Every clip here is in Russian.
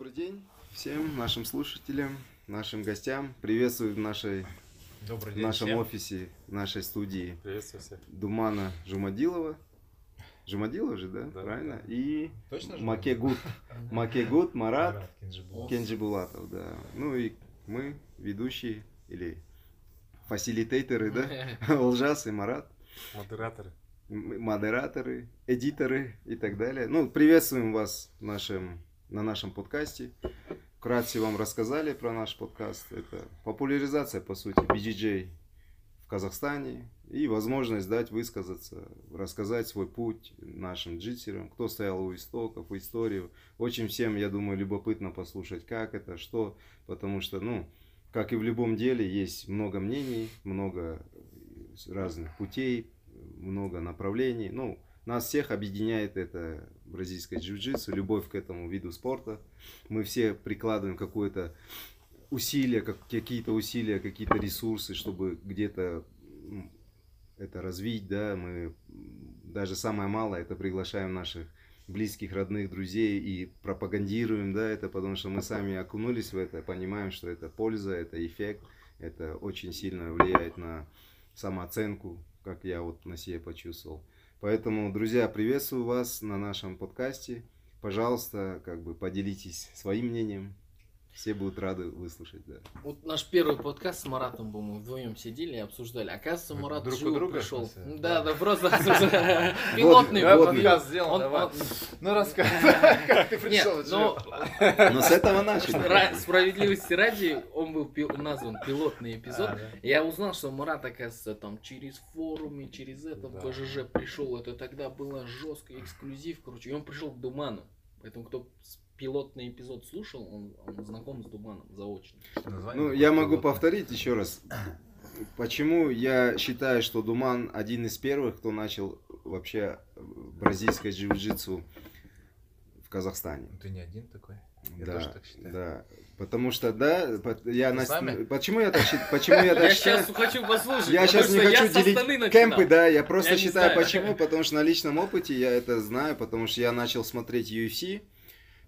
Добрый день всем нашим слушателям, нашим гостям. Приветствую в нашей, Добрый в день нашем всем. офисе, в нашей студии Приветствую всех. Думана Жумадилова. Жумадилова же, да? Да. Правильно? И Точно? Макегут. Макегут Марат. Кенджибулатов, да. Ну и мы, ведущие или фасилитейторы, да? Лжас и Марат. Модераторы. модераторы, эдиторы и так далее. Ну, приветствуем вас в нашем, на нашем подкасте. Вкратце вам рассказали про наш подкаст. Это популяризация, по сути, BJJ в Казахстане и возможность дать высказаться, рассказать свой путь нашим джитсерам, кто стоял у истоков, историю. Очень всем, я думаю, любопытно послушать, как это, что, потому что, ну, как и в любом деле, есть много мнений, много разных путей, много направлений. Ну, нас всех объединяет это бразильское джиу-джитсу, любовь к этому виду спорта. Мы все прикладываем какое-то усилие, как, какие-то усилия, какие-то ресурсы, чтобы где-то это развить, да, мы даже самое малое это приглашаем наших близких, родных, друзей и пропагандируем, да, это потому что мы сами окунулись в это, понимаем, что это польза, это эффект, это очень сильно влияет на самооценку, как я вот на себе почувствовал. Поэтому, друзья, приветствую вас на нашем подкасте. Пожалуйста, как бы поделитесь своим мнением. Все будут рады выслушать, да. Вот наш первый подкаст с Маратом, по-моему, вдвоем сидели и обсуждали. Оказывается, Марат друг у друга, пришел. Да, Да. просто обсуждали. пилотный был. подкаст сделал, давай. Ну рассказывай, как ты Нет, пришел. ну, Но с этого начали. ра- справедливости ради, он был назван пилотный эпизод. А. Я узнал, что Марат, оказывается, там через форумы, через это в. БЖЖ пришел. Это тогда было жестко, эксклюзив, короче. И он пришел к Думану. Поэтому, кто пилотный эпизод слушал, он, он знаком с Думаном заочно. Название Ну, я могу пилотное. повторить еще раз. Почему я считаю, что Думан один из первых, кто начал вообще бразильское джиу-джитсу в Казахстане. Ну, Ты не один такой. Я да, тоже так считаю. да. Потому что, да, я на- почему я так считаю? Почему я так Я считаю? сейчас хочу послушать. Я сейчас не что хочу я делить кемпы, да, я просто Я считаю, знаю. почему, потому что на личном опыте я это знаю, потому что я начал смотреть UFC,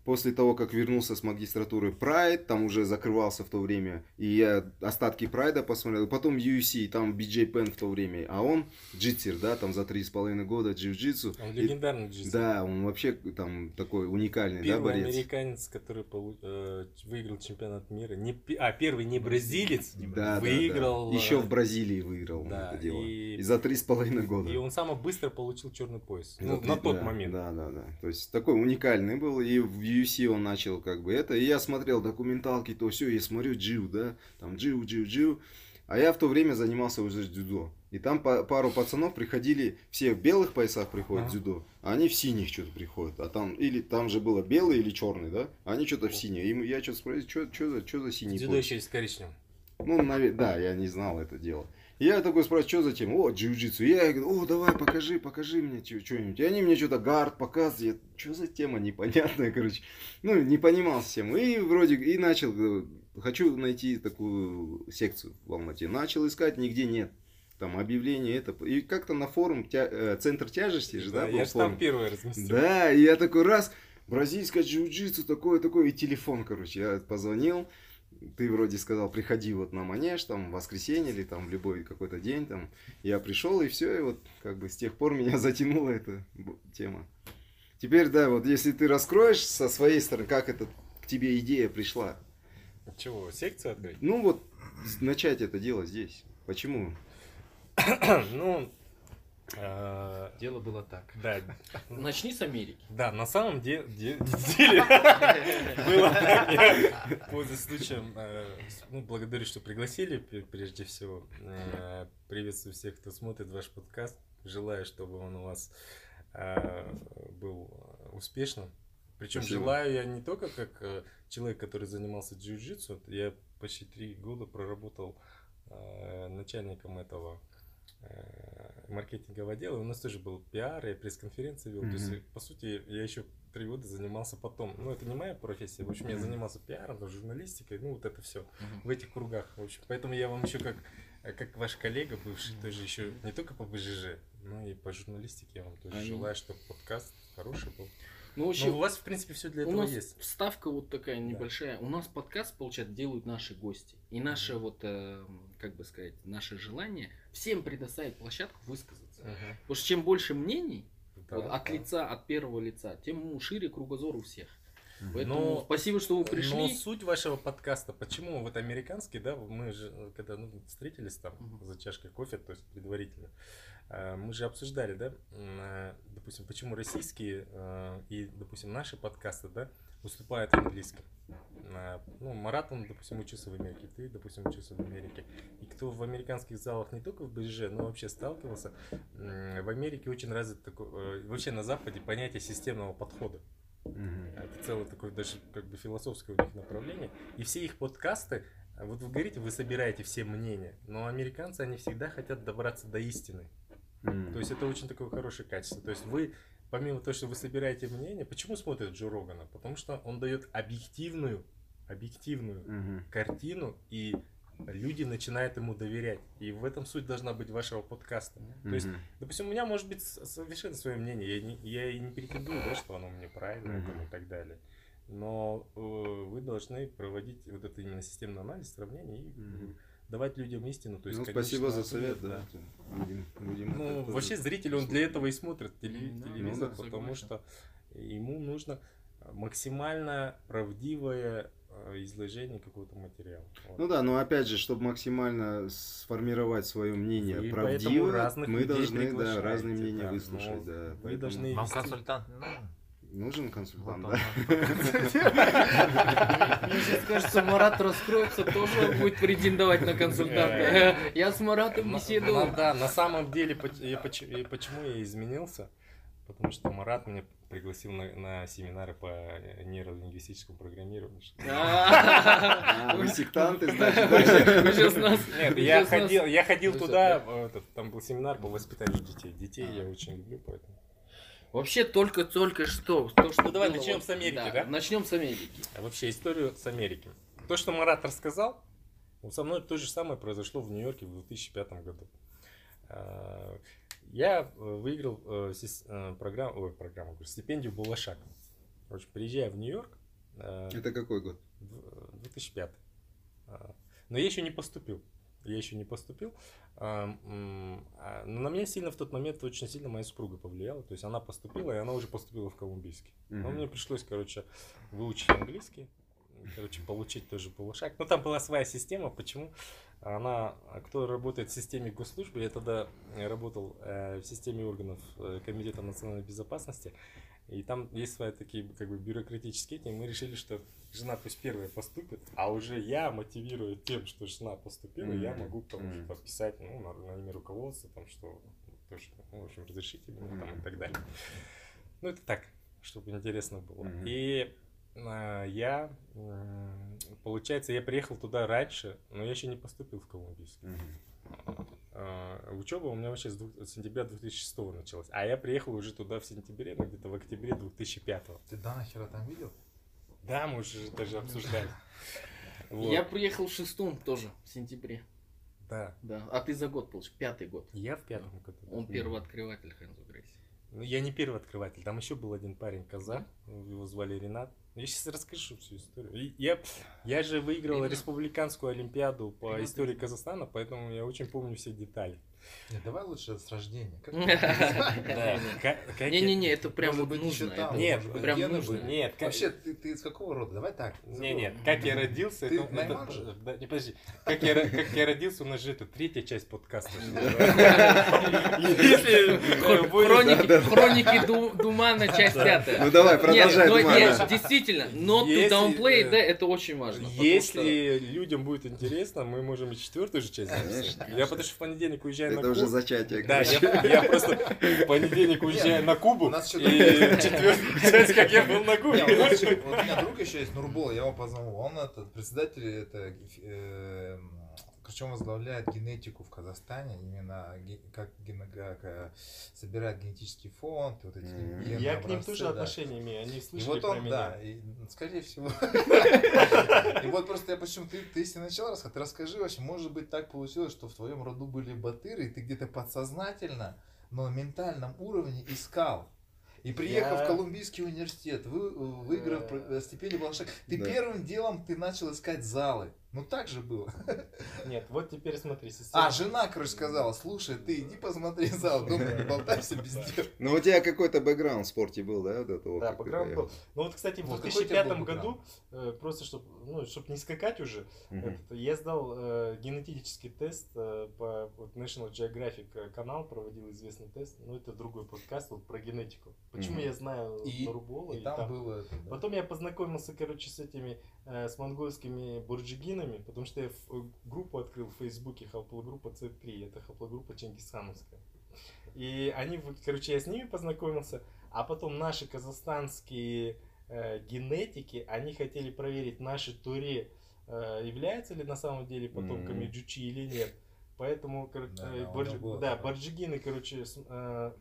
после того, как вернулся с магистратуры Pride, там уже закрывался в то время, и я остатки Прайда посмотрел, потом UFC, там BJ Penn в то время, а он джитсер, да, там за три с половиной года джиу-джитсу. Он легендарный джиу Да, он вообще там такой уникальный, да, Первый борец. американец, который полу- э, выиграл чемпионат мира. Не, а, первый не бразилец, Да, выиграл. Еще э, в Бразилии выиграл да, это дело. и- И за три с половиной года. И он самый быстро получил черный пояс. Ну, на тот да, момент. Да, да, да. То есть такой уникальный был. И в UFC он начал как бы это. И я смотрел документалки, то все, я смотрю Джиу, да, там Джиу, Джиу, Джиу. А я в то время занимался уже дзюдо. И там па- пару пацанов приходили, все в белых поясах приходят Ага. дзюдо, а они в синих что-то приходят. А там, или там же было белый или черный, да? А они что-то в синий. И я что-то спросил, что за, что за синий Дзюдо пояс? еще есть коричневым. Ну, наве- да, я не знал это дело. И я такой спрашиваю, что за тема? О, джиу-джитсу. Я говорю, о, давай, покажи, покажи мне что-нибудь. И они мне что-то гард показывают. Что за тема непонятная, короче. Ну, не понимал тему. И вроде, и начал, хочу найти такую секцию в Алмате. Начал искать, нигде нет. Там объявление это. И как-то на форум, тя- э, центр тяжести же, да, Да, я же там первый разместил. Да, и я такой раз, бразильское джиу-джитсу, такое, такое, и телефон, короче, я позвонил, ты вроде сказал, приходи вот на манеж, там, в воскресенье или там в любой какой-то день, там, я пришел, и все, и вот, как бы, с тех пор меня затянула эта тема. Теперь, да, вот, если ты раскроешь со своей стороны, как это к тебе идея пришла, Чего, секцию открыть? ну, вот, начать это дело здесь, почему? Ну, Дело было так. да, Начни с Америки. да, на самом де- де- деле было так. Пользуясь случаем, э, ну, благодарю, что пригласили, прежде всего. Э, Приветствую всех, кто смотрит ваш подкаст. Желаю, чтобы он у вас э, был успешным. Причем желаю я не только как человек, который занимался джиу-джитсу, я почти три года проработал начальником этого маркетингового отдела. У нас тоже был пиар, я пресс-конференции вел. То есть, по сути, я еще три года занимался потом. Ну, это не моя профессия. В общем, я занимался пиаром, там, журналистикой, ну, вот это все Мгм. в этих кругах. В общем, поэтому я вам еще как, э, как ваш коллега бывший, тоже еще не только по БЖЖ, но и по журналистике я вам тоже Они- желаю, чтобы подкаст хороший был. Ну, вообще, Но у вас, в принципе, все для у этого нас есть. вставка вот такая небольшая. У нас подкаст, получается, делают наши гости. И наше вот, э, как бы сказать, наше желание всем предоставить площадку высказаться. Мгм. Потому что чем больше мнений Да, вот, от да. лица, от первого лица, тем шире кругозор у всех. Поэтому Но- спасибо, что вы Но пришли. суть вашего подкаста, почему вот американский, да, мы же, э, когда ну, встретились там Мгм. за чашкой кофе, то есть предварительно, э, мы же обсуждали, да, э, допустим, почему российские э, и, допустим, наши подкасты, да, выступают в английском. Э, Ну, Марат, он, допустим, учился в Америке, ты, допустим, учился в Америке. И кто в американских залах не только в БЖ, но вообще сталкивался, в Америке очень развит такой, э, вообще на Западе понятие системного подхода. Мгм. Это целое такое даже как бы философское у них направление. И все их подкасты, а вот вы говорите, вы собираете все мнения, но американцы, они всегда хотят добраться до истины. Мгм. То есть это очень такое хорошее качество. То есть вы, помимо того, что вы собираете мнения, почему смотрят Джо Рогана? Потому что он дает объективную, объективную Мгм. картину, и люди начинают ему доверять. И в этом суть должна быть вашего подкаста. То есть. Допустим, у меня может быть совершенно свое мнение. Я, не, я и не претендую, да, что оно мне правильное Мгм. там и так далее. Но э, вы должны проводить вот это именно системный анализ, сравнение и Мгм. Давать людям истину. То есть, Ну, как спасибо за совет, ответ, да. Будем, будем Ну, вообще зритель, он для этого и смотрит теле- Ну да, телевизор, ну да, потому согласен. что ему нужно максимально правдивое э, изложение какого-то материала. Вот. Ну да, но опять же, чтобы максимально сформировать свое мнение Вы правдиво, поэтому разных мы должны да, разные мнения да, выслушать. но Да, вы поэтому должны Вам консультант не нужен? Нужен консультант, Вот да? Мне сейчас кажется, Марат раскроется, тоже будет претендовать на консультанта. Я с Маратом беседовал. на- да, на самом деле, почему я изменился? Потому что Марат меня пригласил на, на семинары по э, нейролингвистическому программированию. А, вы сектанты, значит. Нет, я ходил, я ходил Вы туда, э, там был семинар по воспитанию детей. Детей я очень люблю, поэтому. Вообще только-только что. То, что Ну, давай было начнем вот- с Америки, да? Начнем с Америки. А вообще историю с Америки. То, что Марат рассказал, со мной то же самое произошло в Нью-Йорке в 2005 году. А, Я э, выиграл э, э, программу, ой, программу, стипендию Булашак. Короче, приезжая в Нью-Йорк, Это какой год? в- 2005. А, Но я еще не поступил. Я еще не поступил. А, а, Но на меня сильно в тот момент очень сильно моя супруга повлияла. То есть она поступила, и она уже поступила в Колумбийский. Но мне пришлось, короче, выучить английский. Короче, получить тоже полушаг. Ну, там была своя система. Почему? Она, кто работает в системе госслужбы, я тогда работал э, в системе органов э, Комитета национальной безопасности, и там есть свои такие как бы бюрократические и мы решили, что жена пусть первая поступит, а уже я мотивирую тем, что жена поступила, я Мгм. могу там Мгм. подписать ну, на, на имя руководства, там, что, то, что ну, в общем, разрешите мне там, и так далее. Ну, это так, чтобы интересно было. Мгм. И а, я, получается, я приехал туда раньше, но я еще не поступил в Колумбийский. Мгм. А, Учеба у меня вообще с, двух- с сентября 2006 началась. А я приехал уже туда в сентябре, ну, где-то в октябре 2005. Ты да нахера там видел? Да, мы уже даже обсуждали. Вот. Я приехал в шестом тоже, в сентябре. Да. Да. А ты за год получил, пятый год. Я в пятом году. Он первооткрыватель Хэнзу Грейси. Ну, я не первый открыватель. Там еще был один парень, казах. Его звали Ренат. Я сейчас расскажу всю историю. Я, я же выиграл республиканскую олимпиаду по истории. Казахстана, поэтому я очень помню все детали. Не, давай лучше с рождения. Не-не-не, это прям нужно. Нет, прям нужно. Нет, Вообще, ты, из какого рода? Давай так. Не, нет, как я родился, Ты Найман же? не подожди, как я, как я родился, у нас же это третья часть подкаста. Хроники, хроники Ду- Думана, часть пятая. Ну давай, Нет, продолжай, нет, действительно, not to downplay, э, да, это очень важно. Если людям будет интересно, мы можем и четвертую же часть записать. Я потому что в понедельник уезжаю на Это уже Кубу. зачатие. Да, короче. я, я просто в понедельник уезжаю на Кубу, у нас и что-то- часть, как я был на Не, Кубе. еще- вот у меня друг еще есть, Нурбол, я его позову. Он этот председатель, это, э, короче, он возглавляет генетику в Казахстане, именно ге- как, гено- как, э, собирает генетический фонд, вот эти Мгм. генные Я к ним образцы, тоже да. отношения имею, они И слышали вот про он, меня. да, и, скорее всего. И вот просто я почему ты, ты если начал рассказать, расскажи вообще, может быть так получилось, что в твоем роду были батыры, и ты где-то подсознательно, но на ментальном уровне искал. И приехав Я- в Колумбийский университет, вы, выиграв Э, э, стипендию Балашек, ты Да. первым делом ты начал искать залы. Ну так же было. Нет, вот теперь смотри, система. А, жена, короче, сказала, слушай, ты иди посмотри зал, дома не болтайся без дела. Ну у тебя какой-то бэкграунд в спорте был, да, вот этого? Да, бэкграунд был. Ну вот, кстати, в Вот какой у тебя 2005 был году, э, просто чтобы ну, чтоб не скакать уже, я сдал э, генетический тест э, по вот National Geographic канал проводил известный тест, но это другой подкаст вот про генетику. Почему я знаю И, Нурбола и и там там- было это, да. Потом я познакомился, короче, с этими, с монгольскими бурджигинами, потому что я э, группу открыл в Фейсбуке, хаплогруппа C3, это хаплогруппа Чингисхановская. И они, короче, я с ними познакомился, а потом наши казахстанские э, генетики, они хотели проверить, наши туре э, являются ли на самом деле потомками Мгм. джучи или нет. Поэтому, короче, Да, э, борж- да, борджигины, короче, с- э,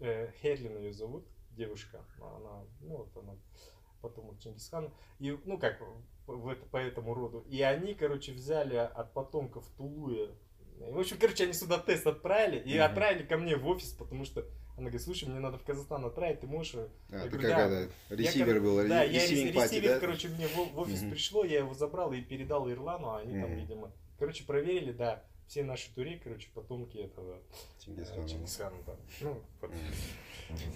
э, Херлин ее зовут, девушка, она, ну, вот она потомок Чингисхана, и, ну, как, в это, по этому роду. И они, короче, взяли от потомков Тулуя. В общем, короче, они сюда тест отправили, и Мгм. отправили ко мне в офис, потому что она говорит, слушай, мне надо в Казахстан отправить, ты можешь... А, Я ты говорю, как да. это, Я, ресивер кор- был, Да, я ресивинг рес- пати, ресивер, да? короче, мне в, в офис Мгм. пришло, я его забрал и передал Ирлану, а они там, Мгм. видимо... Короче, проверили, да, все наши туре, короче, потомки этого э, Чингисхана. Чингисхана, да. Ну, вот.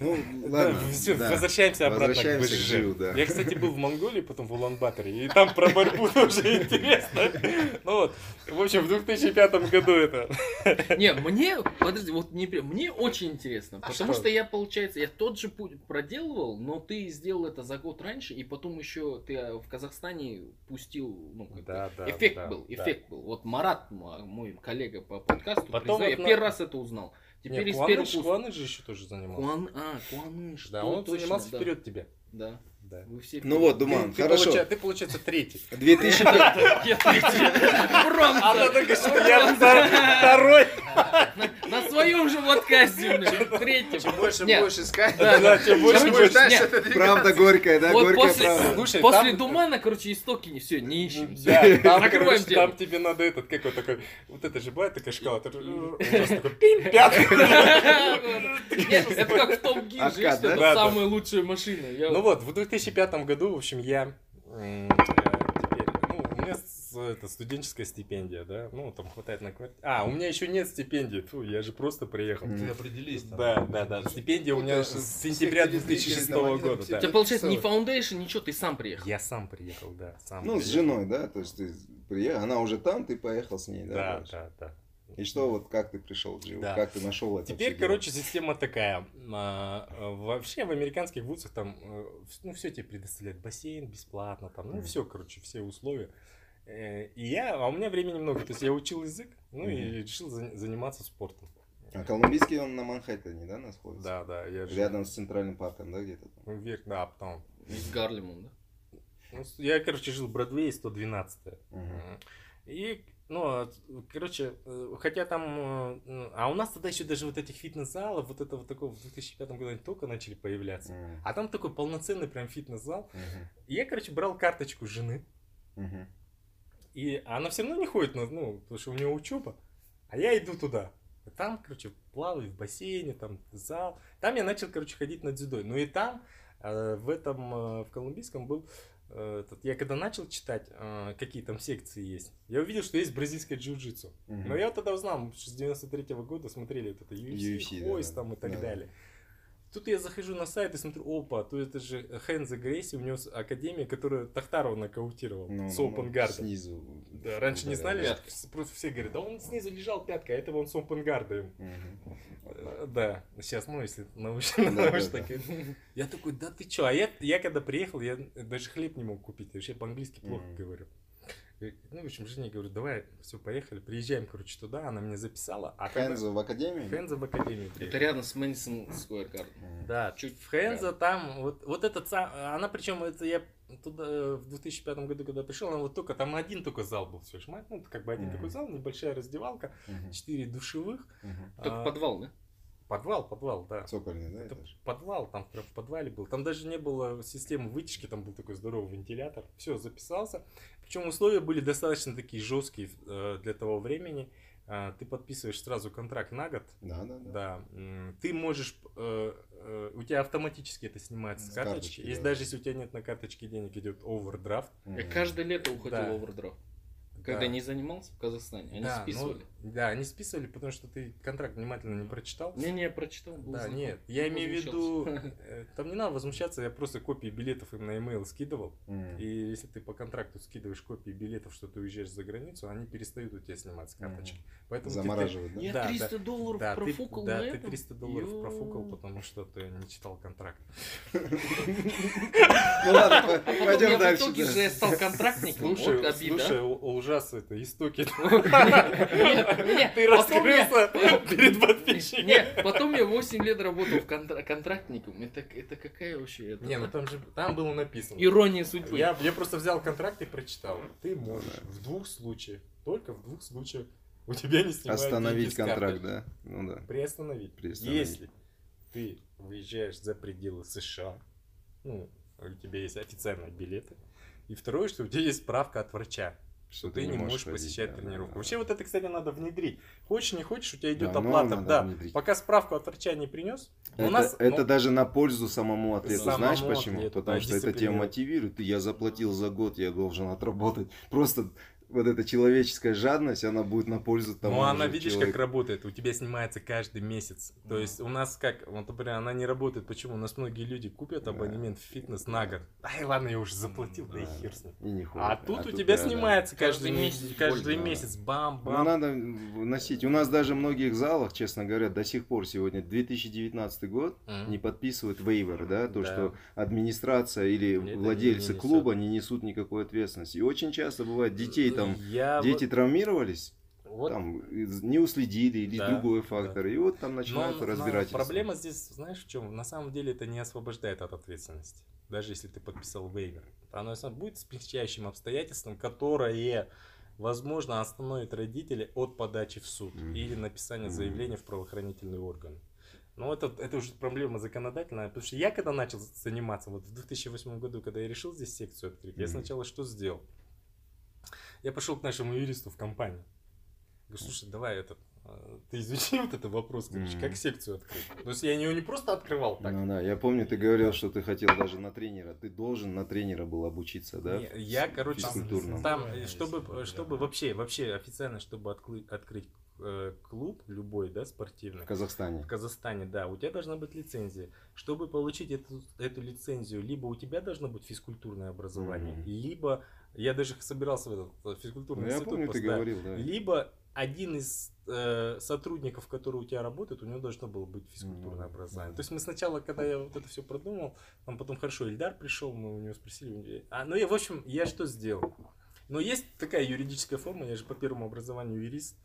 Ну, Да, ладно. всё, да. возвращаемся обратно Возвращаемся к к БЖЖ. ЖИУ, да. Я, кстати, был в Монголии, потом в Улан-Баторе, и там про борьбу тоже интересно. Ну вот, в общем, в 2005 году это... Не, мне, подожди, вот не, мне очень интересно, А потому что? что я, получается, я тот же путь проделывал, но ты сделал это за год раньше, и потом еще ты э, в Казахстане пустил, ну, как бы, эффект был, эффект был. Вот Марат, мой коллега по подкасту, Потом признаю, вот я на- первый раз это узнал. Теперь Нет, Куаныш, Куаныш же еще тоже занимался. Куан- а, Куаныш, Да, он точно, занимался да. вперед тебя. Да, Да. вы все Ну вот, Думан, Ты- ты, хорошо. получа- ты, получается, третий. 2005 Я третий. Бронза. Она что я второй. На своем же подкасте, блин, третьем. Чем больше будешь искать, Да, Да, чем больше будешь- дальше. Правда горькая, да? Вот Горькая после, правда. После Думана, короче, истоки не все, не ищем. Да, там, тебе надо этот, какой такой, вот это же бывает такая шкала, ты такой пятый. Нет, это как в Топ Гир же, Откат, есть, да? это Да, да. самая лучшая машина. Ну вот, в 2005 году, в общем, я э, теперь, ну, у меня это студенческая стипендия, да, ну, там хватает на квартиру. А, у меня еще нет стипендии, фу, я же просто приехал. Ты определись там. Да, да, да, стипендия у меня с сентября всех 2006 телезрителей года. У тебя получается не foundation, ничего, ты сам приехал. Я сам приехал, да, сам Ну, с женой, да? То есть ты приехал, она уже там, ты поехал с ней, да? Да, да, да. И что, вот как ты пришел в? Да. Как ты нашел это Теперь, всё дело? короче, система такая. А, а, Вообще в американских вузах там, э, ну, все тебе предоставляют. Бассейн бесплатно, там, ну, все, короче, все условия. Э, И я, а у меня времени много, то есть я учил язык, ну, и Мгм. решил за- заниматься спортом. А колумбийский он на Манхэттене, да, находится? Да, да, я жил- Рядом с Центральным парком, да, где-то там? ну, вверх, да, потом. И с Гарлемом, да? Ну, я, короче, жил в Бродвее 112 Мгм. И, ну, а, короче, э, хотя там, э, а у нас тогда еще даже вот этих фитнес-залов, вот этого такого в 2005 году они только начали появляться. Мгм. А там такой полноценный прям фитнес-зал. Мгм. И я, короче, брал карточку жены. Мгм. И она все равно не ходит, на, ну, потому что у нее учеба. А я иду туда. И Там, короче, плаваю в бассейне, там зал. Там я начал, короче, ходить на дзюдо. Ну и там, э, в этом, э, в колумбийском был, этот, я когда начал читать, э, какие там секции есть, я увидел, что есть бразильское джиу-джитсу. Мгм. Но я тогда узнал, мы с 93 года смотрели вот это UFC, UFC, Хойс да. там и так Да. далее. Тут я захожу на сайт и смотрю, опа, то это же Хэнза Грейси, у него академия, которая Тахтарова нокаутировал Ну, с ну, Open ну, Guard. Снизу. Да, раньше не знали, Да, Пятка. просто все говорят, да он снизу лежал пятка, а этого он с Open Guard. Э, Да, сейчас, ну, если научно, Да, да, научно. Я такой, да ты чё? А я, я когда приехал, я даже хлеб не мог купить, я вообще по-английски плохо Мгм. говорю. Ну, в общем, жене говорю, давай, все, поехали, приезжаем, короче, туда, она меня записала. А когда- Хэнзо в академии? Хэнза в академию Это приехал. рядом с Мэдисон Сквер Гарден. Да, Чуть в Хэнза там, вот, вот этот сам, она причем, это я туда э, в 2005 году, когда пришел, она вот только, там один только зал был, все, ну, как бы один Мгм. такой зал, небольшая раздевалка, Мгм. четыре душевых, Мгм. Только а, подвал, да? Подвал, подвал, да. Цокольный, да, Это этаж? подвал, там прям в подвале был. Там даже не было системы вытяжки, там был такой здоровый вентилятор. Все, записался. Причем условия были достаточно такие жесткие э, для того времени. А, Ты подписываешь сразу контракт на год. Да, да, да. Да. Ты можешь... э, э, у тебя автоматически это снимается с, с карточки. карточки Если да. даже если у тебя нет на карточке денег, идет овердрафт. Mm-hmm. Каждое лето уходил да. овердрафт. Когда да. не занимался в Казахстане, они да, списывали. Ну, да, они списывали, потому что ты контракт внимательно не прочитал. Не-не, я прочитал. Да, знаком. нет, я имею в виду, э, там не надо возмущаться, я просто копии билетов им на e-mail скидывал. Mm. И если ты по контракту скидываешь копии билетов, что ты уезжаешь за границу, они перестают у тебя снимать с карточки. Mm. Поэтому Замораживают, ты, да? Я 300 да, долларов да, профукал ты, на Да, этом? ты 300 долларов Ё... профукал, потому что ты не читал контракт. Ну ладно, пойдем дальше. В итоге же я стал контрактником, Слушай, ужасно это, истоки. Ты раскрылся перед подписчиками. Нет, потом я 8 лет работал в контрактником. Это, это какая вообще... Не, ну там же там было написано. Ирония судьбы. Я, я просто взял контракт и прочитал. Ты можешь в двух случаях, только в двух случаях у тебя не снимают Остановить контракт, да. Ну да. Приостановить. Приостановить. Если ты выезжаешь за пределы США, ну, у тебя есть официальные билеты, и второе, что у тебя есть справка от врача что ты, ты не можешь ходить, посещать да, тренировку. Да, Вообще да. вот это, кстати, надо внедрить. Хочешь, не хочешь, у тебя идет да, оплата. Да, внедрить. пока справку от врача не принес. Это, у нас, это ну, даже на пользу самому атлету. Самому Знаешь почему? Атлету, Потому да, что это тебя мотивирует. Я заплатил за год, я должен отработать. Просто вот эта человеческая жадность, она будет на пользу тому. Ну, она видишь, человеку. как работает. У тебя снимается каждый месяц. То есть у нас как, вот, например, она не работает. Почему? У нас многие люди купят абонемент в фитнес на год. Ай, ладно, я уже заплатил, да, да и хер с ним. И не а тут а у тут тебя да, снимается да. каждый, месяц, каждый да. месяц, бам, бам. Ну, надо носить. У нас даже в многих залах, честно говоря, до сих пор сегодня 2019 год mm. не подписывают вейвер, да, то, да. что администрация или Это владельцы не клуба не несут никакой ответственности. И очень часто бывает детей там я дети вот... травмировались, вот. там не уследили или да, другой фактор, да. и вот там начинают. Но проблема здесь, знаешь, в чем? На самом деле это не освобождает от ответственности, даже если ты подписал вейвер. Оно будет смягчающим обстоятельством, которое возможно, остановит родителей от подачи в суд mm. или написания mm. заявления в правоохранительные органы. Но это, это уже проблема законодательная, потому что я когда начал заниматься, вот в 2008 году, когда я решил здесь секцию открыть, mm. я сначала что сделал? Я пошел к нашему юристу в компанию. Говорю, слушай, давай этот, а, ты изучи вот этот вопрос, короче, mm-hmm. как секцию открыть. То есть я его не просто открывал так. Ну да, я помню, ты говорил, что ты хотел даже на тренера. Ты должен на тренера был обучиться, да? Не, я, короче, там, там чтобы, чтобы вообще, вообще официально, чтобы открыть, открыть э, клуб любой, да, спортивный. В Казахстане. В Казахстане, да. У тебя должна быть лицензия. Чтобы получить эту, эту лицензию, либо у тебя должно быть физкультурное образование, mm-hmm. либо я даже собирался в этот э, физкультурный ну, институт я помню, поставить. ты говорил, да. Либо один из э, сотрудников, который у тебя работает, у него должно было быть физкультурное mm-hmm. образование. То есть мы сначала, когда я вот это все продумал, там потом хорошо Ильдар пришел, мы у него спросили. А, ну я, в общем, я что сделал? Но есть такая юридическая форма, я же по первому образованию юрист.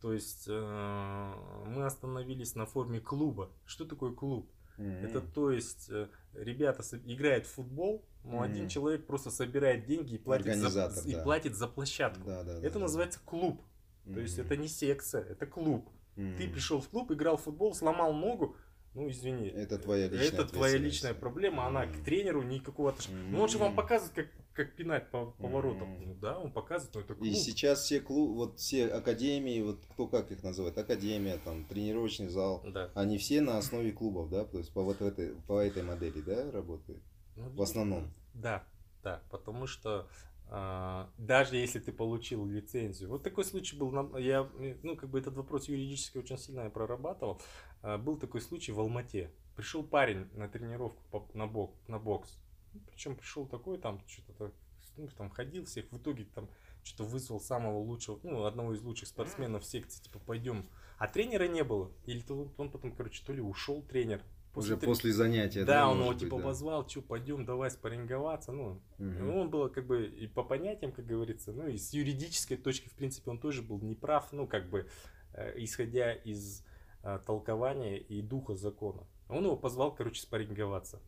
То есть э, мы остановились на форме клуба. Что такое клуб? Mm-hmm. Это то есть э, ребята играют в футбол, но mm-hmm. один человек просто собирает деньги и платит, за, да. и платит за площадку. Да, да, это да, называется да. клуб. Mm-hmm. То есть это не секция, это клуб. Mm-hmm. Ты пришел в клуб, играл в футбол, сломал ногу, ну извини. Это твоя личная Это твоя личная проблема, она mm-hmm. к тренеру никакого отношения. Mm-hmm. Ну он же вам показывает, как, как пинать по поворотам. Mm-hmm. Ну да, он показывает, но это клуб. И сейчас все клуб, вот все академии, вот кто как их называет, академия, там, тренировочный зал, да. они все на основе клубов, да, то есть по вот этой, по этой модели, да, работают? Ну, в основном. Да, да, потому что а, даже если ты получил лицензию. Вот такой случай был, я, ну, как бы этот вопрос юридически очень сильно я прорабатывал. А, был такой случай в Алмате. Пришел парень на тренировку на, бок, на бокс. Причем пришел такой, там, что-то ну, там ходил всех, в итоге там что-то вызвал самого лучшего, ну, одного из лучших спортсменов в секции, типа, пойдем. А тренера не было. Или то, он потом, короче, то ли ушел тренер, После Уже после занятия. Да, он его типа да. позвал, что пойдем, давай спарринговаться. Ну, угу. ну, он был как бы и по понятиям, как говорится, ну и с юридической точки, в принципе, он тоже был неправ, ну как бы э, исходя из э, толкования и духа закона. Он его позвал, короче, спарринговаться.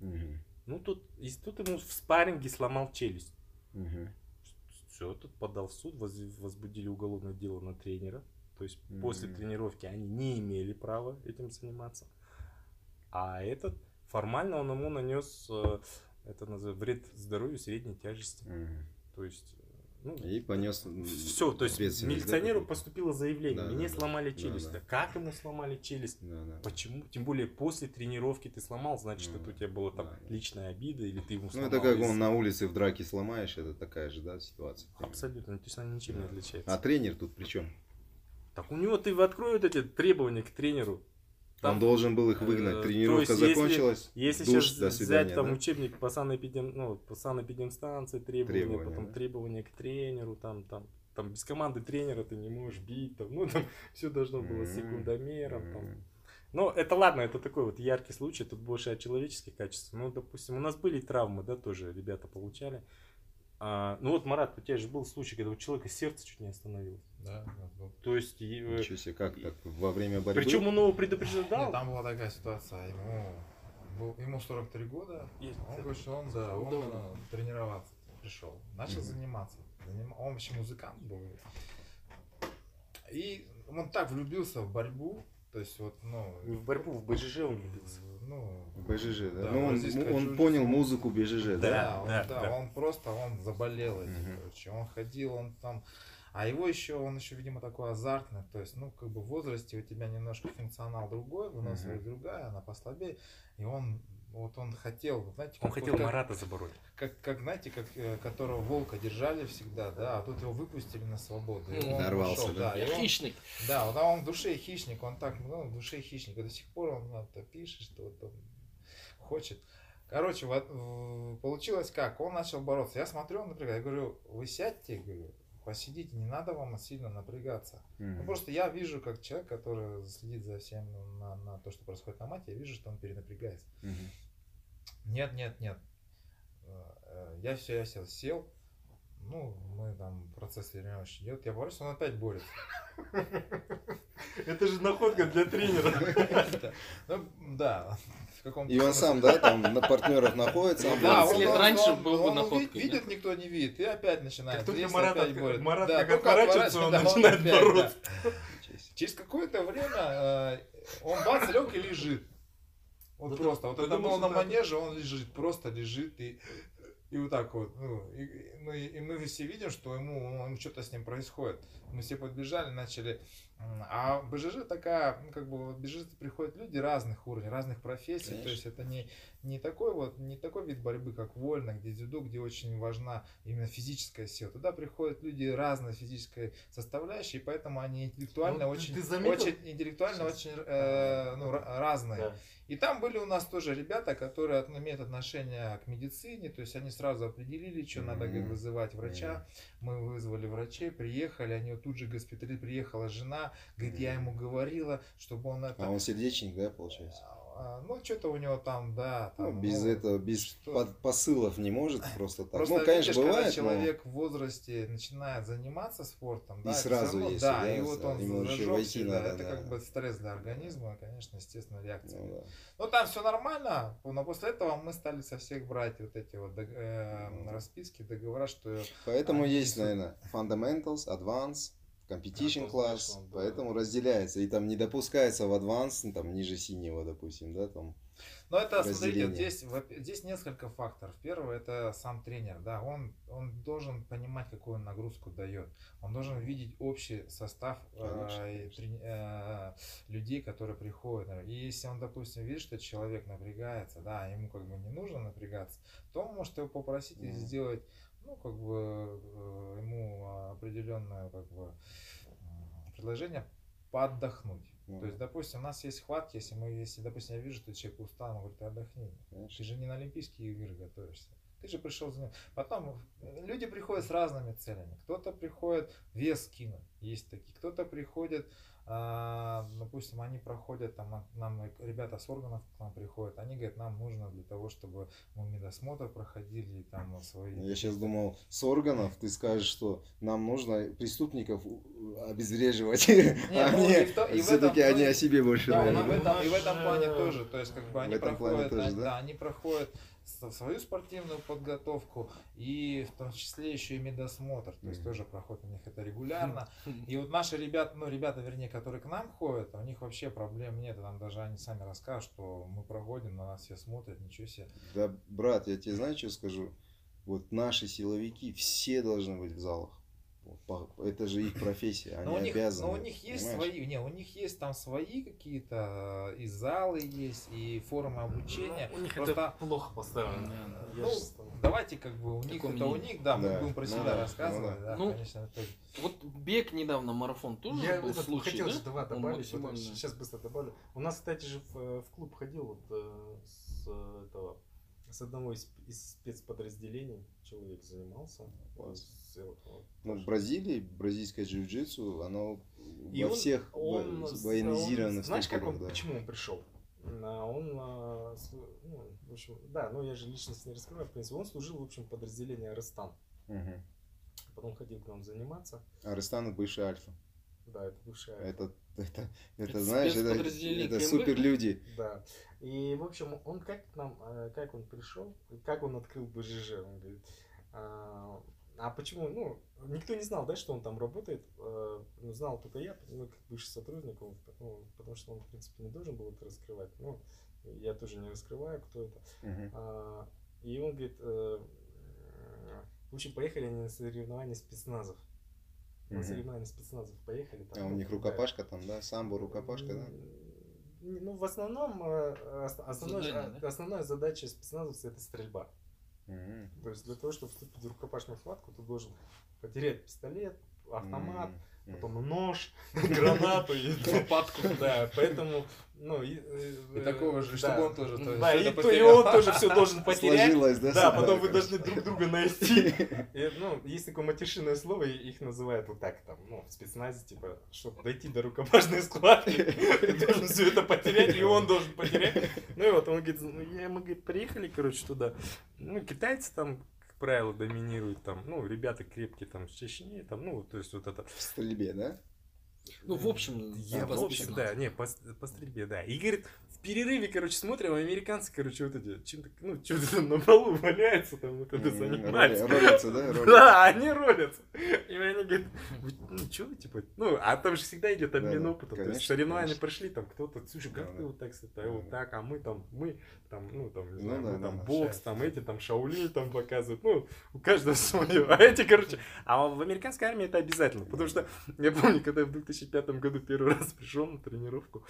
Угу. Ну тут, и тут ему в спарринге сломал челюсть. Угу. Все, тут подал в суд, возбудили уголовное дело на тренера. То есть угу. после тренировки они не имели права этим заниматься. А этот формально он ему нанес э, это называется вред здоровью средней тяжести. Mm. То есть, Ну, и понес. Все, то есть милиционеру да, поступило заявление, да, мне да, сломали да, челюсть. Да, да. Как ему сломали челюсть? Да, да. Почему? Тем более после тренировки ты сломал, значит, да, это у тебя была там да, личная обида или ты ему сломал. Ну это как он на улице в драке сломаешь, это такая же, да, ситуация. Абсолютно, то есть она ничем да. не отличается. А тренер тут при чем? Так у него ты откроют эти требования к тренеру. Там, он должен был их выгнать. Э, Тренировка есть, закончилась. Если, если душ, сейчас до свидания, взять там да? учебник по санэпидем, ну, по санэпидемстанции, требования, требования, потом да? требования к тренеру, там, там, там без команды тренера ты не можешь бить, там, ну там все должно было mm-hmm. секундомером. Mm-hmm. Там. Но это ладно, это такой вот яркий случай, тут больше о человеческих качествах. Ну, допустим, у нас были травмы, да, тоже ребята получали. А, ну вот, Марат, у тебя же был случай, когда у человека сердце чуть не остановилось. Да, был. То есть... Ничего себе, как так, во время борьбы? Причем он его предупреждал. Нет, там была такая ситуация, ему, был, ему 43 года, Есть. он говорит, что он, да, он Удобно. тренироваться пришел, начал mm-hmm. заниматься. Заним... Он вообще музыкант был. И он так влюбился в борьбу, то есть вот, ну... Не в борьбу, в БЖЖ он влюбился. Ну, БЖЖ, да. да ну, он, он понял музыку БЖЖ, да? Да, он, да, да, да. он просто, он заболел этим, угу. короче. Он ходил, он там а его еще, он еще, видимо, такой азартный, то есть, ну, как бы в возрасте у тебя немножко функционал другой, выносливость uh-huh. другая, она послабее, и он, вот он хотел, знаете, он хотел вот, Марата забороть. Как, как, знаете, как, э, которого волка держали всегда, да, а тут его выпустили на свободу. И он Дорвался, пошел, да. да и он, хищник. Да, да, он в душе хищник, он так, ну, в душе хищник, до сих пор он это пишет, что вот он хочет. Короче, вот, получилось как, он начал бороться. Я смотрю, например, я говорю, вы сядьте, говорю, посидите, не надо вам сильно напрягаться. Mm-hmm. Ну, просто я вижу, как человек, который следит за всем на, на то, что происходит на мате, я вижу, что он перенапрягается. Mm-hmm. Нет, нет, нет. Э, я все, я сел, сел. Ну, мы там, процесс тренировки идет. Я борюсь, он опять борется. Это же находка для тренера. Ну, да каком-то... И он сам, да, там на партнерах находится. Да, он лет раньше был бы находкой. Видит, никто не видит, и опять начинает. Только Марат как отворачивается, он начинает бороться. Через какое-то время э, он бац, лег и лежит. Вот просто, вот это было на манеже, он лежит, просто лежит и и вот так вот, ну, и, ну, и мы все видим, что ему, ну, что-то с ним происходит. Мы все подбежали, начали. А БЖЖ такая, ну, как бы, в БЖЖ приходят люди разных уровней, разных профессий. Конечно. То есть это не, не такой вот, не такой вид борьбы, как вольно, где дзюдо, где очень важна именно физическая сила. Туда приходят люди разной физической составляющей, поэтому они интеллектуально ну, очень, ты очень, интеллектуально очень э, ну, разные. Да. И там были у нас тоже ребята, которые имеют отношение к медицине, то есть они сразу определили, что mm-hmm. надо вызывать врача. Mm-hmm. Мы вызвали врачей, приехали, они тут же госпитали, приехала жена, говорит, mm-hmm. я ему говорила, чтобы он это... А он сердечник, да, получается? А, ну, что-то у него там, да. Ну, там, ну, без ну, этого, без что... посылов не может просто так. Просто, ну, конечно, видишь, бывает, когда человек но... в возрасте начинает заниматься спортом, и да, сразу равно, есть, да, да, и вот он ему еще войти да, надо, это да. как бы стресс для организма, конечно, естественно, реакция. Ну, да. Но там все нормально, но после этого мы стали со всех брать вот эти вот э, ну, расписки, договора, что... Поэтому есть, наверное, fundamentals, advance, competition класс, да, поэтому разделяется. И там не допускается в адванс, ну, там ниже синего, допустим, да, там. Но это, смотрите, здесь, здесь несколько факторов. Первый это сам тренер, да, он, он должен понимать, какую он нагрузку дает. Он должен видеть общий состав конечно, э, конечно. Э, людей, которые приходят. И если он, допустим, видит, что человек напрягается, да, ему как бы не нужно напрягаться, то он может его попросить mm. сделать ну, как бы э, ему определенное как бы предложение поотдохнуть. Mm. То есть, допустим, у нас есть хватки, если мы, если, допустим, я вижу, что человек устал, он говорит, отдохни. Конечно. Ты же не на Олимпийские игры готовишься. Ты же пришел за ним. Потом люди приходят с разными целями. Кто-то приходит вес скинуть, есть такие. Кто-то приходит допустим, они проходят, там, нам ребята с органов к нам приходят, они говорят, нам нужно для того, чтобы мы медосмотр проходили, там свои... Я сейчас думал, с органов ты скажешь, что нам нужно преступников обезвреживать, а ну, все-таки они о себе больше, да, И в этом плане тоже, то есть, как бы они проходят, они проходят свою спортивную подготовку и в том числе еще и медосмотр, то есть mm-hmm. тоже проходит у них это регулярно. И вот наши ребята, ну ребята, вернее, которые к нам ходят, у них вообще проблем нет, там даже они сами расскажут, что мы проходим, на нас все смотрят, ничего себе. Да, брат, я тебе знаю, что скажу? вот наши силовики все должны быть в залах. Это же их профессия, они но у них, обязаны. Но у них есть понимаешь? свои, не, у них есть там свои какие-то и залы есть, и формы обучения. Ну, у них Просто... это плохо поставлено. Ну, давайте как бы у них это у них, да, мы будем про ну, себя да, рассказывать, ну, да, ну, конечно. Это... Вот бег недавно марафон тоже Я был случай, хотел да? же два добавить, вот, сейчас быстро добавлю. У нас, кстати же, в, в клуб ходил вот э, с этого с одного из, из спецподразделений человек занимался. С, вот, ну, в Бразилии, бразильское джиу-джитсу, оно и во он, всех он, военизированных Знаешь, как он, да. почему он пришел? А он, а, ну, в общем, да, но я же личность не раскрываю, в принципе, он служил, в общем, подразделение Арестан. Угу. Потом ходил к нам заниматься. Арестан бывший Альфа. Да, это Альфа. Это, это, это, это знаешь, это, это супер люди. Да. И, в общем, он как нам, э, как он пришел, как он открыл БЖЖ, он говорит, а, а почему, ну, никто не знал, да, что он там работает, э, ну, знал только я, ну, как бывший сотрудник, он, ну, потому что он, в принципе, не должен был это раскрывать, ну, я тоже не раскрываю, кто это. Uh-huh. А, и он говорит, э, в общем, поехали они на соревнования спецназов. На соревнования спецназов поехали. Там, а у них рукопашка там, да? Самбо, рукопашка, да? ну, в основном э, основной, Задание, да? основная задача спецназовца это стрельба. Mm-hmm. То есть для того, чтобы вступить в рукопашную схватку, ты должен потерять пистолет, автомат, mm-hmm. Потом нож, гранату и лопатку. Да, поэтому ну, и, э, и такого же, да. чтобы он тоже то, Да, и, то, и он тоже все должен потерять. Сложилось, да? Да, потом вы должны друг друга найти. И, ну, есть такое матершинное слово, их называют вот так, там, ну, в спецназе, типа, чтобы дойти до рукопашной схватки, ты должен все это потерять, и он должен потерять. Ну и вот, он говорит, ну, я, мы, говорит, приехали, короче, туда. Ну, китайцы там, правило, доминируют там, ну, ребята крепкие там с Чечни, там, ну, то есть вот это... В стрельбе, да? Ну, в общем, я, в общем, да, не, по, по стрельбе, да. И говорит, перерыве, короче, смотрим, американцы, короче, вот эти, чем-то, ну, что-то там на полу валяется, там вот это занимается. Ролятся, да? Да, они ролятся. И они говорят, ну, что вы, типа, ну, а там же всегда идет обмен опытом. То есть соревнования прошли, там кто-то, слушай, как ты вот так, а вот так, а мы там, мы там, ну, там, не знаю, мы там бокс, там эти, там шаулин там показывают, ну, у каждого свое. А эти, короче, а в американской армии это обязательно, потому что я помню, когда я в 2005 году первый раз пришел на тренировку,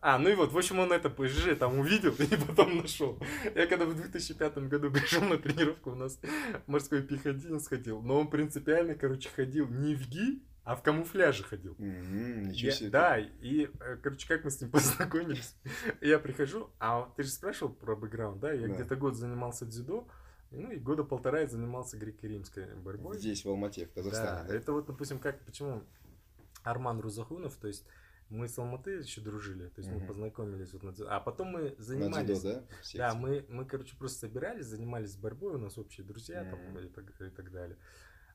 а, ну и вот, в общем, он это ПЖ там увидел и потом нашел. Я когда в 2005 году пришел на тренировку, у нас морской пехотинец ходил, но он принципиально, короче, ходил не в ГИ, а в камуфляже ходил. Mm-hmm, ничего себе. Я, да, и, э, короче, как мы с ним познакомились. я прихожу, а ты же спрашивал про бэкграунд, да? Я да. где-то год занимался дзюдо, ну и года полтора я занимался греко-римской борьбой. Здесь, в Алмате, в Казахстане. Да, да, это вот, допустим, как, почему Арман Рузахунов, то есть мы с Алматы еще дружили, то есть mm-hmm. мы познакомились вот на. А потом мы занимались... На дзюдо, да? Да, мы, мы, короче, просто собирались, занимались борьбой, у нас общие друзья там и так, и так далее.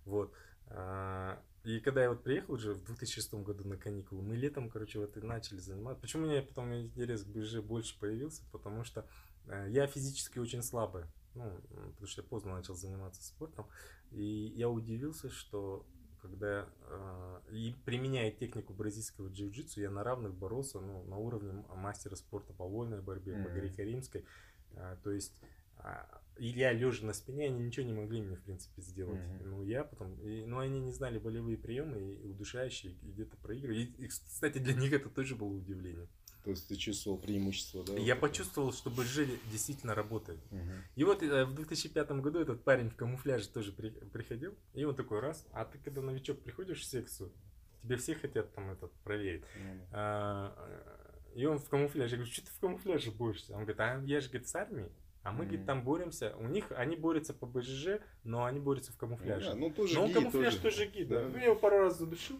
Вот. А, и когда я вот приехал уже в 2006 году на каникулы, мы летом, короче, вот и начали заниматься. Почему у меня потом интерес к больше появился? Потому что э, я физически очень слабый. Ну, потому что я поздно начал заниматься спортом. И я удивился, что когда э, и применяя технику бразильского джиу-джитсу, я на равных боролся ну, на уровне мастера спорта по вольной борьбе, mm-hmm. по греко-римской. Э, то есть а, я лежа на спине, они ничего не могли мне, в принципе, сделать. Mm-hmm. Ну, я потом... И, ну, они не знали болевые приемы, и удушающие, и где-то проигрывали. И, и, кстати, для них это тоже было удивление. То есть ты чувствовал преимущество, да? Я почувствовал, что БЖ действительно работает. Угу. И вот э, в 2005 году этот парень в камуфляже тоже при, приходил, и он такой раз, а ты когда новичок приходишь в секцию, тебе все хотят там этот проверить. Угу. А, и он в камуфляже, я говорю, что ты в камуфляже борешься? Он говорит, а я же, говорит, с армии. А мы, mm-hmm. говорит, там боремся. У них, они борются по БЖЖ, но они борются в камуфляже. Ну, да, ну, тоже но он камуфляж тоже, тоже гид, да. да. Я его пару раз задушил.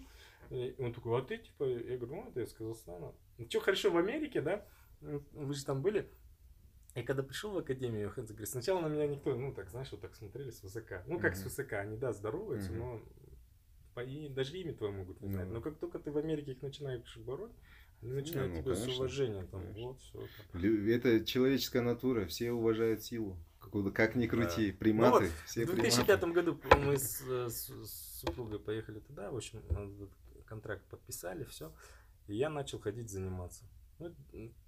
И он такой, а ты, типа, я говорю, ну, это я с Казахстана. Ну, что, хорошо, в Америке, да? Вы же там были. И когда пришел в академию, Хэнс говорит, сначала на меня никто, ну, так, знаешь, вот так смотрели с высока. Ну, как mm-hmm. с высока, они, да, здороваются, mm-hmm. но по, и даже имя твое могут не знать. Mm-hmm. Но как только ты в Америке их начинаешь бороть, они начинают не, ну, тебя конечно, с уважением. Там, вот, все, Это человеческая натура, все уважают силу. Как ни крути, да. приматы. Ну, вот, все в 2005 приматы. году мы с, с, с супругой поехали туда, в общем, контракт подписали, все. И я начал ходить заниматься. Ну,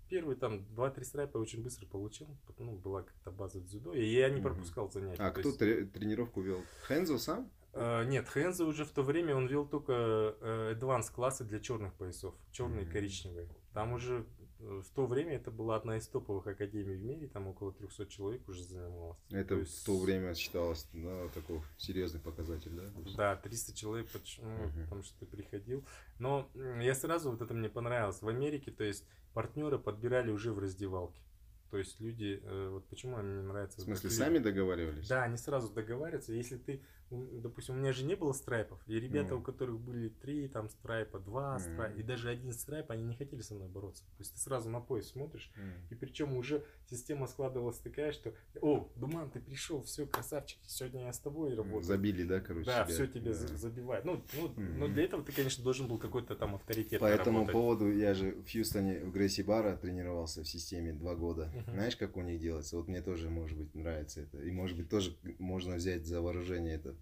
первый там два-три страйпа очень быстро получил. Ну, была как-то база дзюдо, и я не пропускал занятия. А кто есть... тренировку вел? Хензо сам? Uh, нет, Хензо уже в то время он вел только uh, advanced классы для черных поясов, черные mm-hmm. и коричневые. Там уже Э, в то время это была одна из топовых академий в мире, там около 300 человек уже занималось. Это то есть... в то время считалось да, такой серьезный показатель, да? Да, 300 человек, почему, uh-huh. потому что ты приходил. Но я сразу, вот это мне понравилось, в Америке, то есть партнеры подбирали уже в раздевалке. То есть люди, э, вот почему мне нравится... В смысле, сами договаривались? Да, они сразу договариваются. Если ты, допустим, у меня же не было страйпов, и ребята, mm. у которых были три там страйпа, два mm. страйпа, и даже один страйп, они не хотели со мной бороться. То есть ты сразу на пояс смотришь, mm. и причем уже система складывалась такая, что, о, Думан, ты пришел, все, красавчик, сегодня я с тобой работаю. Забили, да, короче? Да, тебя. все тебе да. забивает. Ну, ну, mm. но для этого ты, конечно, должен был какой-то там авторитет. По этому работать. поводу я же в Хьюстоне в Грейси Бара тренировался в системе два года. Uh-huh. Знаешь, как у них делается? Вот мне тоже, может быть, нравится это. И, может быть, тоже можно взять за вооружение это.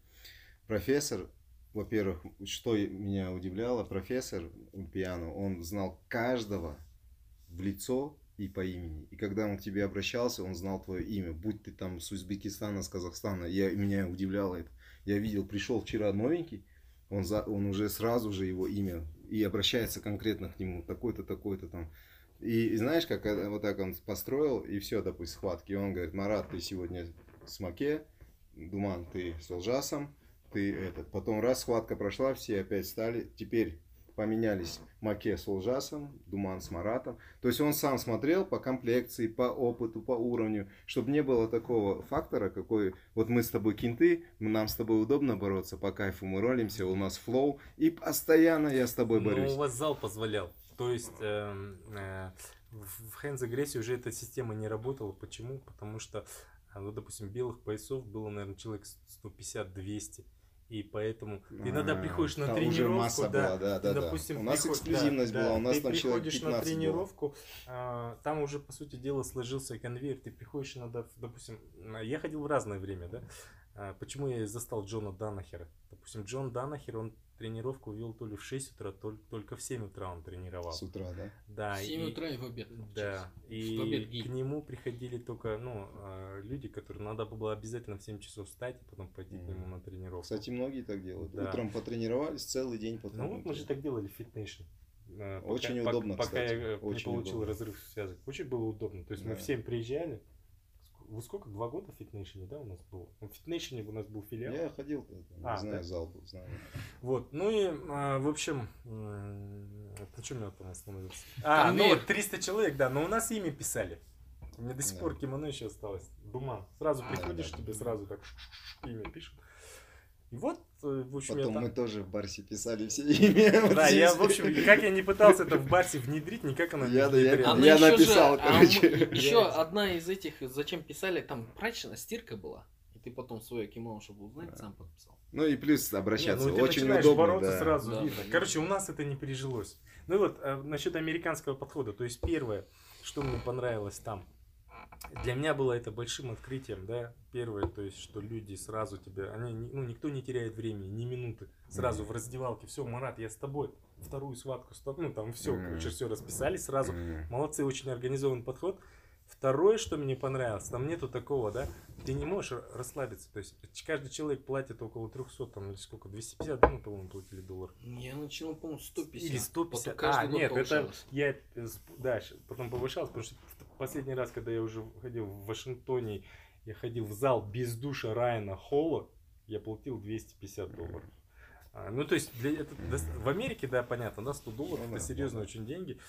Профессор, во-первых, что меня удивляло, профессор пиано, он знал каждого в лицо и по имени. И когда он к тебе обращался, он знал твое имя. Будь ты там с Узбекистана, с Казахстана. Я, меня удивляло это. Я видел, пришел вчера новенький, он, за, он уже сразу же его имя и обращается конкретно к нему. Такой-то, такой-то там. И, и знаешь, как вот так он построил, и все, допустим, схватки. И он говорит, Марат, ты сегодня с Маке, Думан, ты с Лжасом, ты этот. Потом раз схватка прошла, все опять стали. Теперь поменялись Маке с Лжасом, Думан с Маратом. То есть он сам смотрел по комплекции, по опыту, по уровню, чтобы не было такого фактора, какой вот мы с тобой кенты, нам с тобой удобно бороться, по кайфу мы ролимся, у нас флоу, и постоянно я с тобой ну, борюсь. Ну, у вас зал позволял. То есть э, э, в Hands агрессии уже эта система не работала. Почему? Потому что, ну, допустим, белых поясов было, наверное, человек 150-200. И поэтому ты иногда а, приходишь на тренировку, да, была, да, да, и, допустим. У нас приход... эксклюзивность да, была, у нас ты там приходишь на тренировку, а, там уже по сути дела сложился конвейер, ты приходишь иногда, допустим, я ходил в разное время, да, а, почему я застал Джона Данахера? Допустим, Джон Данахер, он тренировку вел то ли в 6 утра, то ли, только в 7 утра он тренировал. С утра, да? Да. В 7 и, утра и в обед. Да. И в обед к нему приходили только ну, а, люди, которые надо было обязательно в 7 часов встать и потом пойти mm. к нему на тренировку. Кстати, многие так делают. Да. Утром потренировались, целый день потом. Ну вот мы же так делали в Fitnation. Очень пока, удобно, пока, кстати. Пока я Очень не получил удобно. разрыв связок. Очень было удобно. То есть да. мы в 7 приезжали, вы сколько? Два года в Fitnation -е, да, у нас было? В Fitnation -е у нас был филиал. Я ходил, а, знаю, да? зал был, знаю. Вот, ну и, а, в общем, на чем я там остановился? А, ну вот 300 человек, да, но у нас имя писали. У меня до сих пор кимоно еще осталось. Думан. Сразу приходишь, тебе сразу так имя пишут. И вот, в общем, Потом я там... мы тоже в Барсе писали все имя. Да, я, в общем, как я не пытался это в Барсе внедрить, никак оно я, не я, я, я написал, же, короче. А еще одна из этих, зачем писали, там прачечная стирка была. И ты потом свое кимоно, чтобы узнать, да. сам подписал. Ну и плюс обращаться не, ну, очень удобно. бороться да. сразу да, видно. Да. Короче, у нас это не пережилось. Ну и вот, э, насчет американского подхода. То есть первое, что мне понравилось там, для меня было это большим открытием, да, первое, то есть, что люди сразу тебя, они, ну, никто не теряет времени, ни минуты, сразу mm-hmm. в раздевалке, все, Марат, я с тобой, вторую схватку, ну, там все, mm-hmm. короче, все расписали сразу, mm-hmm. молодцы, очень организованный подход. Второе, что мне понравилось, там нету такого, да, ты не можешь расслабиться, то есть каждый человек платит около 300, там, или сколько, 250, да, мы, по-моему, платили доллар. Я начал, по-моему, 150. Или 150, а, нет, это, я, э, да, потом повышался, потому что последний раз, когда я уже ходил в Вашингтоне, я ходил в зал без душа Райана Холла, я платил 250 долларов. А, ну, то есть, для, это, в Америке, да, понятно, да, 100 долларов, ну, это серьезно очень деньги.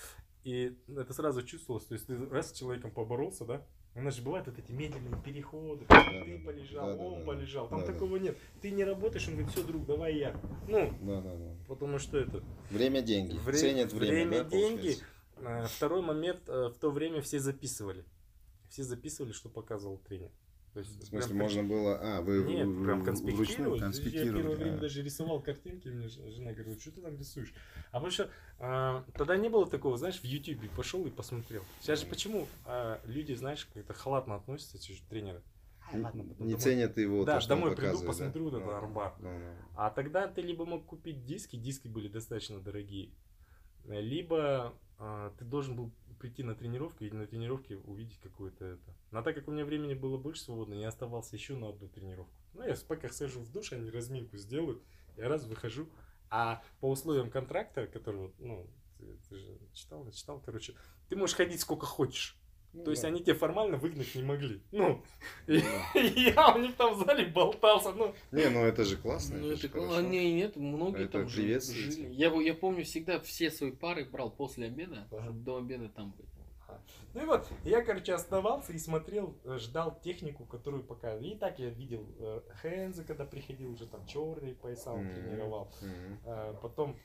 И это сразу чувствовалось, то есть, ты раз с человеком поборолся, да, у нас же бывают вот эти медленные переходы, да, ты да, полежал, да, он да, полежал, там да, такого да. нет. Ты не работаешь, он говорит, все, друг, давай я. Ну, да, да, да. потому что это... Время деньги, Вре... ценят время, Время да, деньги. Получается? Э, второй момент, э, в то время все записывали. Все записывали, что показывал тренер. То есть, в смысле, прям, можно было... А, вы Нет, прям конспектировать. конспектировать. Я первое время даже рисовал картинки, мне жена говорит, что ты там рисуешь? А потому что а, тогда не было такого, знаешь, в Ютубе пошел и посмотрел. Сейчас же почему а, люди, знаешь, как-то халатно относятся, эти тренеры. Ладно, не домой. ценят его. Да, то, что домой приду, посмотрю да? вот этот арбар. Да, да. А тогда ты либо мог купить диски, диски были достаточно дорогие, либо а, ты должен был прийти на тренировку и на тренировке увидеть какое-то это. Но так как у меня времени было больше свободно, я оставался еще на одну тренировку. Ну, я пока схожу в душ, они разминку сделают, я раз выхожу. А по условиям контракта, который, ну, ты, ты же читал, читал, короче, ты можешь ходить сколько хочешь. Ну, То есть они тебя формально выгнать не могли. Ну, ну я у них там в зале болтался. Ну. Не, ну это же классно. Ну, это, классно. Не, нет, многие это там жили. Я, я помню, всегда все свои пары брал после обеда, ага. до обеда там быть. Ну и вот, я, короче, оставался и смотрел, э, ждал технику, которую показывали. И так я видел э, Хэнза, когда приходил, уже там черный пояса он mm-hmm. тренировал. Mm-hmm. А, потом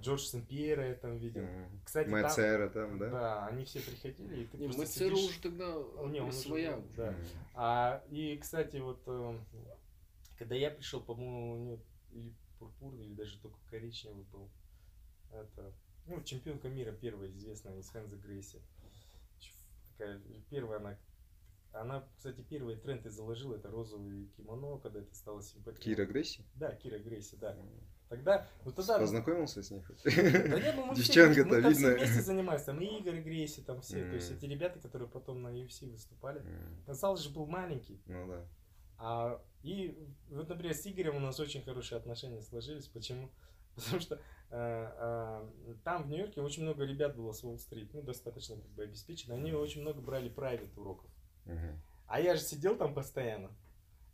Джордж Сен-Пьера я там видел. Mm. Кстати, Мэцера там, там, да? Да, они все приходили. И ты не, Мэцера уже тогда не, он своя. Уже, да. Mm. А, и, кстати, вот, э, когда я пришел, по-моему, у него или пурпурный, или даже только коричневый был. Это, ну, чемпионка мира первая известная из Хэнза Грейси. Такая, первая она она, кстати, первые тренды заложила, это розовый кимоно, когда это стало симпатично. Кира Грейси? Да, Кира Грейси, да. Тогда, ну тогда... Познакомился с ней? Да нет, ну мы Девчонка-то все, мы видно. Все вместе занимались, там Игорь Грейси, там все, mm. то есть эти ребята, которые потом на UFC выступали. Mm. Консал же был маленький. Ну да. А, и вот, например, с Игорем у нас очень хорошие отношения сложились. Почему? Потому что э, э, там в Нью-Йорке очень много ребят было с Уолл-стрит, ну, достаточно как бы обеспечено. Они очень много брали private уроков. Uh-huh. А я же сидел там постоянно.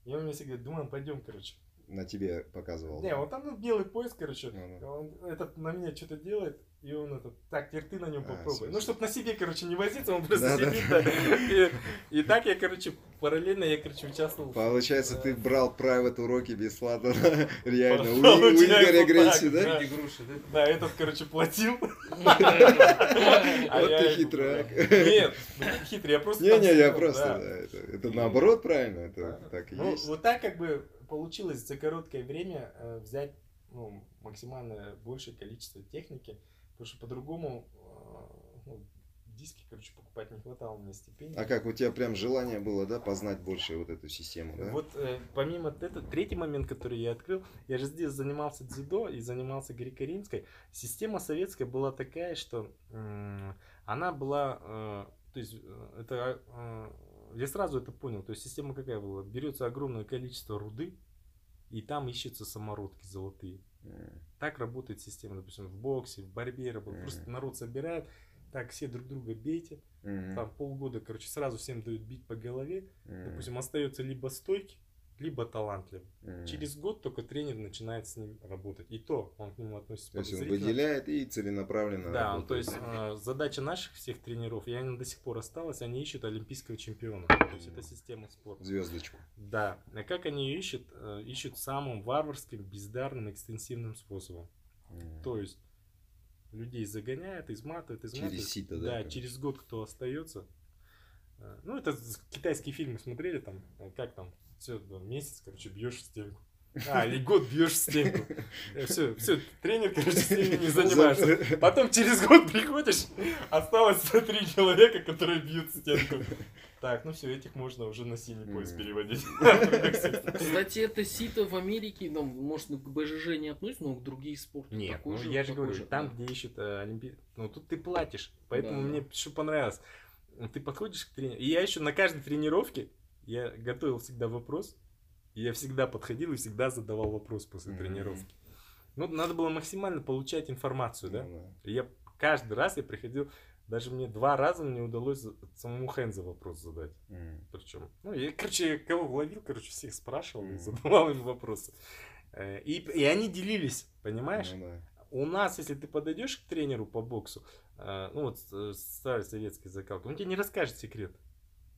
И он мне всегда говорит, думаю, пойдем, короче на тебе показывал. Не, вот там ну, белый пояс, короче, ну, ну. он этот на меня что-то делает, и он этот, так, теперь ты на нем а, попробуй. Ну, чтобы на себе, короче, не возиться, он просто да, сидит. Да. И, и так я, короче, параллельно я, короче, участвовал. Получается, ты брал private уроки бесплатно, реально, у, у Игоря Грейси, да? Да, этот, короче, платил. А вот ты хитрый. Нет, хитрый, я просто... Не-не, я просто, это наоборот правильно, это так и ну, есть. Вот так, как бы, получилось за короткое время э, взять ну, максимально большее количество техники, потому что по-другому э, ну, диски, короче, покупать не хватало мне стипендий. А как, у тебя прям желание было, да, познать больше вот эту систему, да? Вот э, помимо этого, третий момент, который я открыл, я же здесь занимался дзюдо и занимался греко-римской. Система советская была такая, что э, она была, э, то есть э, это э, я сразу это понял. То есть система какая была? Берется огромное количество руды, и там ищутся самородки золотые. Mm. Так работает система, допустим, в боксе, в борьбе работает. Mm. Просто народ собирает, так все друг друга бейте. Mm-hmm. Там полгода, короче, сразу всем дают бить по голове. Mm-hmm. Допустим, остается либо стойки, либо талантлив. Mm. Через год только тренер начинает с ним работать. И то он к нему относится То есть он выделяет и целенаправленно Да, работает. то есть э, задача наших всех тренеров, и они до сих пор осталась, они ищут олимпийского чемпиона. То есть это система спорта. Звездочку. Да. А как они ее ищут? Э, ищут самым варварским, бездарным, экстенсивным способом. Mm. То есть людей загоняют, изматывают, изматывают. Через сито, да? Да, через год кто остается. Э, ну, это китайские фильмы смотрели, там, э, как там, все, месяц, короче, бьешь стенку. А, или год бьешь стенку. Все, все, тренер, короче, с ними не занимаешься. Потом через год приходишь, осталось три человека, которые бьют стенку. Так, ну все, этих можно уже на синий пояс переводить. Кстати, это сито в Америке, ну, может, к БЖЖ не относится, но к другим спортам. Нет, ну, я же говорю, там, где ищут э, Олимпи... Ну, тут ты платишь, поэтому мне что понравилось. Ты подходишь к тренеру, и я еще на каждой тренировке я готовил всегда вопрос, и я всегда подходил и всегда задавал вопрос после mm-hmm. тренировки. Ну, надо было максимально получать информацию, да? Mm-hmm. И я каждый раз я приходил, даже мне два раза мне удалось самому Хэнза вопрос задать. Mm. Причем, ну, я, короче, кого ловил, короче, всех спрашивал mm. и задавал им вопросы. Э, и, и они делились, понимаешь? Mm, да. У нас, если ты подойдешь к тренеру по боксу, э, ну вот э, старый советский закалка, он тебе не расскажет секрет.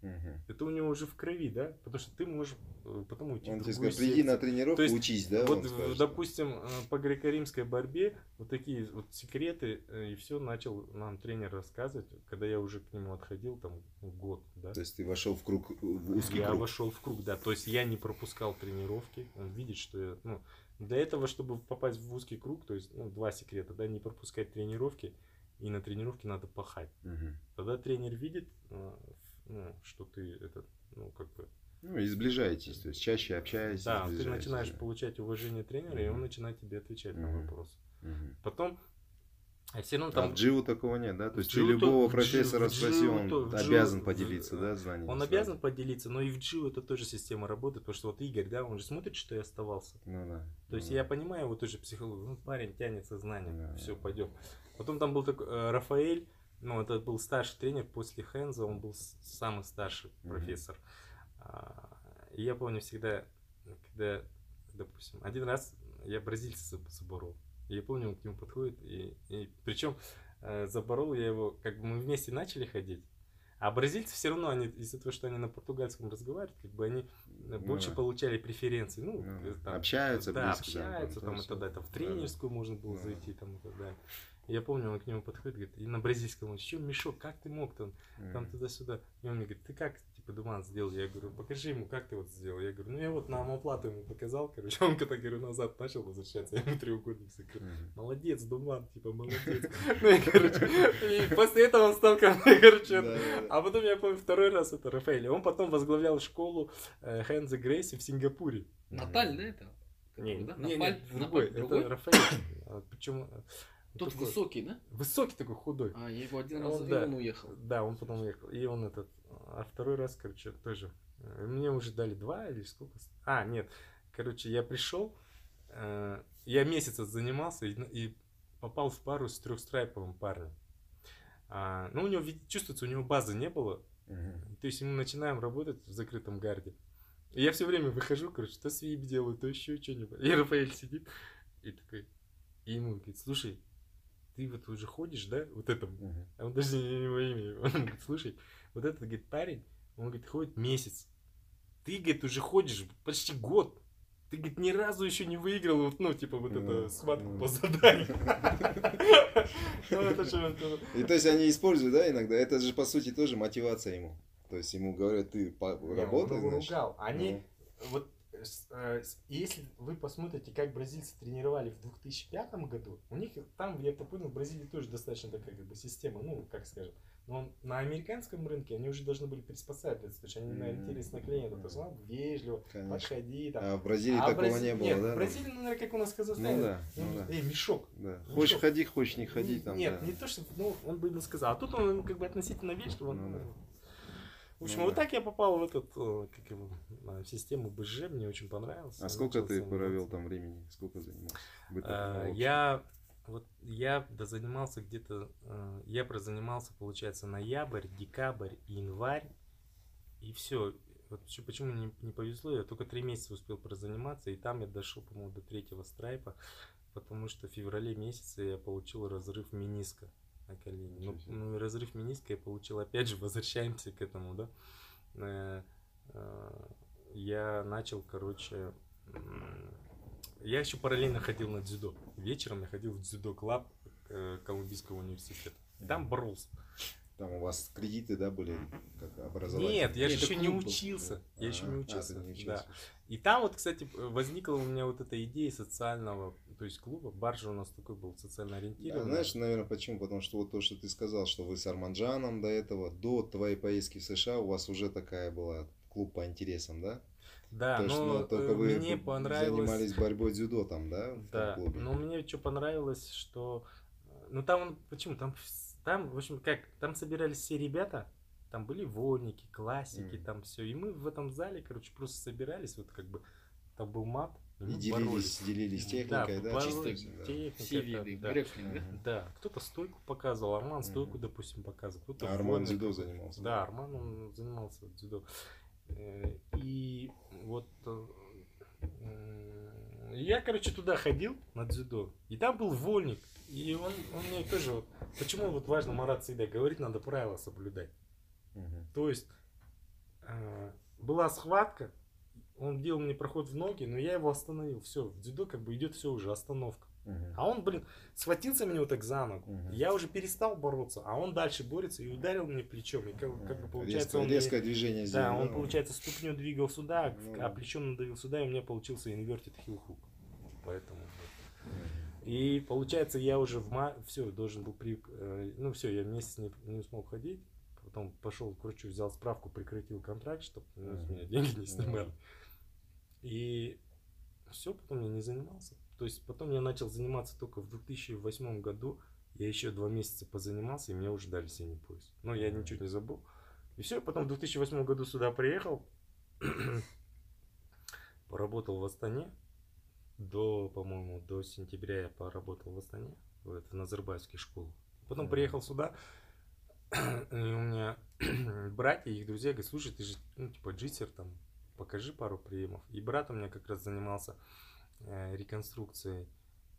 Угу. Это у него уже в крови, да? Потому что ты можешь э, потом уйти Он тебе скажет, приди на тренировку, То есть, учись, да? Вот, допустим, э, по греко-римской борьбе вот такие вот секреты, э, и все начал нам тренер рассказывать, когда я уже к нему отходил, там, год, да? То есть ты вошел в круг, в узкий я круг? Я вошел в круг, да. То есть я не пропускал тренировки, он видит, что я, ну, для этого, чтобы попасть в узкий круг, то есть, ну, два секрета, да, не пропускать тренировки, и на тренировке надо пахать. Угу. Тогда тренер видит ну, что ты этот, ну, как бы... Ну, и сближаетесь, то есть чаще общаетесь. Да, ты начинаешь да. получать уважение тренера, mm-hmm. и он начинает тебе отвечать mm-hmm. на вопросы. Mm-hmm. Потом А все равно там... А в Дживу такого нет, да? То есть ты любого то, профессора спроси, он обязан поделиться, да, знаниями? Он обязан поделиться, но и в Дживу это тоже система работает, потому что вот Игорь, да, он же смотрит, что я оставался. Ну да. То ну, есть да. я понимаю его тоже психологию, ну парень тянется знанием, да, все, да. пойдем. Потом там был такой э, Рафаэль, ну это был старший тренер после Хенза, он был самый старший профессор. Mm-hmm. И я помню всегда, когда, допустим, один раз я бразильца заборол. Я помню, он к нему подходит, и, и причем э, заборол я его, как бы мы вместе начали ходить, а бразильцы все равно, они, из-за того, что они на португальском разговаривают, как бы они ну, больше получали преференции. Ну, ну там, общаются, да, близко, общаются, да, там, там и тогда это в тренерскую да, можно было да. зайти, там и так далее. Я помню, он к нему подходит, говорит, и на бразильском, он, что, Мешок, как ты мог там, там туда-сюда? И он мне говорит, ты как, типа, Думан сделал? Я говорю, покажи ему, как ты вот сделал? Я говорю, ну я вот на оплату ему показал, короче, он когда, говорю, назад начал возвращаться, я ему треугольник закрыл. Молодец, Думан, типа, молодец. Ну и, короче, и после этого он стал ко мне, короче, а потом я помню второй раз это Рафаэль, он потом возглавлял школу Хэнза Грейси в Сингапуре. Наталь, да, это? Не, не, не, другой, это Рафаэль. А Причем тот такой, высокий, да? Высокий такой худой. А, я его один раз он, да, он уехал. Да, он потом уехал. И он этот, а второй раз, короче, тоже. Э, мне уже дали два или сколько? А, нет. Короче, я пришел, э, я месяц занимался и, и попал в пару с трехстрайповым парнем. А, ну, у него, чувствуется, у него базы не было. Uh-huh. То есть мы начинаем работать в закрытом гарде. И я все время выхожу, короче, то свип делаю, то еще что-нибудь. И Рафаэль сидит и такой, и ему говорит, слушай, ты вот уже ходишь, да, вот этому, uh-huh. а он даже не его имя, он говорит, слушай, вот этот, говорит, парень, он, говорит, ходит месяц, ты, говорит, уже ходишь почти год, ты, говорит, ни разу еще не выиграл, вот, ну, типа, вот это схватку по заданию. Ну, И то есть они используют, да, иногда, это же, по сути, тоже мотивация ему. То есть ему говорят, ты значит. Они, ну. вот если вы посмотрите, как бразильцы тренировали в 2005 году, у них там, я понял, в Бразилии тоже достаточно такая как бы система, ну, как скажем, но на американском рынке они уже должны были приспосабливаться, то есть они ориентировались на клиента, то есть надо вежливо, Конечно. подходи. Там. А в Бразилии а такого Бразилии, не было, нет, да? в Бразилии, ну, наверное, как у нас в Казахстане. Ну да, ну, да. Эй, мешок. Да. Мешок. Хочешь ходи, хочешь не ходи. Там, нет, да. не то, что, ну, он бы ему сказал, а тут он как бы относительно вежливо, ну, да. В общем, ну, вот да. так я попал в этот, э, как его, в систему БЖ, мне очень понравилось. А сколько ты провел там времени? Сколько занимался? А, я вот я занимался где-то, э, я прозанимался, получается, ноябрь, декабрь, январь, и все. Вот почему не, не повезло, я только три месяца успел прозаниматься, и там я дошел, по-моему, до третьего страйпа, потому что в феврале месяце я получил разрыв миниска на колени. Ну, ну, разрыв мениска я получил, опять же, возвращаемся к этому, да. Э, э, я начал, короче, я еще параллельно ходил на дзюдо. Вечером я ходил в дзюдо-клаб э, Колумбийского университета. Там боролся. Там у вас кредиты, да, были как образование? Нет, я же еще не учился. Я еще не учился. А, не учился. Да. И там вот, кстати, возникла у меня вот эта идея социального, то есть клуба. Баржа у нас такой был социально ориентированный. Да, знаешь, наверное, почему? Потому что вот то, что ты сказал, что вы с Арманджаном до этого, до твоей поездки в США, у вас уже такая была клуб по интересам, да? Да, то, но что, ну, только вы мне понравилось... занимались борьбой дзюдо там, да? Да, но мне что понравилось, что... Ну там, почему? Там там, в общем, как, там собирались все ребята, там были вольники, классики, mm. там все. И мы в этом зале, короче, просто собирались, вот как бы, там был мат, и, и делились, боролись. делились техникой, да? да? Чисто, да. Техника, все виды, да. Грэпплинг, да? Да, кто-то стойку показывал, Арман стойку, mm. допустим, показывал. Кто-то а Арман дзюдо занимался. Да, Арман, он занимался дзюдо. Э, и вот э, я, короче, туда ходил на дзюдо, и там был вольник. И он, он мне тоже вот, почему вот важно Марат всегда говорит, надо правила соблюдать. Угу. То есть э, была схватка, он делал мне проход в ноги, но я его остановил. Все, в дзюдо как бы идет все уже, остановка. Угу. А он, блин, схватился меня вот так за ногу. Угу. Я уже перестал бороться, а он дальше борется и ударил мне плечом. И как, как бы получается Резко, он резкое движение сделал. Да, он получается ступню двигал сюда, ну, а плечом надавил сюда, и у меня получился инвертит хил-хук. Поэтому. И получается, я уже в ма... все, должен был при... Э, ну все, я месяц не, не смог ходить. Потом пошел к врачу, взял справку, прекратил контракт, чтобы ну, с меня деньги не снимали. И все, потом я не занимался. То есть потом я начал заниматься только в 2008 году. Я еще два месяца позанимался, и мне уже дали синий пояс. Но я ничего не забыл. И все, потом в 2008 году сюда приехал, поработал в Астане. До, по-моему, до сентября я поработал в Астане, в, в Назарбаевских школах. Потом mm-hmm. приехал сюда, и у меня братья и их друзья говорят, слушай, ты же, ну, типа, джитсер, там, покажи пару приемов. И брат у меня как раз занимался реконструкцией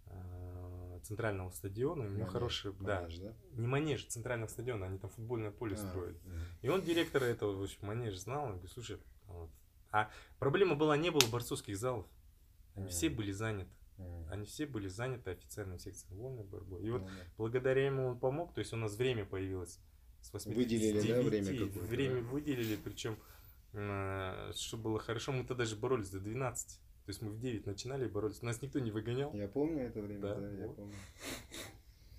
э, центрального стадиона. У него хороший, манеж, да, да, не манеж, центрального стадиона, они там футбольное поле а, строят. Да. И он директора этого, в общем, манеж знал, он говорит, слушай, вот. а проблема была, не было борцовских залов. Они все были заняты. Они все были заняты официальной секцией вольной борьбой. И вот благодаря ему он помог, то есть у нас время появилось с 8 Выделили, да, время какое-то? Время выделили, причем, э, что было хорошо, мы тогда даже боролись до 12. То есть мы в 9 начинали и боролись. Нас никто не выгонял. Я помню это время, да, да вот. я помню.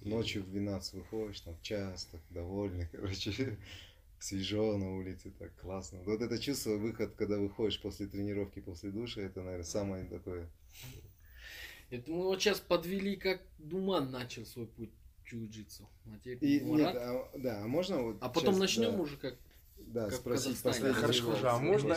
Ночью в 12 выходишь, там час, так довольный, короче свежо на улице, так классно. Вот это чувство, выход, когда выходишь после тренировки, после душа, это, наверное, самое такое. Это мы вот сейчас подвели, как Думан начал свой путь джиу-джитсу. А И, нет, а, да, а можно вот А потом сейчас, начнем да. уже как да, как спросить последний Хорошо, а можно?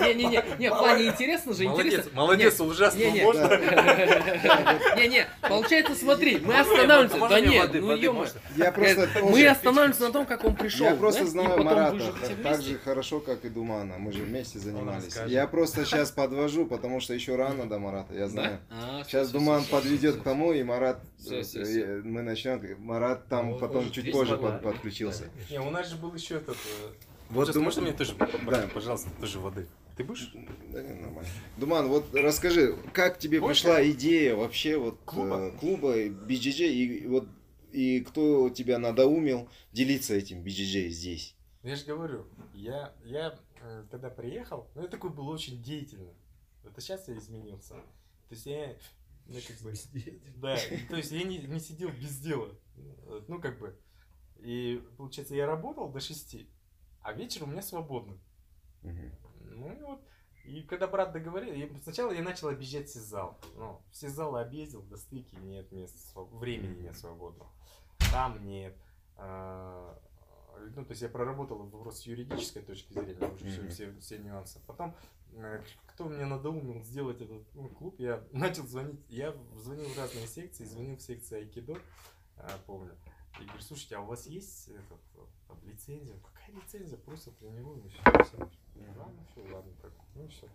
Не-не-не, не, в плане интересно же, интересно. Молодец, ужасно, можно? Не-не, получается, смотри, мы останавливаемся, да нет, ну ё Я просто Мы останавливаемся на том, как он пришел. Я просто знаю Марата. так же хорошо, как и Думана, мы же вместе занимались. Я просто сейчас подвожу, потому что еще рано до Марата, я знаю. Сейчас а, Думан подведет к тому, и Марат, э, мы начнем, Марат там ну, потом чуть позже подключился. Не, у нас же был еще этот э, вот Сейчас, можно мне тоже, да. пожалуйста, тоже воды? Ты будешь? Да, не, нормально. Думан, вот расскажи, как тебе Больше? пришла идея вообще вот клуба, э, клуба BJJ и вот и кто тебя надоумил делиться этим BJJ здесь? Я же говорю, я, я э, тогда приехал, но я такой был очень деятельный. Это сейчас я изменился. То есть я, ну, как бы, да, то есть я не, не сидел без дела. Ну, как бы, и получается, я работал до шести, а вечер у меня свободно. Угу. Ну и вот, и когда брат договорил, сначала я начал объезжать все зал. Ну, все залы объездил, до стыки нет места, времени нет свободного. Там нет. А, ну, то есть я проработал вопрос с юридической точки зрения, уже все, все, все нюансы. Потом, э, кто мне надоумил сделать этот ну, клуб, я начал звонить, я звонил в разные секции, звонил в секции Айкидо, а, помню. И говорю, слушайте, а у вас есть этот, там, лицензия? Лицензия? Просто тренируем, и все. все. Ладно, все, ладно, так. Ну все.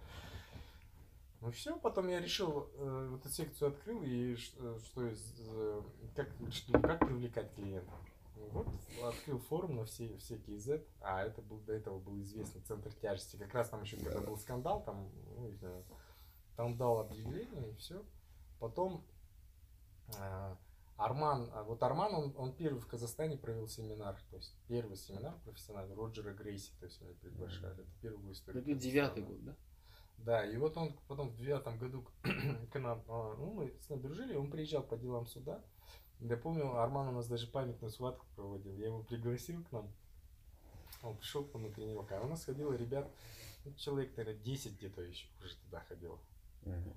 Ну все, потом я решил, э, вот эту секцию открыл, и что, что из, э, как, что, как привлекать клиентов. Вот, открыл форум на все, все KZ, а это был, до этого был известный центр тяжести. Как раз там еще когда был скандал, там, ну, там дал объявление, и все. Потом э, Арман, а вот Арман, он, он первый в Казахстане провел семинар, то есть первый семинар профессиональный Роджера Грейси, то есть они приглашали, это первую историю. Это девятый год, да? Да, и вот он потом в девятом году к нам, а, ну мы с ним дружили, он приезжал по делам сюда. Я помню, Арман у нас даже памятную схватку проводил, я его пригласил к нам, он пришел нам на тренировку, а у нас ходило ребят, ну, человек, наверное, 10 где-то еще уже туда ходило.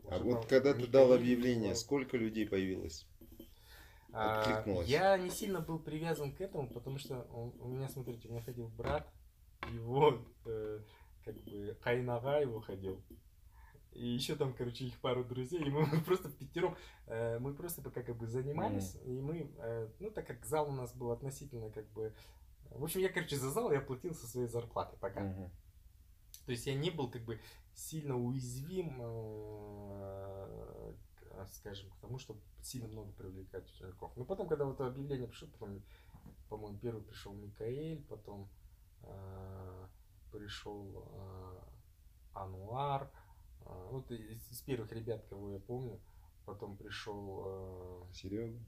А вот когда ты дал объявление, сколько людей появилось? А, я не сильно был привязан к этому, потому что у меня, смотрите, у меня ходил брат, его, э, как бы, Кайнага его ходил. И еще там, короче, их пару друзей, и мы, мы просто пятером, э, мы просто как бы занимались, mm. и мы, э, ну, так как зал у нас был относительно, как бы, в общем, я, короче, за зал я платил со своей зарплаты пока. Mm-hmm. То есть я не был, как бы, сильно уязвим э, скажем, к тому, чтобы сильно много привлекать учеников. Но потом, когда вот объявление пришло, потом, по-моему, первый пришел Микаэль, потом э, пришел э, Ануар, э, вот из, из первых ребят, кого я помню, потом пришел... Э, Серега?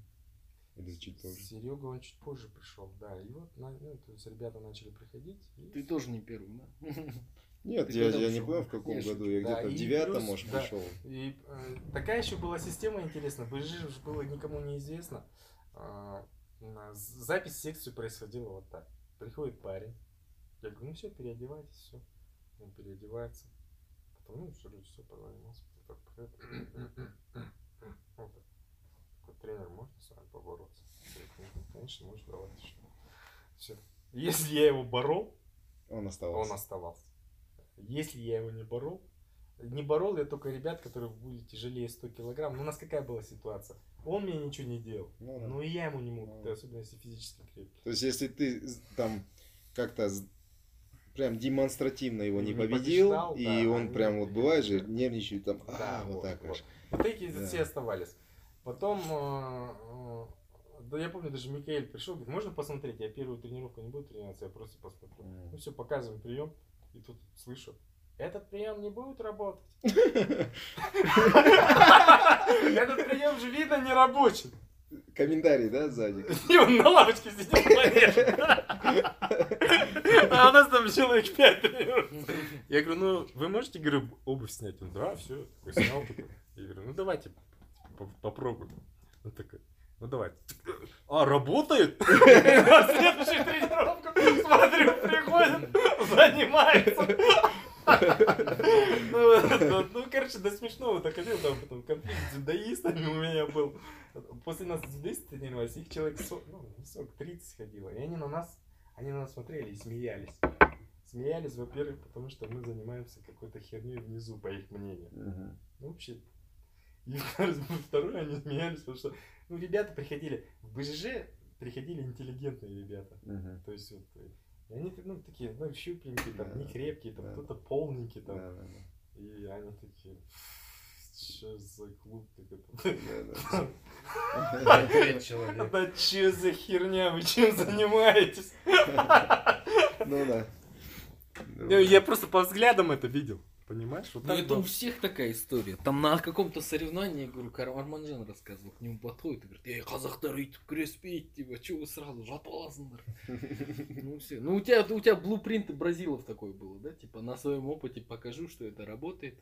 Или чуть позже? Серега, он чуть позже пришел, да. И вот, ну, то есть ребята начали приходить. И... Ты тоже не первый, да? Нет, я, я не помню в каком я году, я да, где-то в девятом, может, да, пришел. И э, такая еще была система интересная, БЖ было никому не известно. Э, запись секции происходила вот так. Приходит парень, я говорю, ну все, переодевайтесь, все. Он переодевается. Потом, ну, все, все, позанимался. Вот так. Такой тренер, можно с вами побороться? Конечно, можешь давать. Все. Если я его борол, он оставался. Он оставался. Если я его не борол, не борол я только ребят, которые были тяжелее 100 килограмм. Ну, у нас какая была ситуация? Он мне ничего не делал. Ну, да. ну и я ему не мог, ну, особенно если физически крепкий. То есть, если ты там как-то прям демонстративно его не, не победил, побеждал, и да, он прям вот бывает же нервничает там, да, а, вот, вот так вот. Вот такие да. все оставались. Потом, э, э, да я помню, даже Микаэль пришел, говорит, можно посмотреть, я первую тренировку не буду тренироваться, я просто посмотрю. Mm. Ну все, показываем прием, и тут слышу, этот прием не будет работать. Этот прием же видно не рабочий. Комментарий, да, сзади? И он на лавочке сидел, А у нас там человек пять Я говорю, ну, вы можете, говорю, обувь снять? Он, да, все, такой снял. Я говорю, ну, давайте попробуем. Он такой, ну давай. А, работает? На следующую тренировку смотрю, приходит, занимается. Ну, ну, короче, до смешного так ходил, там потом конфликт с дзюдоистами у меня был. После нас дзюдоисты тренировались, их человек 40, ну, 40, 30 ходило. И они на нас, они на нас смотрели и смеялись. Смеялись, во-первых, потому что мы занимаемся какой-то херней внизу, по их мнению. Ну, вообще, и второе, они смеялись, потому что, ну, ребята приходили, в БЖЖ приходили интеллигентные ребята. То есть, вот, и они, ну, такие, ну, щупленькие, там, не крепкие, там, кто-то полненький, там. И они такие, что за клуб такой? Да что за херня, вы чем занимаетесь? Ну да. Я просто по взглядам это видел. Понимаешь? Вот ну, это было. у всех такая история. Там на каком-то соревновании, я говорю, Арманжан рассказывал, к нему подходит и говорит, эй, казахтар өйтіп күреспейді типа, что вы сразу жатып Ну все. Ну у тебя, у тебя блупринт бразилов такой был, да? Типа на своем опыте покажу, что это работает.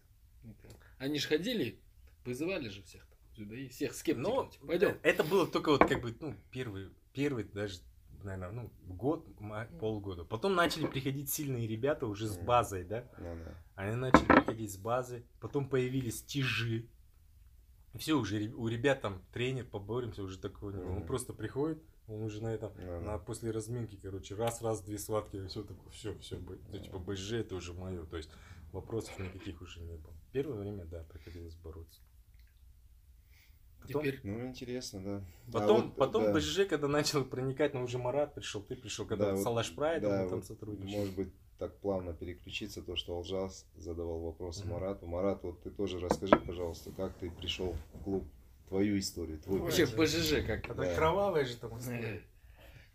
Они же ходили, вызывали же всех сюда и всех скептиков. Ну, типа, пойдем. Это было только вот как бы, ну, первый, первый даже наверное, ну, год, полгода. Потом начали приходить сильные ребята уже с базой, да? Они начали приходить с базы. Потом появились тяжи. И все, уже у ребят там тренер, поборемся, уже такого не было. Он просто приходит, он уже на этом, на, после разминки, короче, раз-раз, две схватки, все такое, все, все, ну, типа БЖ это уже мое, то есть вопросов никаких уже не было. Первое время, да, приходилось бороться. Потом, Теперь... Ну, интересно, да. Потом, а вот, потом да. БЖЖ, когда начал проникать, но уже Марат пришел, ты пришел, когда да, Салаш Прайд, да, там вот, сотрудничали. Может быть, так плавно переключиться, то, что Алжас задавал вопросы mm-hmm. Марату. Марат, вот ты тоже расскажи, пожалуйста, как ты пришел в клуб, твою историю, твой Вообще, БЖЖ как? Это да. кровавая же там история.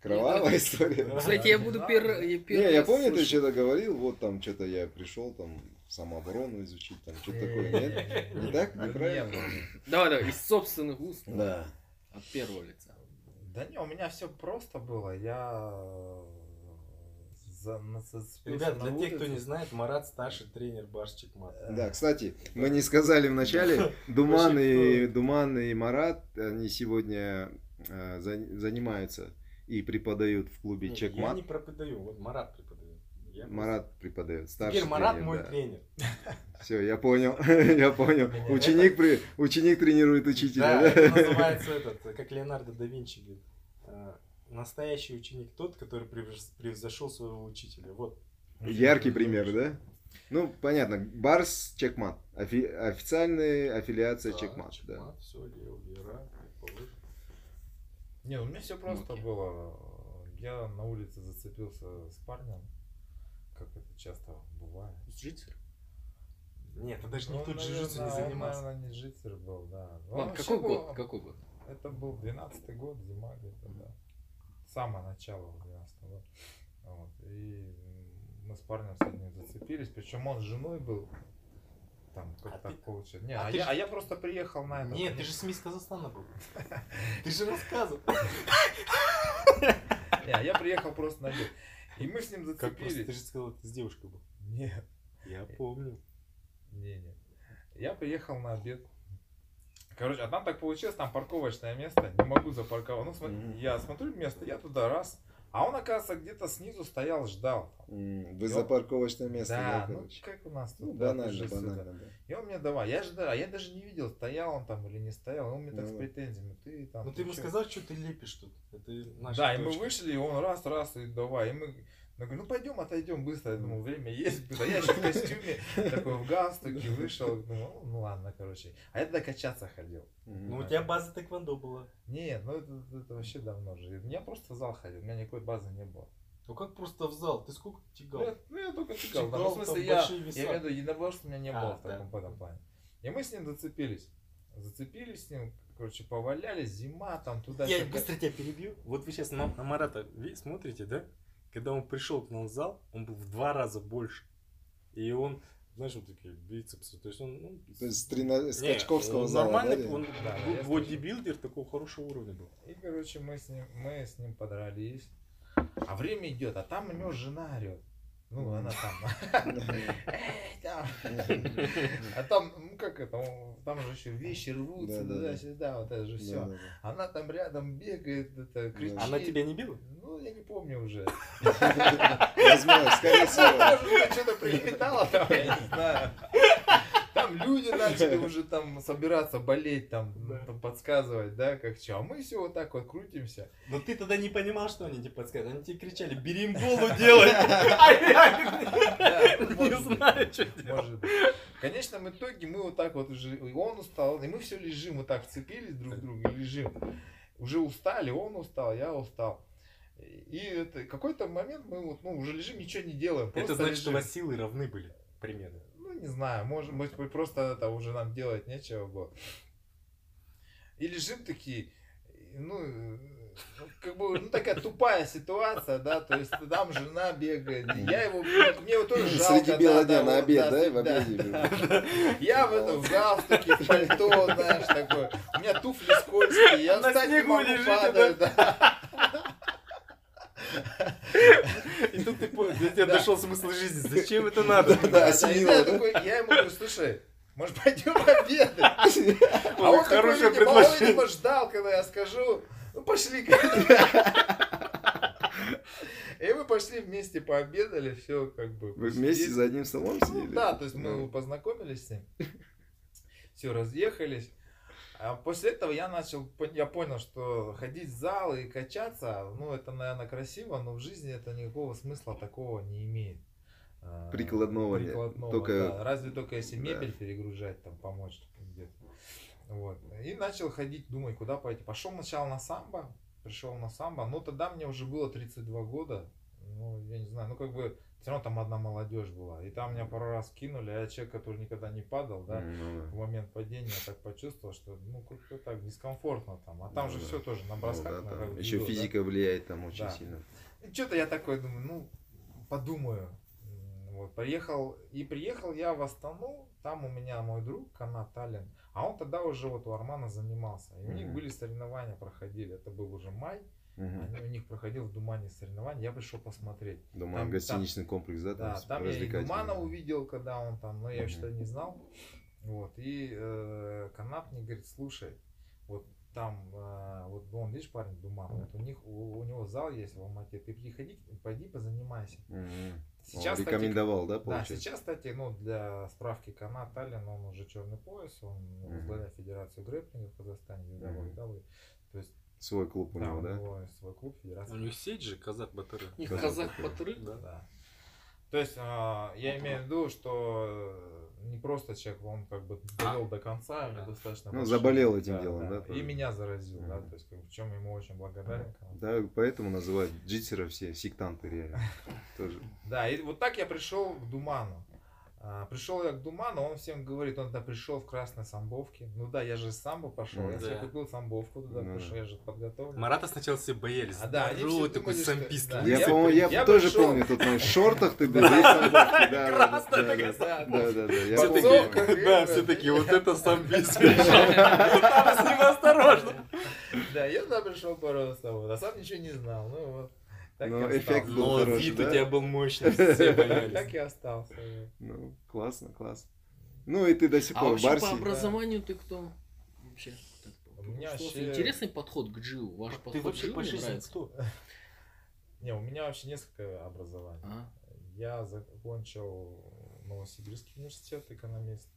Кровавая история. Кстати, я буду первый. Не, я помню, ты что-то говорил, вот там что-то я пришел, там самооборону изучить, там что-то такое, нет? Не так? Неправильно? Давай, давай, из собственных уст. Да. От первого лица. Да не, у меня все просто было. Я за, Ребят, для тех, кто не знает, Марат старший тренер Мат. Да, кстати, мы не сказали в начале, Думан и, Думан и Марат, они сегодня э, занимаются и преподают в клубе Чекмат. Я не преподаю, вот Марат преподает. Я Марат преподает. Старший Теперь Марат тренер, мой да. тренер. Все, я понял, я понял. Ученик, при, ученик тренирует учителя. Да, да? это называется этот, как Леонардо да Винчи говорит. Э, настоящий ученик тот, который превзошел своего учителя. Вот. Яркий пример, да? Ну, понятно. Барс Чекмат. Офи- официальная аффилиация да, Чекмат. Чекмат, да. все, Лео, Вера, Не, у меня все просто okay. было. Я на улице зацепился с парнем как это часто бывает. Джитсер? Нет, это даже ну, никто джиу-джитсу не занимался. Он, наверное, не джитсер был, да. Ну, Ладно, какой был, год? Какой год? Это был 12-й год, зима где-то, да. Самое начало 12 года. Вот. И мы с парнем с одним зацепились, причем он с женой был. Там а так ты... получилось. Не, а, а, я, ж... а я просто приехал на это. Нет, ты же с Мисс Казахстана был. Ты же рассказывал. Не, а я приехал просто на и мы с ним зацепились. Как ты же сказал, ты с девушкой был. Нет. Я помню. Не, не. Я приехал на обед. Короче, а там так получилось, там парковочное место, не могу запарковать. Ну, смотри, mm-hmm. я смотрю место, я туда раз, А он, оказывается, где-то снизу стоял, ждал. Вы за парковочное место, Да, да, ну короче? как у нас тут. Ну, да, банально, банально, да. И он мне давай, я же, да, я даже не видел, стоял он там или не стоял, и он мне так с претензиями, ты там... Ну ты ему чё?» сказал, что ты лепишь тут. Это наша Да, и мы вышли, и он раз, раз, и давай, и мы... Я говорю, ну пойдем, отойдем быстро. Я думал, время есть. быстро. Я еще в костюме, такой в галстуке вышел. Думал, ну ладно, короче. А я тогда качаться ходил. Ну у тебя база тэквондо была. Нет, ну это, это вообще давно же. Я просто в зал ходил, у меня никакой базы не было. Ну как просто в зал? Ты сколько Ну тягал? я, ну, я только тягал. да, Тягал, ну, в смысле, я, я имею в виду, единоборств у меня не А, было в да. таком, этом плане. И мы с ним зацепились. Зацепились с ним, короче, повалялись, зима там, туда Я быстро тебя перебью. Вот вы сейчас на, на Марата смотрите, да? Когда он пришел к нам в зал, он был в два раза больше. И он, знаешь, вот такие бицепсы. То есть он, ну, То есть с, трена- с не, Качковского он зала, нормальный, да, он Да, бодибилдер такого хорошего уровня был. И, короче, мы с ним, мы с ним подрались. А время идет, а там у него жена орет. Ну, она там. А там, ну как это, там же еще вещи рвутся туда-сюда, вот это же все. Она там рядом бегает, это, кричит. Она тебя не била? Ну, я не помню уже. Возможно, скорее всего. Что-то прилетало там, я не знаю. Там люди начали уже там собираться болеть, там, Да. там подсказывать, да, как что. А мы все вот так вот крутимся. Но ты тогда не понимал, что они тебе подсказывают. Они тебе кричали, бери им голову, делай. А я не знаю, что делать. В конечном итоге мы вот так вот уже, он устал, и мы все лежим, вот так вцепились друг к другу лежим. Уже устали, он устал, я устал. И это какой-то момент мы вот, ну, уже лежим, ничего не делаем. Это значит, что у лежим. вас силы равны были, примерно. Ну, не знаю, может быть, просто это уже нам делать нечего было. И лежим такие, ну, как бы, ну, такая тупая ситуация, да, то есть там жена бегает, я его, мне его тоже жалко. Среди бела да, дня да, на обед, да, среди- в обеде был. да. Я в этом в галстуке, в пальто, знаешь, такой. У меня туфли скользкие, я На встать не могу, лежите, падаю, да. И тут ты понял, до тебя дошел смысл жизни. Зачем это надо? Да, осенило, я ему говорю, слушай, может пойдем обедать? А он такой, хорошее он, предложение. видимо, ждал, когда я скажу, ну пошли. И мы пошли вместе пообедали, все как бы. Вы вместе за одним столом Ну сидели? да, то есть мы Ну. познакомились с ним. Все, разъехались. А после этого я начал, я понял, что ходить в зал и качаться, ну это, наверное, красиво, но в жизни это никакого смысла такого не имеет. А, Прикладного. Прикладного, Только- да. Разве только если да. мебель перегружать, там помочь где-то. Вот. И начал ходить, думай, куда пойти. Пошел сначала на самбо, пришел на самбо, но тогда мне уже было 32 года. Ну, я не знаю, ну как бы все равно там одна молодежь была. И там меня пару раз кинули, а я человек, который никогда не падал, да. Ну В да. момент падения я так почувствовал, что ну как-то так дискомфортно там. А там Ну же да. все тоже на Ну бросках. да, на там Еще да. физика влияет там очень Да. сильно. Что-то я такой думаю, ну, подумаю. Вот, приехал, и приехал я в Астану, там у меня мой друг, Канат Таллин, а он тогда уже вот у Армана занимался. И у них Мгм. были соревнования, проходили, это был уже май, Они, у них проходил в Думане соревнования, я пришел посмотреть. Думаю, Там- гостиничный комплекс, да? Да, там я и. Думана увидел, когда он там, но я Мгм. что-то не знал. Вот, и э, Канат мне говорит, слушай, вот там, э, вот он, видишь, парень Думан, вот у них, у, у него зал есть в Алмате, ты приходи, пойди позанимайся. Мгм. Сейчас, Он кстати, рекомендовал, да, да, получается? сейчас, кстати, ну, для справки Канат Таллин, он уже черный пояс, он Мгм. возглавляет Федерацию грэпплинга в Казахстане, Мгм. WW. То есть, Свой клуб у да, него, у да? него есть свой клуб, У Федерация. них сеть же, казак батыры. Не Казах казах такой. Батыры? Да. Да. То есть, а, я имею в виду, что э, не просто человек, он как бы довел до конца, у него Да. достаточно Ну, большой- заболел этим делом, да, И тоже. меня заразил, да, Мгм. то есть, в чем ему очень благодарен. Да, поэтому называют джитсеров все сектанты реально. Тоже. Да, и вот так я пришел к Думану. А, пришел я к Думану, он всем говорит, он тогда пришел в красной самбовке. Ну да, я же с самбо пошел, я Мгм. себе Да. купил самбовку туда, Ну пришел, да. я же подготовлен. Марата сначала все боялись. А, да, все такой думали, что- сампист. да. Я, Я- по-моему, я, я тоже пришел- помню, тут на шортах ты был, да, да, да, Красная да, такая да, самбовка. да, да, да, Все помню. Такие, крылья, да, все да. такие, вот это сампист пришел. С ним осторожно. Да, я туда пришел вот, а сам ничего не знал. Ну вот. Так Но я остался. эффект был Но хороший, вид да? у тебя был мощный, все Так боялись. я остался. Ну, классно, классно. Ну и ты до сих А пор в вообще Барсе. по образованию ты кто? Вообще. Так, У меня что вообще- Интересный подход к джиу. Ваш Ты подход к вообще джиу по жизни нравится. кто? Не, у меня вообще несколько образований. А? Я закончил Новосибирский университет, экономист.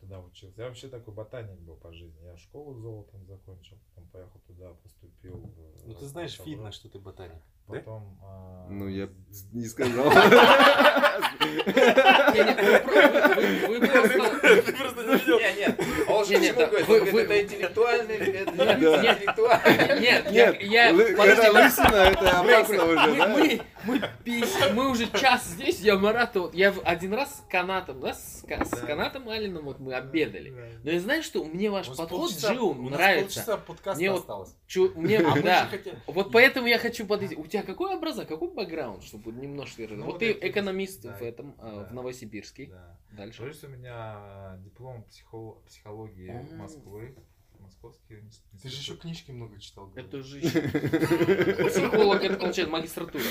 Туда учился. Я вообще такой ботаник был по жизни. Я школу золотом закончил, потом поехал туда, поступил. Ну ты знаешь, видно, что ты ботаник. Потом... А... Ну, я не сказал. Вы просто не видел. Нет, нет. Он же почему это интеллектуальный, это интеллектуальный. Нет, нет, я... Это лысина, это опасно уже, да? Мы, мы уже час здесь, я Марату, я один раз с канатом, да, с, с канатом Алином вот мы обедали. Но я знаю, что мне ваш подход Джиу нравится. мне вот, осталось. Чу, мне, а да. Вот поэтому я хочу подойти. У тебя какой образок, какой бэкграунд, чтобы немножко... Ну, вот ты экономист да, в этом, а, да, в Новосибирске. Да. Дальше. То есть у меня диплом психологии Москвы московский институт. Ты же еще книжки много читал. Это же психолог, это получается магистратура.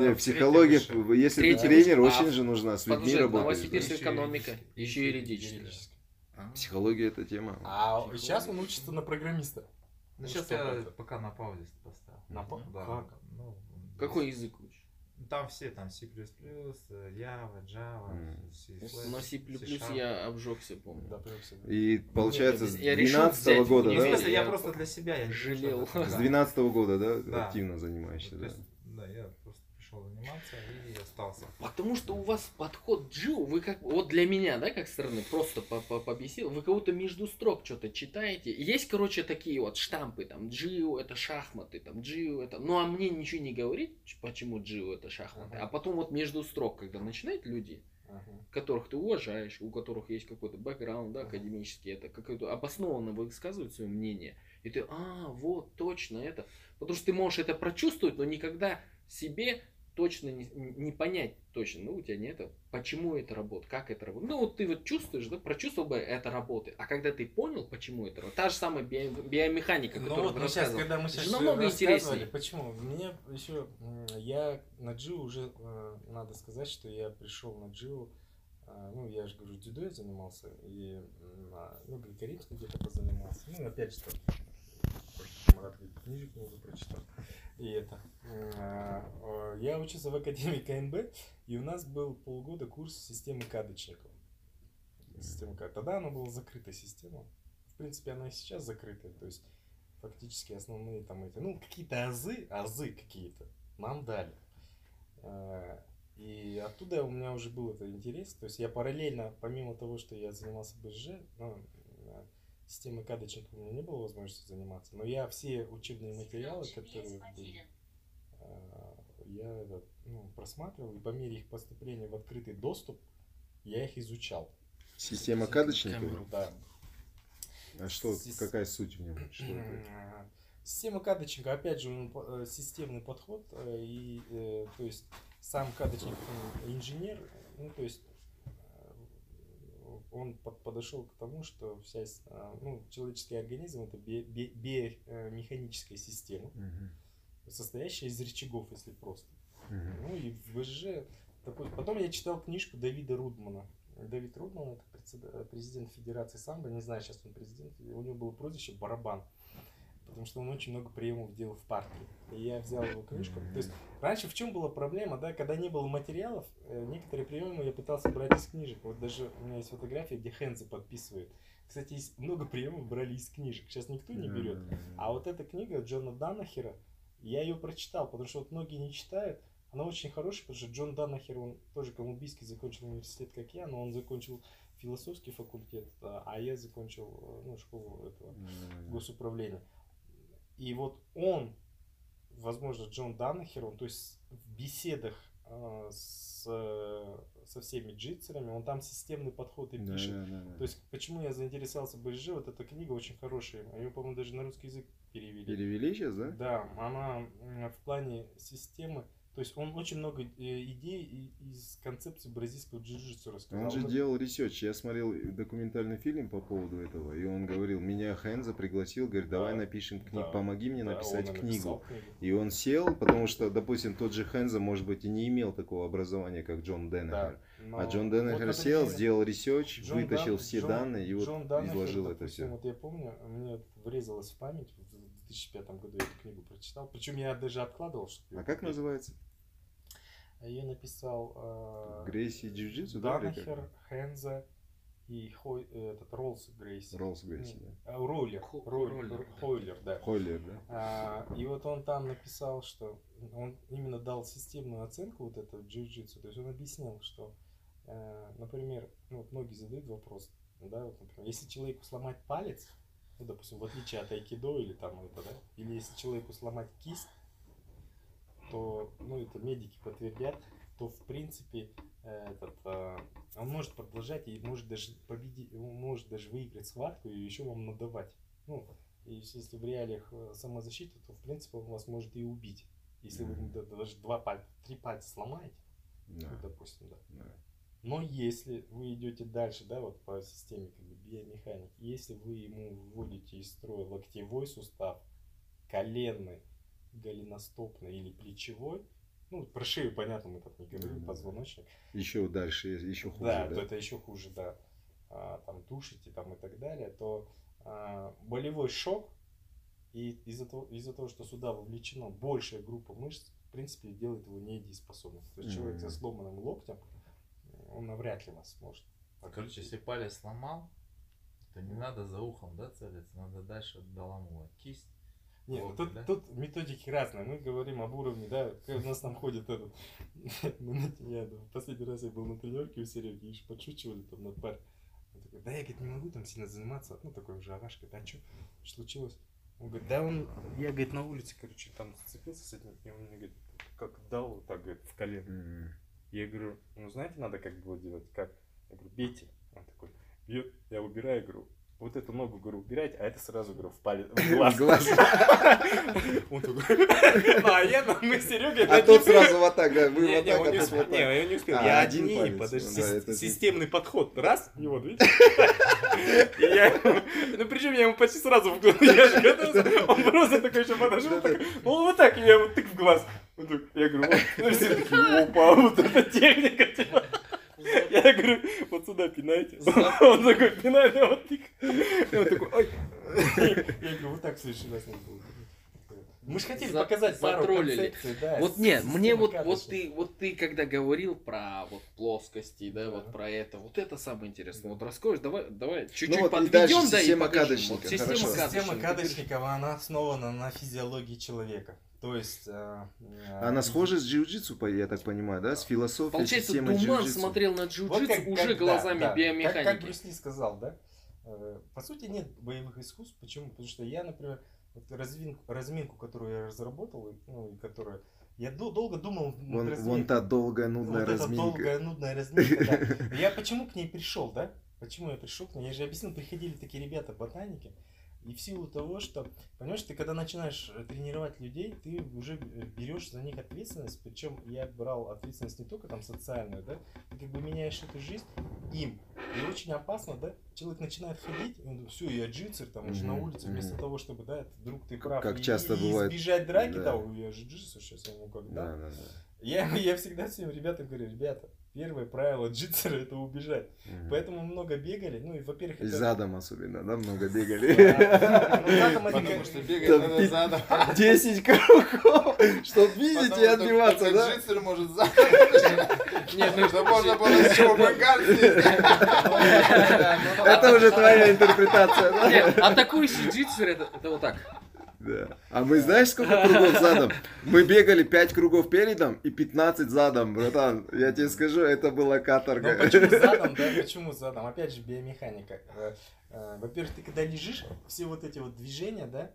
Не, психология, если ты тренер, очень же нужна с людьми работать. Новосибирская экономика, еще юридическая. Психология это тема. А сейчас он учится на программиста. Ну, сейчас я пока на паузе поставил. На паузе? Да. Ну, Какой язык учишь? Там все, там C++, Java, Java, C++. Но C++ я обжегся, помню. Да, И получается с 12 года, да? Я просто для себя я жалел. С 12 года, да, активно занимаешься, да? Да, я пришел заниматься и остался. Потому что у вас подход Джиу, вы как, вот для меня, да, как стороны, просто побесил, вы кого-то между строк что-то читаете. Есть, короче, такие вот штампы, там, Джиу это шахматы, там, Джиу это... Ну, а мне ничего не говорит, почему Джиу это шахматы. Uh-huh. А потом вот между строк, когда начинают люди, uh-huh. которых ты уважаешь, у которых есть какой-то бэкграунд, да, академический, это какое-то обоснованно высказывают свое мнение, и ты, а, вот, точно это. Потому что ты можешь это прочувствовать, но никогда себе точно не, не понять точно, ну у тебя нет, почему это работает, как это работает. Ну вот ты вот чувствуешь, да, прочувствовал бы это работает, а когда ты понял, почему это работает, та же самая био, биомеханика, ну, которую вот мы сейчас, когда мы сейчас намного интереснее. Почему? Мне еще, я на Джиу уже, э, надо сказать, что я пришел на Джиу, э, ну я же говорю, дзюдо я занимался, и ну, грекорийскую где-то позанимался, ну опять же, Марат книжек много прочитал. И это. А, я учился в Академии КНБ, и у нас был полгода курс системы кадочников. Система КАД. Тогда она была закрытая система. В принципе, она и сейчас закрытая. То есть, фактически основные там эти, ну, какие-то азы, азы какие-то нам дали. А, и оттуда у меня уже был это интерес. То есть я параллельно, помимо того, что я занимался БЖ, ну, системой кадочек у меня не было возможности заниматься, но я все учебные материалы, которые были, э, я ну, просматривал, и по мере их поступления в открытый доступ я их изучал. Система кадочников? Да. А что, Сис... какая суть в нем? Что Система кадочника, опять же, э, системный подход, э, и, то есть, сам кадочник инженер, ну, то есть, он подошел к тому, что вся а, ну, человеческий организм это биомеханическая система, угу. состоящая из рычагов, если просто. Угу. Ну и в ВЖ. Потом я читал книжку Давида Рудмана. Давид Рудман это президент Федерации самбо, не знаю, сейчас он президент, у него было прозвище Барабан потому что он очень много приемов делал в партии. И я взял его книжку. То есть раньше в чем была проблема, да, когда не было материалов, э, некоторые приемы я пытался брать из книжек. Вот даже у меня есть фотография, где Хензи подписывает. Кстати, есть много приемов брали из книжек. Сейчас никто не берет. А вот эта книга Джона Данахера, я ее прочитал, потому что вот многие не читают. Она очень хорошая, потому что Джон Данахер, он тоже колумбийский закончил университет, как я, но он закончил философский факультет, а я закончил э, ну, школу этого госуправления. И вот он, возможно, Джон Даннахер, он, то есть в беседах э, с, со всеми джитсерами, он там системный подход и пишет. Да, да, да. То есть, почему я заинтересовался БЖ, вот эта книга очень хорошая. Ее, по-моему, даже на русский язык перевели. Перевели сейчас, да? Да, она в плане системы то есть он очень много э, идей из концепции бразильского джиу-джитсу рассказал. Он же делал research. Я смотрел документальный фильм по поводу этого, и он говорил, меня Хензо пригласил, говорит, давай да, напишем книгу, да, помоги мне да, написать книгу. книгу. И он сел, потому что, допустим, тот же Хензо, может быть, и не имел такого образования, как Джон Данахер. Да, а Джон Данахер вот сел, сделал research, Джон вытащил Дан, все Джон, данные и вот Джон изложил Данахер, это все. Вот я помню, мне врезалось в память, 2005 году я эту книгу прочитал. Причем я даже откладывал, что. А как называется? Ее написал э, Грейси Джиу-Джитсу, да? Данахер, Хенза и Хой, этот Роллс Грейси. Роллс Грейси, да. А, Ройлер. Ройлер. Хойлер, да. Хойлер, да. А, и вот он там написал, что он именно дал системную оценку вот этого джиу-джитсу. То есть он объяснил, что, э, например, ну, вот многие задают вопрос, да, вот, например, если человеку сломать палец, ну, допустим, в отличие от айкидо или там это, да, или если человеку сломать кисть, то, ну, это медики подтвердят, то, в принципе, этот, э, он может продолжать и может даже победить, может даже выиграть схватку и еще вам надавать. Ну, и если в реалиях э, самозащиты, то, в принципе, он вас может и убить. Если mm-hmm. вы даже два пальца, три пальца сломаете, no. ну, допустим, да. No. Но если вы идете дальше, да, вот по системе как бы биомеханики, если вы ему вводите из строя локтевой сустав, коленный, голеностопный или плечевой, ну, про шею, понятно, мы так не говорим, mm-hmm. позвоночник. Еще дальше, еще хуже. Да, да? то это еще хуже, да. А, там душите там и так далее, то а, болевой шок и из-за того, из-за того, что сюда вовлечена большая группа мышц, в принципе, делает его недееспособным. То есть mm-hmm. человек со сломанным локтем, он навряд ли вас сможет. А, короче, если палец сломал, то не надо за ухом, да, целиться, надо дальше доламывать кисть. Нет, вот, тут, да? тут методики разные. Мы говорим об уровне, да, у нас там ходит этот, я последний раз я был на тренировке у Сереги, и подшучивали там над парой. Он такой, да я, говорит, не могу там сильно заниматься, ну такой уже авашка, да что, что случилось? Он говорит, да он, я, говорит, на улице, короче, там зацепился с этим, и он мне говорит, как дал вот так, говорит, в колено. Mm-hmm. Я говорю, ну знаете, надо как было делать, как? Я говорю, бейте. Он такой, бьет, я убираю, говорю, вот эту ногу, говорю, убирать, а это сразу, говорю, в палец, в глаз. глаз. Он такой, ну, а я, мы с Серегой... А тот сразу вот так, да, вы вот так, а тот вот Не, я не успел, а, я один, подожди, системный подход, раз, и вот, видите? Ну, причем я ему почти сразу в глаз, я же готовился, он просто такой еще подошел, ну, вот так, я вот так в глаз. Я говорю, вот, ну, все такие, опа, вот эта техника, типа. Я говорю, вот сюда пинайте. Он такой, пинай, вот. Он такой, ой. Я говорю, вот так в следующий раз надо было. Мы же хотели За, показать пару концепций, да. Вот нет, мне вот, вот ты, вот ты когда говорил про вот плоскости, да, да, вот про это, вот это самое интересное. Да. Вот расскажешь, давай, давай чуть-чуть ну, вот подведем, да, система и покажем. Вот система, кадочника. система кадочникова, она основана на физиологии человека. То есть... Э, Она схожа с джиу-джитсу, я так понимаю, да? С философией Получается, Туман смотрел на джиу-джитсу вот уже как, глазами да, биомеханики. Как, как Брюс Ли сказал, да? Э, по сути, нет боевых искусств. Почему? Потому что я, например, вот разминку, разминку, которую я разработал, ну, и которая... Я долго думал вон, Вон та долгая, нудная вот разминка. Вот долгая, нудная разминка, да. Я почему к ней пришел, да? Почему я пришел к ней? Я же объяснил, приходили такие ребята, ботаники, и в силу того, что, понимаешь, ты когда начинаешь э, тренировать людей, ты уже э, берешь за них ответственность, причем я брал ответственность не только там социальную, да, ты как бы меняешь эту жизнь им. И очень опасно, да, человек начинает ходить, и он все, я джитсер, там, уже mm-hmm. на улице, вместо mm-hmm. того, чтобы, да, вдруг ты прав, как и, часто и бывает. избежать драки, да, да я же джитсер сейчас, я ему как, да. да, да, да. Я, я всегда всем ребятам говорю, ребята, Первое правило джитсера это убежать. Угу. Поэтому много бегали. Ну и во-первых. И это... задом особенно, да, много бегали. Ну, Потому что бегать надо задом. 10 кругов, чтобы видеть и отбиваться, да? Джитсер может задом. Нет, ну что можно было еще Это уже твоя интерпретация, да? Нет, атакующий джитсер это вот так. Да. А мы знаешь, сколько кругов задом? Мы бегали 5 кругов передом и 15 задом, братан. Я тебе скажу, это была каторга. Ну, почему задом, да? Почему задом? Опять же, биомеханика. Э, э, во-первых, ты когда лежишь, все вот эти вот движения, да,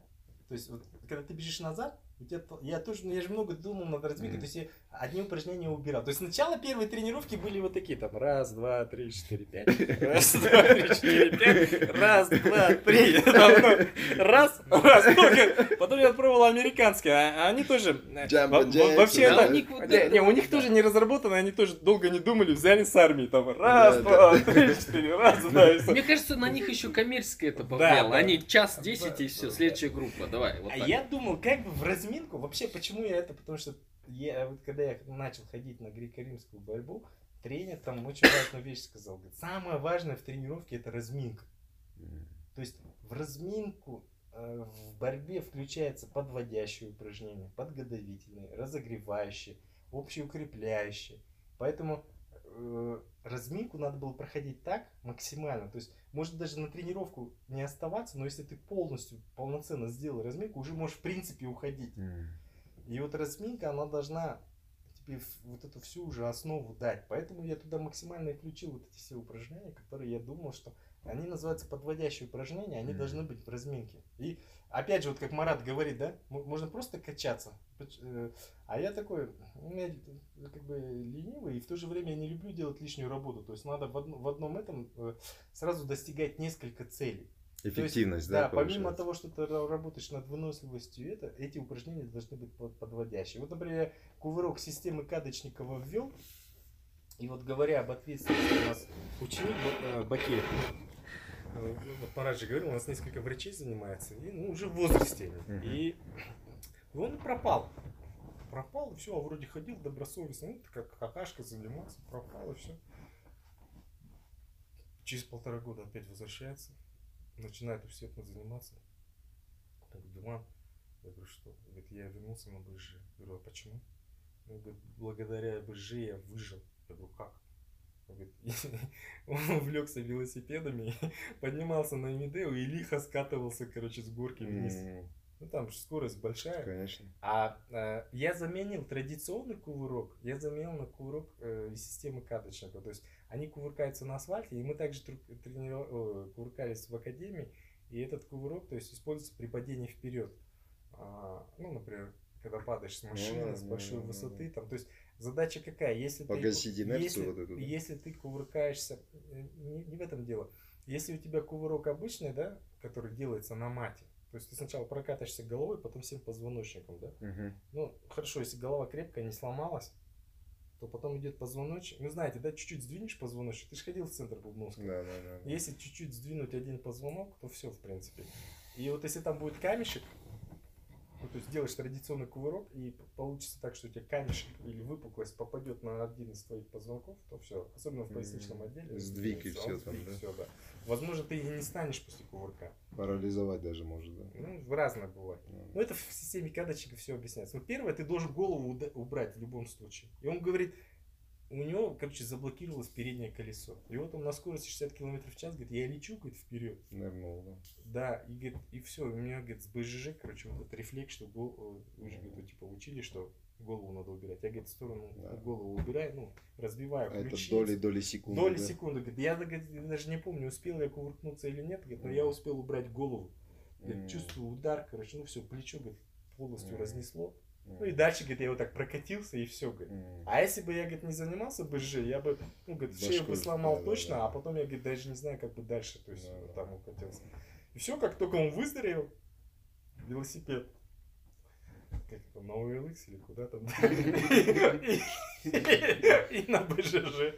то есть вот, когда ты бежишь назад, у тебя, я тоже, ну, я же много думал над разминкой, mm. то есть я одни упражнения убирал. То есть сначала первые тренировки были вот такие, там, раз, два, три, четыре, пять, раз, два, три, четыре, пять, раз, два, три, ну, раз, раз, потом я пробовал американские, а они тоже, вообще, не, у них тоже не разработано, они тоже долго не думали, взяли с армии, там, раз, два, три, четыре, раз, два. Мне кажется, на них еще коммерческое это повлияло, они час десять и все, следующая группа, давай. А я думал, как бы в разминку, вообще, почему я это, потому что я, вот когда я начал ходить на греко-римскую борьбу, тренер там очень важную вещь сказал. Говорит, самое важное в тренировке это разминка. То есть в разминку э, в борьбе включается подводящие упражнения, подготовительные, разогревающие, общеукрепляющие. Поэтому э, разминку надо было проходить так максимально. То есть, может даже на тренировку не оставаться, но если ты полностью, полноценно сделал разминку, уже можешь в принципе уходить. Mm. И вот разминка, она должна тебе вот эту всю уже основу дать. Поэтому я туда максимально включил вот эти все упражнения, которые я думал, что они называются подводящие упражнения, они mm. должны быть в разминке. И опять же, вот как Марат говорит, да, можно просто качаться. Э, а я такой, у меня как бы ленивый, и в то же время я не люблю делать лишнюю работу. То есть надо в, одно, в одном этом э, сразу достигать несколько целей. Эффективность, есть, да? Да, помимо того, что ты работаешь над выносливостью, это, эти упражнения должны быть подводящие. Вот, например, кувырок системы Кадочникова ввел, и вот говоря об ответственности, у нас ученик э, Бакеев, э, вот Марат же говорил, у нас несколько врачей занимается, и ну, уже в возрасте. И он пропал. Пропал, и все, а вроде ходил добросовестно, ну, как какашка занимался, пропал, и все. Через полтора года опять возвращается начинает усердно заниматься. Так, Диман, я говорю, что? Говорит, я вернулся на БЖ. Я говорю, а почему? Он говорит, благодаря БЖ я выжил. Я говорю, как? Он говорит, он увлекся велосипедами, поднимался на Эмидео и лихо скатывался, короче, с горки вниз. Ну там же скорость большая. Конечно. А э, я заменил традиционный кувырок, я заменил на кувырок э, из системы каточника. То есть они кувыркаются на асфальте, и мы также трениров... Кувыркались в академии, и этот кувырок, то есть используется при падении вперед. А, ну, например, когда падаешь с машины, ну, с большой ну, высоты, там, то есть задача какая? Если Погасить ты, инерцию если, вот эту. Да? Если ты кувыркаешься, э, не, не в этом дело. Если у тебя кувырок обычный, да, который делается на мате, то есть ты сначала прокатаешься головой, потом всем позвоночником, да? Угу. Ну, хорошо, если голова крепкая, не сломалась, то потом идет позвоночник. Ну, знаете, да, чуть-чуть сдвинешь позвоночник. Ты же ходил в центр Бубновского. Да, да, да. Если чуть-чуть сдвинуть один позвонок, то все, в принципе. И вот если там будет камешек, ну, то есть делаешь традиционный кувырок, и получится так, что у тебя камешек или выпуклость попадет на один из твоих позвонков, то все. Особенно в поясничном отделе. Сдвиг и все там, да? Все, да. Возможно, ты и не станешь после кувырка. Парализовать даже может, да? Ну, разное бывает. Mm. Ну, это в системе кадочника все объясняется. Но первое, ты должен голову убрать в любом случае. И он говорит, у него, короче, заблокировалось переднее колесо. И вот он на скорости 60 км в час, говорит, я лечу, говорит, вперед. Нырнул, да. Да, и, говорит, и все, у меня, говорит, с БЖЖ, короче, вот этот рефлекс, что гол, уже, говорит, типа, учили, что голову надо убирать. Я, говорит, в сторону да. голову убираю, ну, разбиваю ключи. Это доли, доли секунды. Доли да? секунды. Говорит, я говорит, даже не помню, успел я кувыркнуться или нет, говорит, но mm. я успел убрать голову. Говорит, mm. чувствую удар, короче, ну все, плечо, говорит, полностью mm. разнесло. Ну и дальше, говорит, я вот так прокатился и все, говорит. Mm. А если бы я, говорит, не занимался БЖ, я бы, ну, говорит, шею бы сломал да, точно, да, а потом я, говорит, даже не знаю, как бы дальше, то есть да, вот там укатился. И все, как только он выздоровел, велосипед, как это, на OLX или куда там, и на БЖЖ.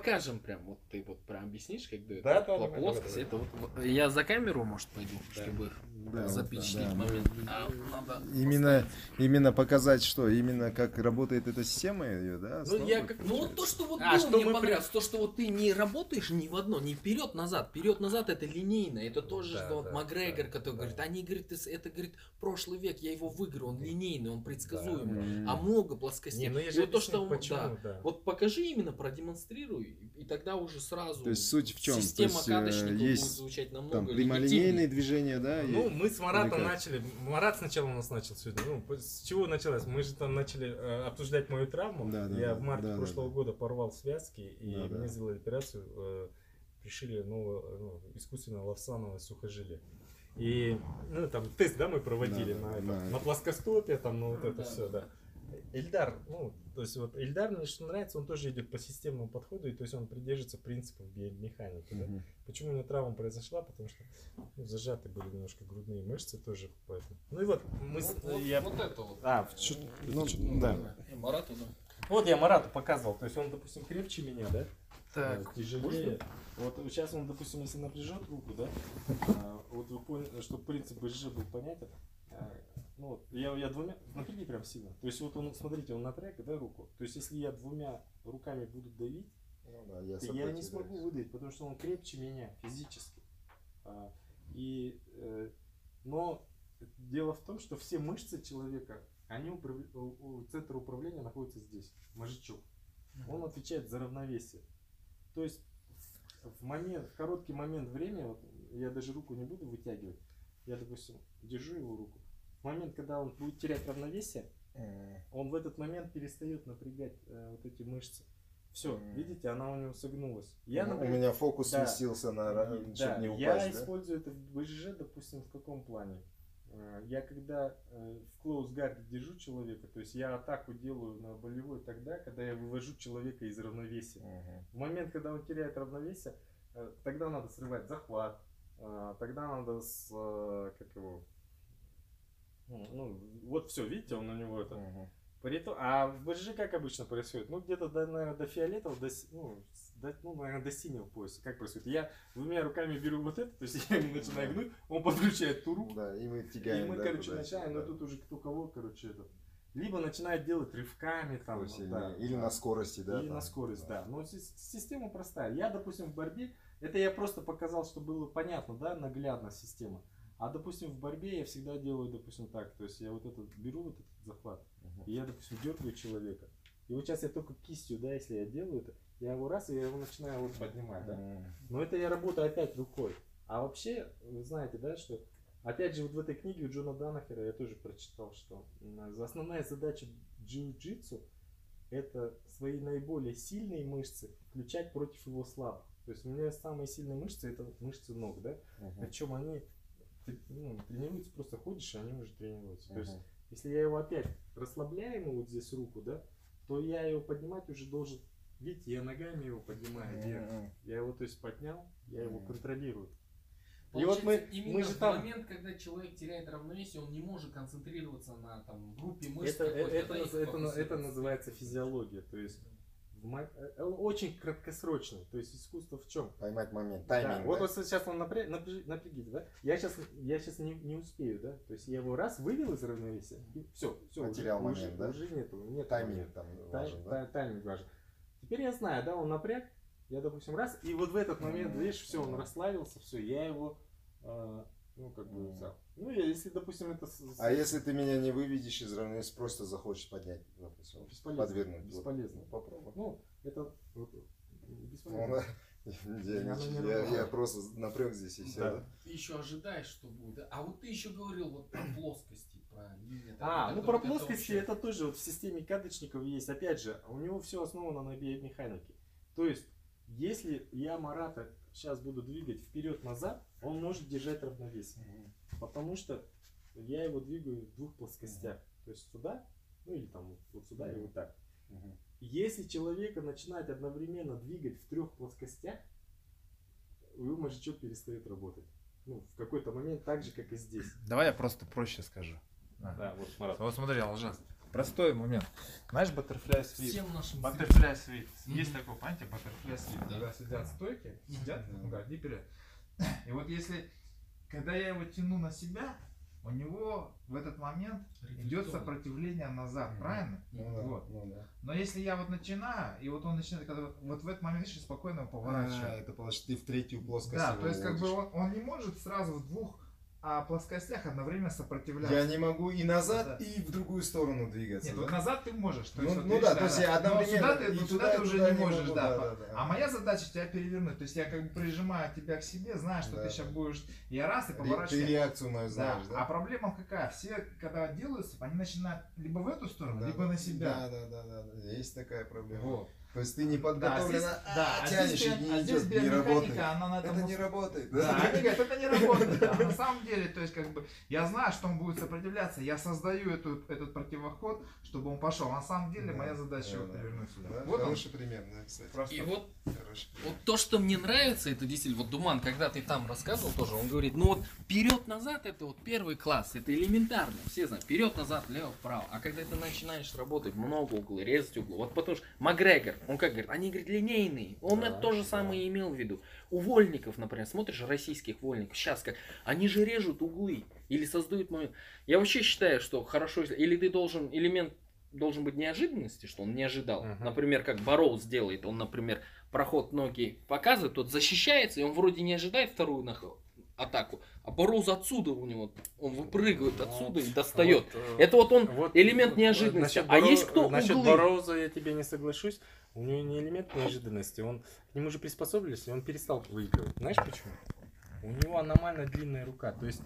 Покажем прям, вот ты вот прям объяснишь, как бы да, да, плоскость. Да, это вот, я за камеру, может, пойду, да. чтобы да, запечатлеть да, момент. А, надо именно, именно показать, что именно как работает эта система ее, да? Ну, я как, ну вот то, что вот а, что мне понравилось, при... то, что вот ты не работаешь ни в одно, не вперед назад, вперед назад это линейно, это тоже да, что вот да, Макгрегор, да, который да. говорит, они говорит, это говорит прошлый век, я его выиграл, он линейный, он предсказуемый, да. а много плоскостей. Не, ну я же вот то, что почему, да, да. Вот покажи именно, продемонстрируй и тогда уже сразу То есть суть в чем? Система есть, кадочников есть будет звучать намного там, прямолинейные движения, да? Ну, и... мы с Маратом начали, Марат сначала у нас начал сегодня, ну, с чего началось? Мы же там начали э, обсуждать мою травму, да, да, я да, в марте да, прошлого да, года порвал связки, и да, мне да. сделали операцию, э, пришили новое, ну, искусственно лавсановое сухожилие. И, ну, там, тест, да, мы проводили да, на, да, это, да. на плоскостопе, там, ну, вот это да. все, да. Эльдар, ну, то есть вот Эльдар мне что нравится, он тоже идет по системному подходу, и то есть он придерживается принципов биомеханики. Mm-hmm. Да? Почему у меня травма произошла? Потому что ну, зажаты были немножко грудные мышцы тоже. Поэтому. Ну и вот мы вот, вот, я... вот это вот. А, чуть, ну, ну, да. Марату, да. Вот я Марату показывал, то есть он, допустим, крепче меня, да? Так. Тяжелее. Вот сейчас он, допустим, если напряжет руку, да, а, вот вы поняли, чтобы принцип БЖ был понятен, а, ну вот, я, я двумя, напряги прям сильно. То есть вот он, смотрите, он напряг, да, руку. То есть если я двумя руками буду давить, ну, да, я, то я не смогу выдавить, потому что он крепче меня физически. А, и, э, но дело в том, что все мышцы человека, они управ... у центра управления находится здесь, мозжечок. Он отвечает за равновесие. То есть в момент, в короткий момент времени, вот, я даже руку не буду вытягивать, я, допустим, держу его руку. В момент, когда он будет терять равновесие, он в этот момент перестает напрягать э, вот эти мышцы. Все, mm. видите, она у него согнулась. Я, ну, например, у меня фокус да, сместился на да, чтобы не упасть. Я да? использую это в БЖ, допустим, в каком плане? Э, я когда э, в guard держу человека, то есть я атаку делаю на болевой тогда, когда я вывожу человека из равновесия. Uh-huh. В момент, когда он теряет равновесие, э, тогда надо срывать захват, тогда надо с, как его, ну, вот все, видите, он у него это. Притом, а в БЖ как обычно происходит? Ну, где-то, до, наверное, до фиолетового, до, ну, до, ну, наверное, до синего пояса. Как происходит? Я двумя руками беру вот это, то есть я ему начинаю гнуть, он подключает ту руку. Да, и мы тягаем. И мы, да, короче, начинаем, да. но тут уже кто кого, короче, это. Либо начинает делать рывками там. Вот, да, или да. на скорости, да. Или там, на скорость, да. да. Но система простая. Я, допустим, в борьбе, это я просто показал, чтобы было понятно, да, наглядно система. А, допустим, в борьбе я всегда делаю, допустим, так. То есть я вот этот беру вот этот захват, uh-huh. и я, допустим, дергаю человека. И вот сейчас я только кистью, да, если я делаю это, я его раз, и я его начинаю вот поднимать, да. Uh-huh. Но это я работаю опять рукой. А вообще, вы знаете, да, что Опять же, вот в этой книге у Джона Данахера я тоже прочитал, что основная задача джиу-джитсу это свои наиболее сильные мышцы включать против его слабых. То есть у меня самые сильные мышцы это мышцы ног, да? Uh-huh. Причем они ну, тренируется, просто ходишь, и они уже тренируются. Uh-huh. То есть, если я его опять расслабляю ему вот здесь руку, да, то я его поднимать уже должен. Видите, я ногами его поднимаю вверх. Uh-huh. Я его, то есть, поднял, я его контролирую. и вот мы, именно мы же в там... момент, когда человек теряет равновесие, он не может концентрироваться на там, группе мышц. Это, это, это, это, это называется физиология. То есть Э, очень краткосрочный. То есть искусство в чем? Поймать момент, тайминг. Да. Вот, вот сейчас он напря... напряг... напрягите, да? Я сейчас, я сейчас не, не успею, да? То есть я его раз вывел из равновесия, и все, все. Потерял уже, момент, уже, да? Уже нету, нет. Тайминг там важен, Тай, да? Тайминг важен. Теперь я знаю, да, он напряг, я, допустим, раз, и вот в этот момент, видишь, все, он расслабился, все, я его э, ну, как бы взял. Ну, я, если, допустим, это... А если ты меня не выведешь из равновесия, просто захочешь поднять, допустим, бесполезно, подвергнуть? Бесполезно. Вот, попробуй. Ну, это вот, бесполезно. Ну, я, я, я, я просто напряг здесь и все. Да. Ты еще ожидаешь, что будет. А вот ты еще говорил вот про плоскости, про линии. А, ну про плоскости это, это тоже вот в системе кадочников есть. Опять же, у него все основано на биомеханике. То есть, если я Марата сейчас буду двигать вперед-назад, он может держать равновесие. Потому что я его двигаю в двух плоскостях. То есть сюда, ну или там вот сюда и вот так. Если человека начинать одновременно двигать в трех плоскостях, его мозжечок перестает работать. Ну, в какой-то момент так же, как и здесь. Давай я просто проще скажу. А. Да, вот, Марат. вот смотри, Алжан. Простой момент. Знаешь, Butterfly Suite? Всем нашим Butterfly Suite. Mm-hmm. Есть такой, понимаете, Butterfly Suite. Да. Когда сидят стойки, сидят, mm-hmm. ну да, вперед. И вот если, когда я его тяну на себя, у него в этот момент идет сопротивление назад, mm-hmm. правильно? Ну, да, вот. ну, да. Но если я вот начинаю, и вот он начинает, когда вот в этот момент еще спокойно поворачивает. А, это получается ты в третью плоскость. Да, то есть как бы он, он не может сразу в двух а плоскостях одновременно сопротивляться. Я не могу и назад, да. и в другую сторону двигаться. Нет, да? вот назад ты можешь. То есть, ну, вот, ну да, то есть я одновременно. Но сюда ты, и туда, ты уже не можешь, могу, да. Да, да, да. А моя задача тебя перевернуть. То есть я как бы прижимаю тебя к себе, знаю, что да. ты сейчас будешь. Я раз и поворачиваю. Ты реакцию мою знаешь, да. да? А проблема какая? Все, когда делаются, они начинают либо в эту сторону, да, либо на себя. Да, да, да, да. Есть такая проблема. Вот. То есть ты не подготовлен, да, а, да, тянешь, а не а здесь идет, не работает. Она на этом... Это не работает. Да, они говорят, это не работает. Да. На самом деле, то есть как бы я знаю, что он будет сопротивляться, я создаю эту, этот противоход, чтобы он пошел. На самом деле да, моя задача да, его перевернуть сюда. Да, вот хороший он. пример, да, кстати. Просто И вот, вот то, что мне нравится, это действительно, вот Думан, когда ты там рассказывал тоже, он говорит, ну вот вперед-назад это вот первый класс, это элементарно, все знают, вперед-назад, лево-вправо. А когда ты начинаешь работать много углы, резать углы, вот потому что Макгрегор, Он как говорит? Они, говорит, линейные. Он да, это то же самое имел в виду. У вольников, например, смотришь российских вольников, сейчас как, они же режут углы или создают момент. Я вообще считаю, что хорошо, или ты должен элемент должен быть неожиданности, что он не ожидал. Uh-huh. Например, как Бароу сделает, он, например, проход ноги показывает, тот защищается, и он вроде не ожидает вторую атаку, а Бароуз отсюда у него, он выпрыгивает вот. отсюда и достает. Вот, э, Это вот он вот, элемент неожиданности. А есть кто Насчет углы? Бароуза я тебе не соглашусь. У него не элемент неожиданности, он к нему же приспособились, и он перестал выигрывать. Знаешь почему? У него аномально длинная рука. То есть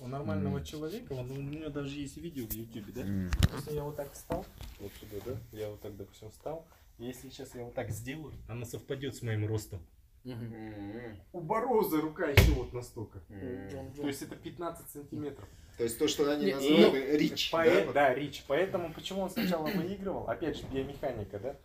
у, нормального mm. человека, он, у него даже есть видео в YouTube, да? Mm. Если я вот так встал, вот сюда, да? Я вот так, допустим, встал. Если сейчас я вот так сделаю, она совпадет с моим ростом. У Бороза рука еще вот настолько. То есть это 15 сантиметров. То есть то, что они называют ну, рич. По, да? да, рич. Поэтому почему он сначала выигрывал? Опять же, биомеханика, да?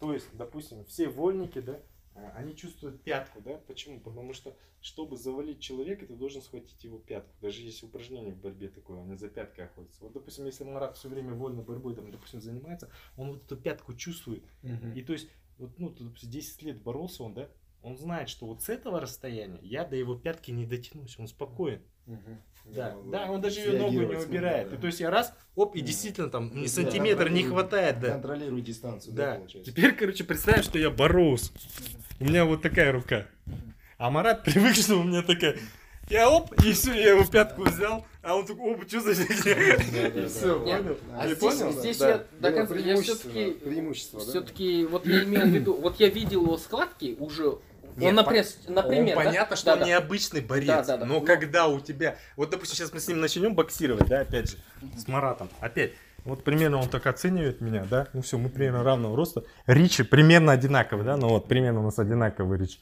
То есть, допустим, все вольники, да, а, они чувствуют пятку, да? Почему? Потому что, чтобы завалить человека, ты должен схватить его пятку. Даже есть упражнение в борьбе такое, они за пяткой охотятся. Вот, допустим, если Марат все время вольно борьбой, там, допустим, занимается, он вот эту пятку чувствует. Угу. И то есть, вот, ну, допустим, 10 лет боролся он, да? Он знает, что вот с этого расстояния я до его пятки не дотянусь, он спокоен. Угу. Да, да, он даже ее ногу не убирает. Да. И, то есть я раз, оп, и действительно там ни сантиметр не хватает, да. Контролируй дистанцию, да, да Теперь, короче, представь, что я боролся. У меня вот такая рука. А Марат привык, что у меня такая. Я оп, и все, я его пятку взял, а он такой, оп, что за фигня? Все, понял? А здесь, здесь я до конца, я все-таки, все-таки, вот я имею в виду, вот я видел его складки уже нет, он, например, например он понятно, да? что да, он да. необычный борец, да, да, да. но ну, когда у тебя... Вот, допустим, сейчас мы с ним начнем боксировать, да, опять же, с Маратом. Опять, вот примерно он так оценивает меня, да, ну все, мы примерно равного роста. Ричи примерно одинаковый, да, ну вот примерно у нас одинаковый Рич.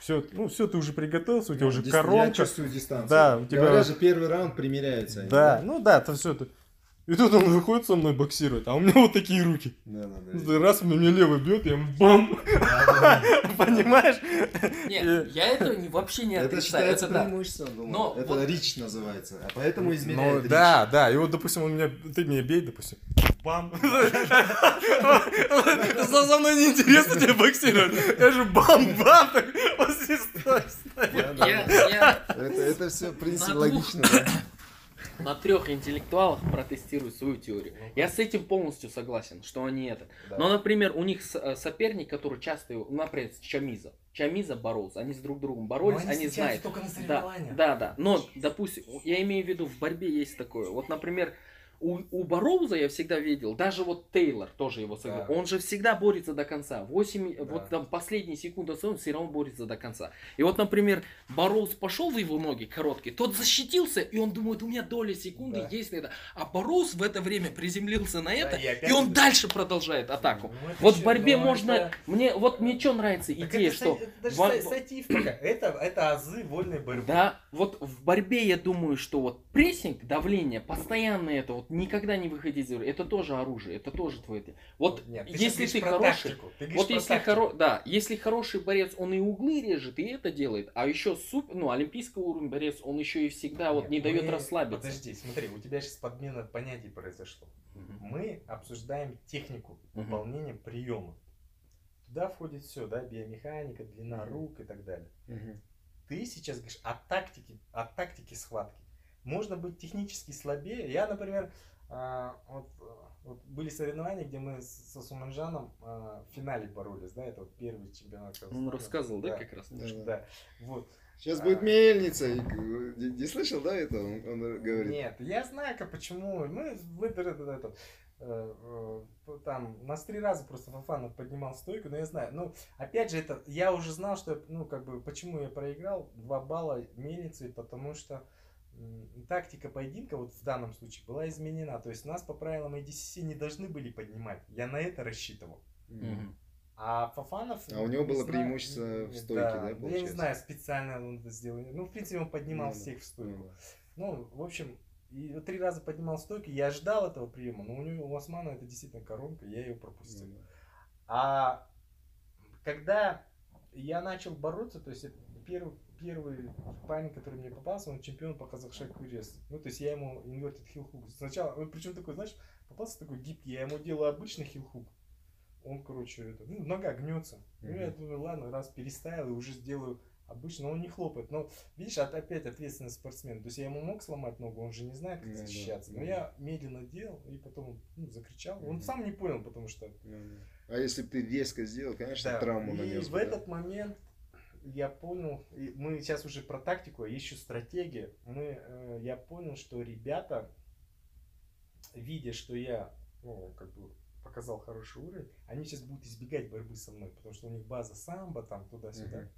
Все, ну все, ты уже приготовился, у тебя ну, уже коронка. Я чувствую дистанцию. Да, у тебя... Говоря же, первый раунд примеряется. Да, да, ну да, это все. Это... И тут он выходит со мной боксировать, а у меня вот такие руки. Да, да, да. Раз он меня левый бьет, я ему бам! Понимаешь? Нет, я это вообще не отрицаю. Это считается преимуществом, думаю. Это рич называется, а поэтому измеряет Ну да, да, и вот, допустим, он меня, ты меня бей, допустим, бам! За мной неинтересно тебе боксировать. Я же бам-бам, так вот здесь стой, Это все, в принципе, логично, да? На трех интеллектуалах протестирую свою теорию. Я с этим полностью согласен, что они это. Да. Но, например, у них э, соперник, который часто, например, Чамиза. Чамиза боролся, они с друг другом боролись, Но они, они знают. Только на да, да, да. Но, допустим, я имею в виду, в борьбе есть такое. Вот, например, у, у Бароуза я всегда видел, даже вот Тейлор тоже его сыграл, да. он же всегда борется до конца. 8, да. вот там последние секунды он все равно борется до конца. И вот, например, Бароуз пошел в его ноги короткие, тот защитился, и он думает, у меня доля секунды да. есть на это. А Бароуз в это время приземлился на это, да, и, и он дальше продолжает атаку. Ну, вот в борьбе можно... Это... Мне, вот мне что нравится так идея, это, что... Это, это, это, это азы вольной борьбы. Да, вот в борьбе я думаю, что вот прессинг, давление, постоянно это вот никогда не выходить из игры. Это тоже оружие, это тоже твое. Вот Нет, ты если ты хороший, ты вот если хоро... да, если хороший борец, он и углы режет, и это делает, а еще суп, ну олимпийского уровня борец, он еще и всегда Нет, вот не мы... дает расслабиться. Подожди, смотри, у тебя сейчас подмена понятий произошло. Угу. Мы обсуждаем технику угу. выполнения приема. Туда входит все, да, биомеханика, длина рук и так далее. Угу. Ты сейчас говоришь о тактике, о тактике схватки. Можно быть технически слабее. Я, например, а, вот, вот были соревнования, где мы со Суманжаном а, в финале боролись, да, это вот первый чемпионат. Казахстана. Он рассказывал, да, да как раз? Да, да. Вот. Сейчас а, будет мельница. Не, не слышал, да, это он, он говорит? Нет, я знаю, как почему. Мы выдержали это, э, э, там нас три раза просто Фафанов поднимал стойку, но я знаю. Ну, опять же, это я уже знал, что ну как бы почему я проиграл два балла мельницы, потому что тактика поединка вот в данном случае была изменена. То есть нас по правилам ADCC не должны были поднимать. Я на это рассчитывал. Mm-hmm. А Фафанов... А у него было знаю, преимущество в стойке, да, да получается? Я не знаю, специально он это сделал. Ну, в принципе, он поднимал mm-hmm. всех в стойку. Mm-hmm. Ну, в общем, и три раза поднимал стойку. Я ждал этого приема, но у него у Османа это действительно коронка, я ее пропустил. Mm-hmm. А когда я начал бороться, то есть первый, первый парень, который мне попался, он чемпион по казахшеку рез. Ну, то есть я ему хил хук. Сначала, он причем такой, знаешь, попался такой гибкий, я ему делаю обычный хук. он, короче, это, ну, нога гнется. Ну, я думаю, ладно, раз переставил и уже сделаю обычно, он не хлопает. Но, видишь, опять ответственный спортсмен. То есть я ему мог сломать ногу, он же не знает, как защищаться. Но я медленно делал, и потом ну, закричал. Он сам не понял, потому что... А если бы ты резко сделал, конечно, да. травму нанес. И в этот момент я понял, мы сейчас уже про тактику, а еще стратегия. Мы, э, я понял, что ребята, видя, что я ну, как бы показал хороший уровень, они сейчас будут избегать борьбы со мной, потому что у них база самбо, там туда-сюда. Uh-huh.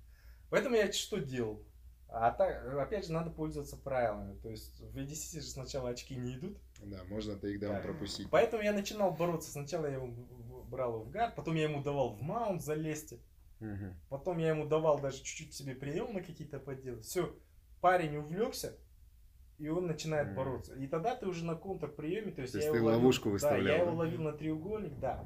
Поэтому я что делал? А так, опять же, надо пользоваться правилами. То есть в EDC же сначала очки не идут. Да, можно тейкдаун да. пропустить. Поэтому я начинал бороться. Сначала я его брал в гард, потом я ему давал в маунт залезть. Угу. Потом я ему давал даже чуть-чуть себе приемы какие-то поделать. Все, парень увлекся, и он начинает mm. бороться. И тогда ты уже на контрприеме, то есть, то есть я ты его ловушку ловил, выставлял. Да, я его ловил на треугольник, да.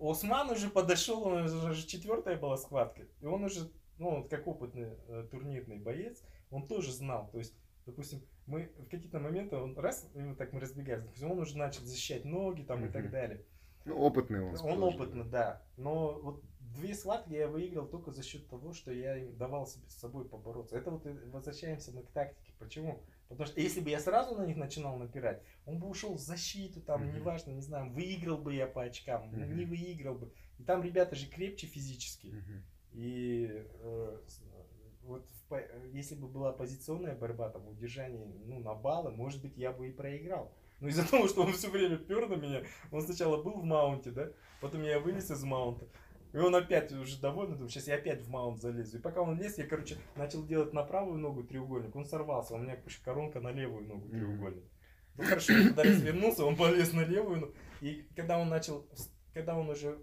Осман уже подошел, он уже четвертая была схватка, и он уже, ну, вот как опытный э, турнирный боец, он тоже знал, то есть, допустим, мы в какие-то моменты, он раз, и вот так мы разбегаемся, допустим, он уже начал защищать ноги там mm-hmm. и так далее. Ну, опытный он. Он опытный, да. Но вот две схватки я выиграл только за счет того, что я им давал себе с собой побороться. Это вот возвращаемся мы к тактике. Почему? Потому что если бы я сразу на них начинал напирать, он бы ушел в защиту, там, mm-hmm. неважно, не знаю, выиграл бы я по очкам, mm-hmm. не выиграл бы. И там ребята же крепче физически. Mm-hmm. И э, вот в, если бы была позиционная борьба, там, удержание ну, на баллы, может быть, я бы и проиграл. Но из-за того, что он все время пер на меня, он сначала был в маунте, да, потом я вылез из маунта, и он опять уже довольный, думаю, сейчас я опять в маунт залезу. И пока он лез, я, короче, начал делать на правую ногу треугольник, он сорвался, у меня коронка на левую ногу треугольник. Ну хорошо, когда развернулся, он полез на левую ногу. И когда он начал, когда он уже,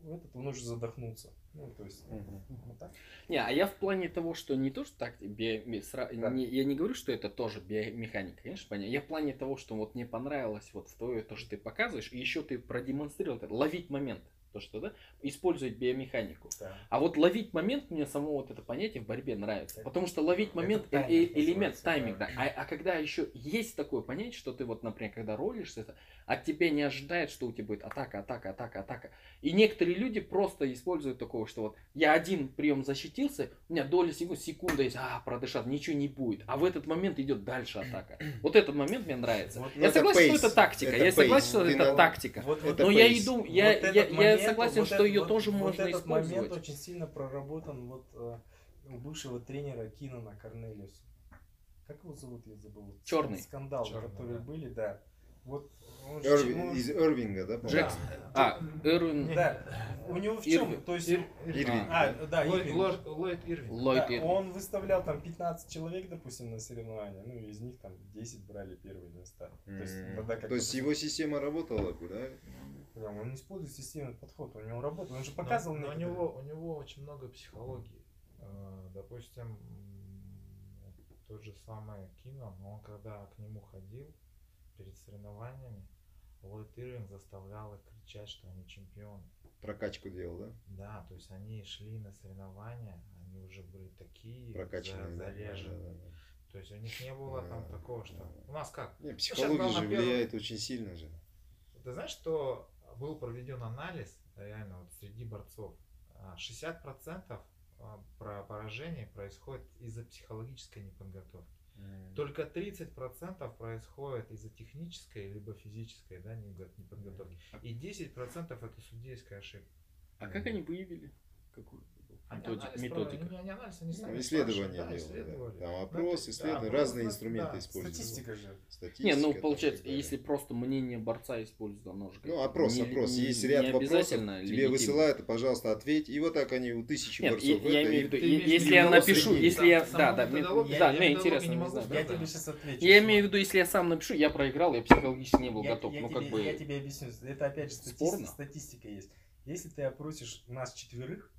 этот, он уже задохнулся. Ну, то есть, угу. вот так. Не, а я в плане того, что не то, что так, био, сра, да. не, я не говорю, что это тоже биомеханика, конечно, понятно. Я в плане того, что вот мне понравилось вот в твое, то, что ты показываешь, и еще ты продемонстрировал это, ловить момент то, что да, использовать биомеханику. Да. А вот ловить момент, мне само вот это понятие в борьбе нравится. Потому что ловить момент это тайминг, элемент, тайминг, да. А, а когда еще есть такое понятие, что ты вот, например, когда ролишься, это, от тебя не ожидает, что у тебя будет атака, атака, атака, атака. И некоторые люди просто используют такого, что вот я один прием защитился, у меня доля секунды, секунда есть, а, продышать, ничего не будет. А в этот момент идет дальше атака. Вот этот момент мне нравится. Вот, я согласен, пейс. что это тактика. Это я согласен, что это тактика. Вот, вот, но я иду, я, я, я согласен, вот что ее вот, тоже вот можно этот использовать. момент очень сильно проработан вот э, у бывшего тренера Кинана Корнелиуса. Как его зовут, я забыл. Черный. Скандал, Черный, которые да. были, да. Вот Эрви, ну, из Ирвинга, да? Джекс. А, Эрвин. Да. У него в чем? Ир... То есть... Ир... Ирвин. А, да, Ирвин. Ллойд Ирвин. Ллойд да, Он выставлял там 15 человек, допустим, на соревнования. Ну, из них там 10 брали первые места. Mm. То есть, тогда как То есть его система работала, да? Да, он не использует системный подход, у него работает, он же показывал но, но у него у него очень много психологии. Э, допустим, тот же самый Кино, он когда к нему ходил перед соревнованиями, Ллойд Ирвинг заставлял их кричать, что они чемпионы. Прокачку делал, да? Да, то есть они шли на соревнования, они уже были такие Прокачанные, заряженные. Да, да, да. То есть у них не было да, там такого, что... У нас как? Не, психология же влияет очень сильно же. Ты знаешь, что был проведен анализ реально вот среди борцов. 60% а, а, про поражений происходит из-за психологической неподготовки. Mm. Только 30% происходит из-за технической либо физической да, неподготовки. И 10% это судейская ошибка. А как они выявили? Какую? Анализ методика. Про, они анализ, они сами ну, исследования да, делали. Да. Там опрос, да, исследования, да, разные инструменты да, используют. Статистика же. Статистика, не, ну получается, если просто мнение борца используют, оно же Ну, опрос, не, опрос. Не, Есть ряд вопросов, тебе высылают, пожалуйста, ответь. И вот так они у тысячи Нет, борцов. Я, я имею в виду, если я напишу, если я... Да, да, да, мне интересно, не знаю. Я тебе сейчас отвечу. Я имею в виду, если я сам напишу, я проиграл, я психологически не был готов. Ну, как бы... Я тебе объясню. Это опять же статистика есть. Если ты опросишь нас четверых,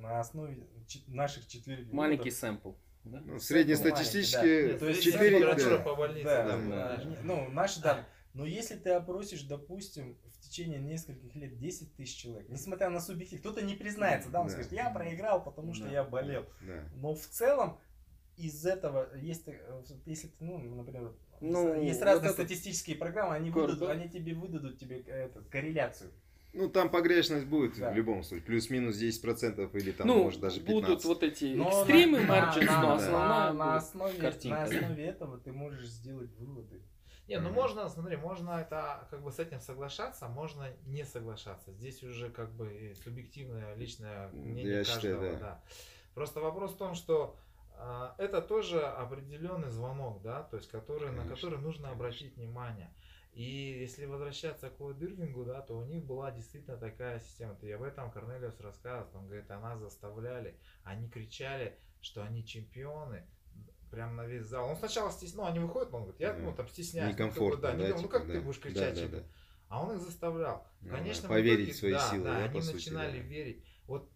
на основе наших четырех Маленький сэмпл. Да? Ну, среднестатистические да. 4 да. по больнице. Да, да, да. Ну, наши данные. Но если ты опросишь, допустим, в течение нескольких лет 10 тысяч человек, несмотря на субъектив, кто-то не признается, да, он да. скажет, я проиграл, потому что да. я болел. Да. Но в целом из этого есть, э, если ты, ну, например, ну, есть разные вот статистические программы, они, выдадут, они тебе выдадут тебе эту корреляцию. Ну, там погрешность будет да. в любом случае. Плюс-минус 10% или там, ну, может, даже 15%. будут вот эти но экстримы, марджинс, но основная на, на, основе, картинка. на основе этого ты можешь сделать выводы. Не, ну можно, смотри, можно это как бы с этим соглашаться, можно не соглашаться. Здесь уже как бы субъективное личное мнение Я каждого. Считаю, да. Да. Просто вопрос в том, что а, это тоже определенный звонок, да, то есть который, на который нужно обратить внимание. И если возвращаться к Ллойд Ирвингу, да, то у них была действительно такая система. И об этом Корнелиус рассказывал. Он говорит, она заставляли, они кричали, что они чемпионы, прям на весь зал. Он сначала стеснял, ну, они выходят, он говорит, я ну, там стесняюсь. Некомфортно, ну, да, да, ну как да, ты будешь кричать? Да, да, да. А он их заставлял. Ну, Конечно, поверить итоге, в свои да, силы. Да, да, они начинали да. верить. Вот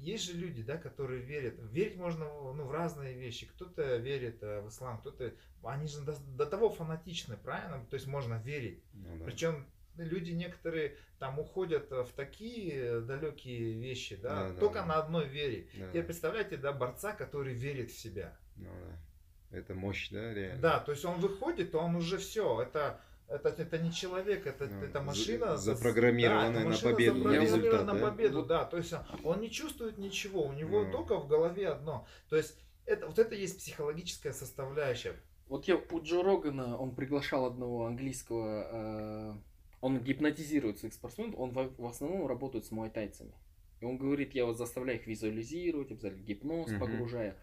есть же люди, да, которые верят. Верить можно ну, в разные вещи. Кто-то верит а, в ислам, кто-то... Они же до, до того фанатичны, правильно? То есть можно верить. Ну, да. Причем люди некоторые там уходят в такие далекие вещи, да, да только да, на одной вере. Да, Теперь представляете, да, борца, который верит в себя. Ну, да. Это мощь, да, реально. Да, то есть он выходит, он уже все, это это, это не человек, это, ну, это машина. Запрограммированная да, на победу, на результат. на победу, да? да. То есть он не чувствует ничего, у него ну. только в голове одно. То есть это, вот это есть психологическая составляющая. Вот я у Джо Рогана, он приглашал одного английского, э, он гипнотизирует своих спортсменов, он в, в основном работает с муайтайцами. И он говорит, я вот заставляю их визуализировать, обязательно гипноз угу. погружая.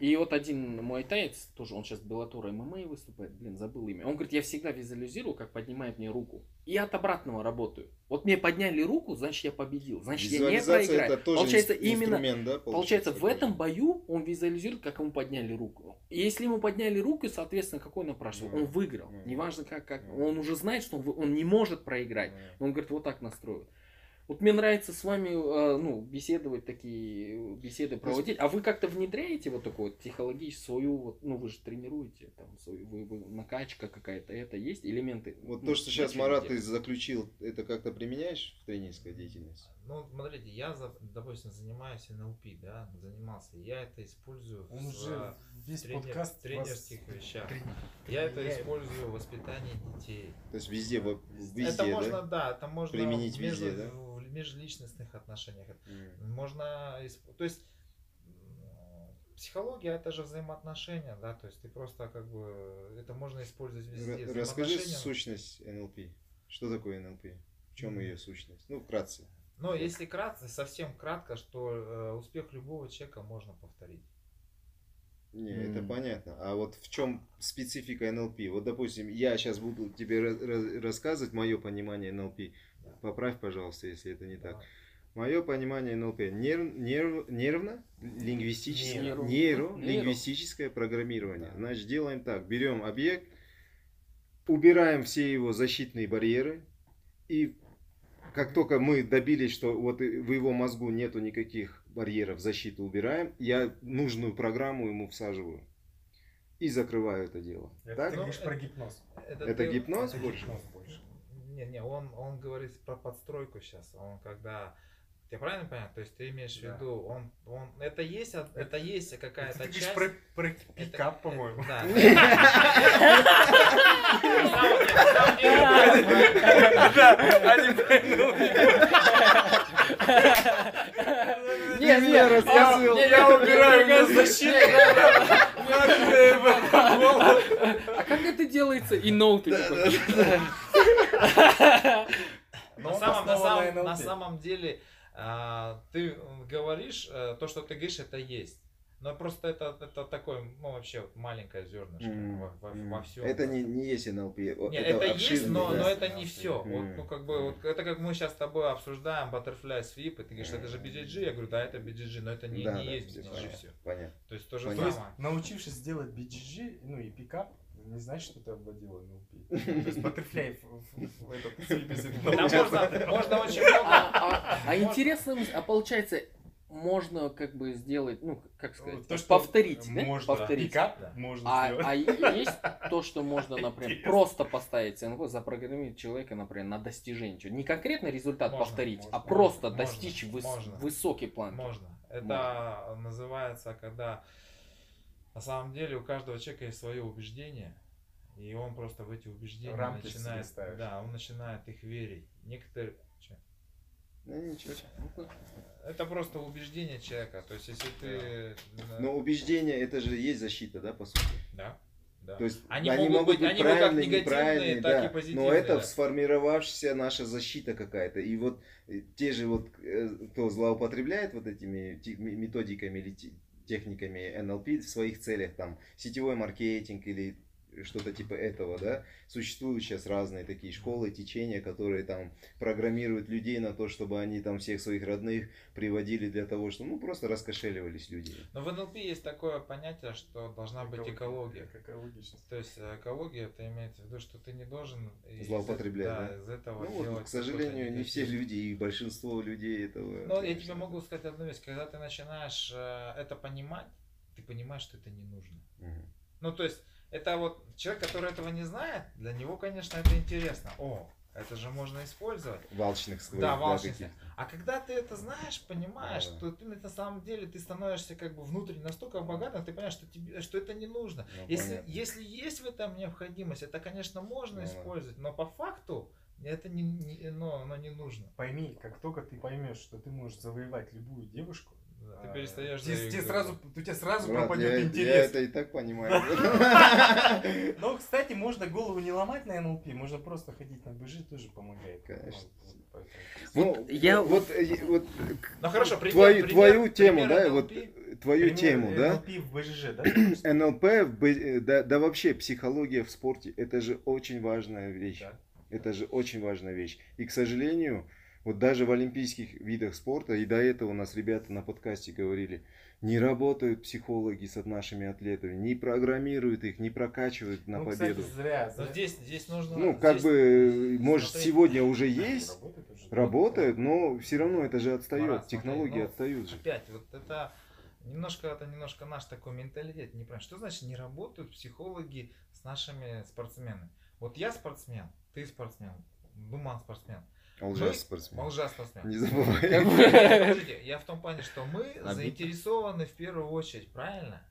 И вот один мой таец, тоже он сейчас Беллатора ММА выступает, блин, забыл имя. Он говорит, я всегда визуализирую, как поднимает мне руку. И от обратного работаю. Вот мне подняли руку, значит я победил. Значит я не проиграю. Это тоже получается именно, да, получается, получается в этом бою он визуализирует, как ему подняли руку. И если ему подняли руку, соответственно, какой он прошел, mm. он выиграл. Mm. Неважно как, как, mm. он уже знает, что он, он не может проиграть. Mm. Он говорит, вот так настроил. Вот мне нравится с вами э, ну, беседовать, такие беседы проводить. А вы как-то внедряете вот такую вот психологическую свою, вот, ну вы же тренируете, там, свою, вы, вы, накачка какая-то, это есть элементы? Вот ну, то, что сейчас Марат ты заключил, это как-то применяешь в тренерской деятельности? Ну, смотрите, я, допустим, занимаюсь НЛП, да, занимался, я это использую Он в, уже весь тренер, подкаст тренерских вещах. Тренер. Я это использую в воспитании детей. То есть везде, везде это можно, да, это можно применить везде, да? Межличностных отношениях. Mm. Можно, то есть психология это же взаимоотношения, да, то есть ты просто как бы это можно использовать везде. Расскажи сущность НЛП. Что такое НЛП? В чем mm. ее сущность? Ну, вкратце. Но если кратко, совсем кратко, что э, успех любого человека можно повторить. Не, mm. это понятно. А вот в чем специфика НЛП? Вот, допустим, я сейчас буду тебе рассказывать мое понимание НЛП. Поправь, пожалуйста, если это не так. Мое понимание НЛП нерв, нерв, нервно лингвистическое нейро, нейро лингвистическое программирование. Значит, делаем так: берем объект, убираем все его защитные барьеры и как только мы добились, что вот в его мозгу нету никаких барьеров защиты, убираем, я нужную программу ему всаживаю и закрываю это дело. Это так? ты говоришь про гипноз. Это, это ты, гипноз это больше? Гипноз больше. Не, не, он, он говорит про подстройку сейчас. Он когда я правильно понял? То есть ты имеешь да. в виду, он, он, это есть, это есть какая-то часть. Ты про, про пикап, по-моему. Да. Не, не, рассказывал. Я убираю защиту. А как это делается? И ноуты. На самом деле а, ты говоришь, э, то, что ты говоришь, это есть. Но просто это, это такое, ну, вообще вот маленькое зернышко mm. во, во, во всем. Это не, не есть НЛП. Нет, это, это есть, но, да? но это не все. Mm. Вот, ну, как бы, вот, это как мы сейчас с тобой обсуждаем Butterfly Sweep, и ты говоришь, это же BGG, я говорю, да, это BGG, но это не, да, не да, есть BGG понятно, все. Понятно. То есть то же понятно. самое. научившись делать BGG, ну и пикап, не значит, что ты обводил NLP. То есть Butterfly в этот Можно очень много. А, а интересно, а получается, можно как бы сделать, ну, как сказать, то, что повторить, да? Можно, повторить. Да. можно а, сделать. а есть то, что можно, например, просто поставить НГО, запрограммировать человека, например, на достижение. Не конкретно результат можно, повторить, можно, а просто можно, достичь выс- можно, высокий план. Можно. Это можно. называется, когда на самом деле у каждого человека есть свое убеждение, И он просто в эти убеждения Рамки начинает, да, он начинает их верить. Некоторые, чё? Ну, ничего. это просто убеждение человека. То есть, если ты, Но убеждение, это же есть защита, да, по сути? да, да. То есть Они они, могут быть- быть, они как правильные, негативные, неправильные, так и да. позитивные, Но это да. сформировавшаяся наша защита какая-то. И вот э, те же вот, э, кто злоупотребляет вот этими методиками или те- техниками НЛП в своих целях, там, сетевой маркетинг или что-то типа этого, да, существуют сейчас разные такие школы, течения, которые там программируют людей на то, чтобы они там всех своих родных приводили для того, чтобы, ну, просто раскошеливались люди. Но в НЛП есть такое понятие, что должна быть экология. Экологичность. То есть э, экология, это имеется в виду, что ты не должен из- Злоупотреблять, да? из этого Ну, вот, делать к сожалению, не все люди и большинство людей этого. Но я тебе могу сказать одну вещь. Когда ты начинаешь э, это понимать, ты понимаешь, что это не нужно. Мгм. Ну, то есть, это вот человек, который этого не знает, для него, конечно, это интересно. О, это же можно использовать. Валчных своих, Да, каких-то. А когда ты это знаешь, понимаешь, Да, что ты на самом деле ты становишься как бы внутренне настолько богатым, ты понимаешь, что тебе, что это не нужно. Ну, Если, понятно. если есть в этом необходимость, это, конечно, можно Ну, использовать, но по факту это не, не, ну, оно не нужно. Пойми, как только ты поймешь, что ты можешь завоевать любую девушку, Ты перестаешь тебе, тебе сразу, у тебя сразу Брат, пропадет я, интерес. я это и так понимаю. Но, кстати, можно голову не ломать на НЛП, можно просто ходить на БЖ, тоже помогает. Конечно. Ну, Ну, я- вот, э, вот Ну хорошо, пример, твою, твою тему, да, вот э, твою тему, да, НЛП в БЖЖ, да? НЛП, в э, да, да вообще психология в спорте, это же очень важная вещь. Это же очень важная вещь. И, к сожалению, вот даже в олимпийских видах спорта, и до этого у нас ребята на подкасте говорили, не работают психологи с нашими атлетами, не программируют их, не прокачивают на Ну, победу. кстати, зря. Но зря. здесь, здесь нужно... Ну, как здесь- бы, может, смотри. сегодня уже есть, Работает уже. работают, но все равно это же отстает, Марат, технологии ну, отстают же. Опять, вот это немножко, это немножко наш такой менталитет, не понимаю, что значит не работают психологи с нашими спортсменами? Вот я спортсмен, ты спортсмен, Думан спортсмен, Лжа мы- спортсмен. Лжа спортсмен. Не забывай. Подождите, я в том плане, что мы заинтересованы в первую очередь, правильно?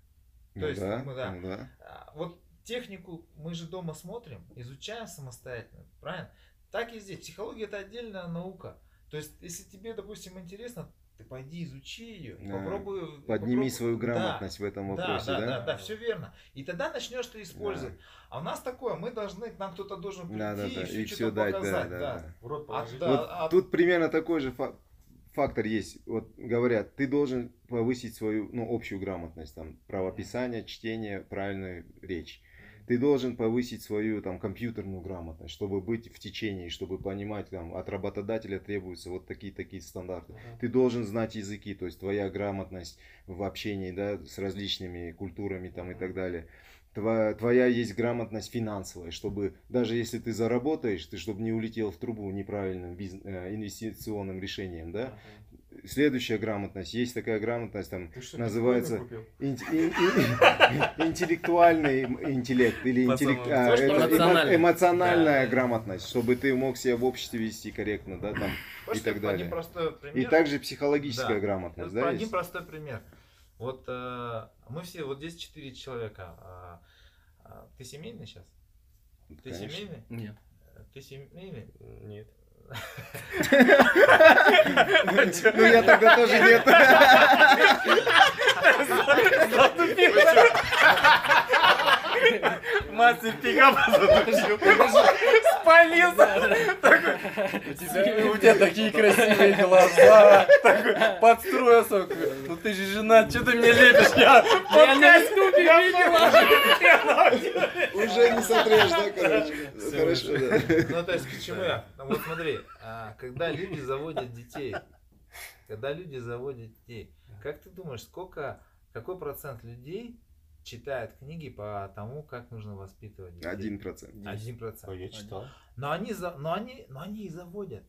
Ну То есть, да, мы, да. ну да. А, Вот технику мы же дома смотрим, изучаем самостоятельно, правильно? Так и здесь. Психология это отдельная наука. То есть, если тебе, допустим, интересно, ты пойди изучи ее, Да. попробуй. Подними попробуй- свою Да. грамотность в этом Да, вопросе, да, да? да, да, все верно. И тогда начнешь ты использовать. А у нас такое, мы должны, нам кто-то должен прийти Да, да, да. и все И все дать, показать. да, да. да, да. В рот А, положить. да, Вот а- тут примерно такой же фа- фактор есть. Вот говорят, ты должен повысить свою, ну, общую грамотность, там, правописание, чтение, правильную речь. Ты должен повысить свою там компьютерную грамотность, чтобы быть в течение, чтобы понимать, там, от работодателя требуются вот такие-такие стандарты. Ты должен знать языки, то есть твоя грамотность в общении, да, с различными культурами там и так далее. Твоя, твоя есть грамотность финансовая, чтобы даже если ты заработаешь, ты чтобы не улетел в трубу неправильным бизн- э, инвестиционным решением, да. Следующая грамотность, есть такая грамотность там Ты что, называется инт- ин- ин- интеллектуальный интеллект или интеллект- Пацаны, а, это эмо- эмоциональная Да. грамотность, чтобы ты мог себя в обществе вести корректно, да, там Хочешь, и так далее. И также психологическая Да. грамотность, да, один есть? простой пример. Вот э, мы все, вот здесь четыре человека. А, а, ты семейный сейчас? Ты Конечно. семейный? Нет. Ты семейный? Нет. Ну я тогда тоже нет. Мастер пикапа спалился. У тебя, такие красивые глаза. Такой подстроился. Ну ты же женат, что ты мне лепишь? Я на ютубе видела. Уже не сотрешь, да, короче. Всё Хорошо. Ну, то есть, к чему я? Ну, вот смотри, а, когда люди заводят детей, когда люди заводят детей, как ты думаешь, сколько, какой процент людей читает книги по тому, как нужно воспитывать детей? Один процент. Один процент. я читал. Но они, за- но они, но они и заводят.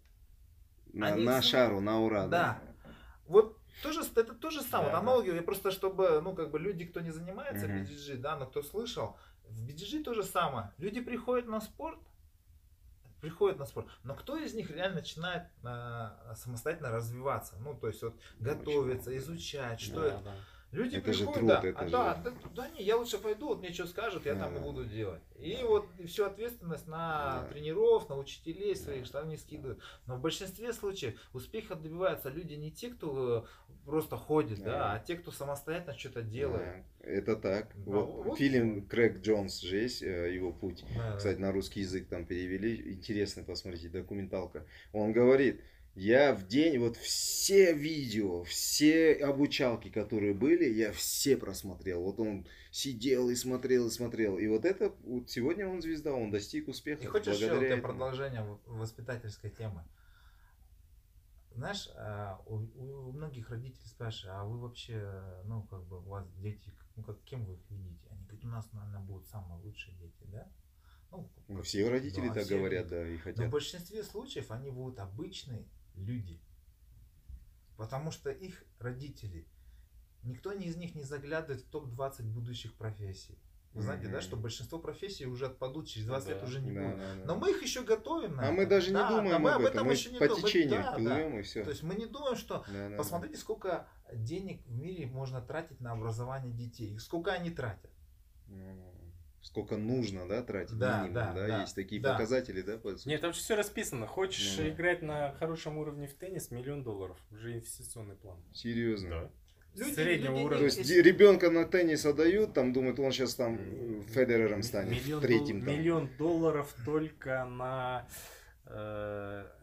На, Они на шару, на ура, Да. да. Вот тоже, это то же самое, Да, аналогия, я просто чтобы, ну, как бы люди, кто не занимается Мгм. BDG, да, но кто слышал, в BDG то же самое. Люди приходят на спорт, приходят на спорт, но кто из них реально начинает а, самостоятельно развиваться? Ну, то есть вот готовиться, изучать, что Да, это. да. Люди это приходят, труд, да, это а, же... да, да, да, не, я лучше пойду, вот мне что скажут, я Да, там и да. буду делать. И вот всю ответственность на Да. тренеров, на учителей своих, что они скидывают. Но в большинстве случаев успеха добиваются люди не те, кто э, просто ходит, да, Да. а те, кто самостоятельно что-то делает. Да, это так. Да, вот, вот. фильм Крэг Джонс же есть, э, его путь. Да, Кстати, на русский язык там перевели. Интересно, посмотрите, документалка. Он говорит, я в день, вот все видео, все обучалки, которые были, я все просмотрел. Вот он сидел и смотрел, и смотрел. И вот это, вот сегодня он звезда, он достиг успеха. И хочешь еще вот этому. продолжение воспитательской темы? Знаешь, а, у, у многих родителей спрашивают, а вы вообще, ну, как бы, у вас дети, ну, как, кем вы их видите? Они говорят, у нас, наверное, будут самые лучшие дети, да? Ну, все родители да, так все говорят, да, и Но в хотят. большинстве случаев они будут обычные люди. Потому что их родители, никто из них не заглядывает в топ-20 будущих профессий. Вы знаете, да, Мгм. что большинство профессий уже отпадут, через 20 лет Да, уже не Да, будут. да, да. Но мы их еще готовим на А это. мы даже не Да, да, думаем мы об этом, мы еще не по думаем. течению Да, да. плывем и все. То есть мы не думаем, что посмотрите, сколько денег в мире можно тратить на образование детей. Сколько они тратят. Ну, Сколько нужно, да, тратить Да, минимум, да, да, да, есть такие да. показатели, да, по? Нет, там же все расписано. Хочешь Ну да. играть на хорошем уровне в теннис, миллион долларов. Уже инвестиционный план. Серьезно. Да. Люди- Среднего люди- уровня. То есть ребенка на теннис отдают, там думают, он сейчас там э, Федерером станет, Миллион, третьим дол- там. миллион долларов только на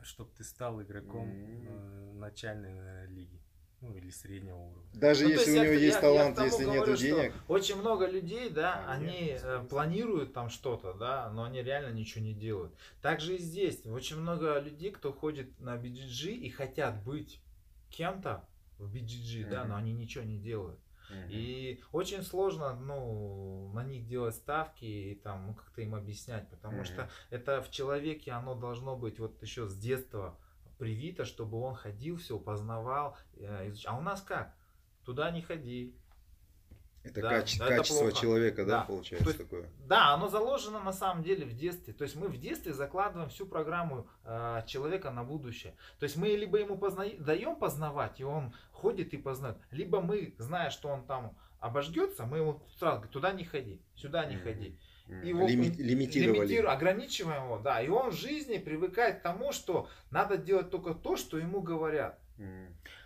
чтобы ты стал игроком э, начальной э, лиги. Ну, или среднего уровня. Даже Ну, если у я него к- есть я- я талант, тому если говорю, нету что денег. Очень много людей, да, А, они нет, э, планируют там что-то, да, но они реально ничего не делают. Также и здесь. Очень много людей, кто ходит на BGG и хотят быть кем-то в BGG, да, Мгм. но они ничего не делают. И очень сложно, ну, на них делать ставки и там, ну, как-то им объяснять, потому что это в человеке, оно должно быть вот еще с детства привито, чтобы он ходил, все познавал, э, изуч- А у нас как? Туда не ходи. Это да, каче- это качество плохо. человека, да, Да. получается То есть- такое. Да, оно заложено на самом деле в детстве. То есть мы в детстве закладываем всю программу э, человека на будущее. То есть мы либо ему позна... даем познавать, и он ходит и познает, либо мы, зная, что он там обожгется, мы ему сразу говорим, туда не ходи, сюда не Мгм. ходи. Его Лими- лимитировали. лимитиру- ограничиваем его, да. И он в жизни привыкает к тому, что надо делать только то, что ему говорят.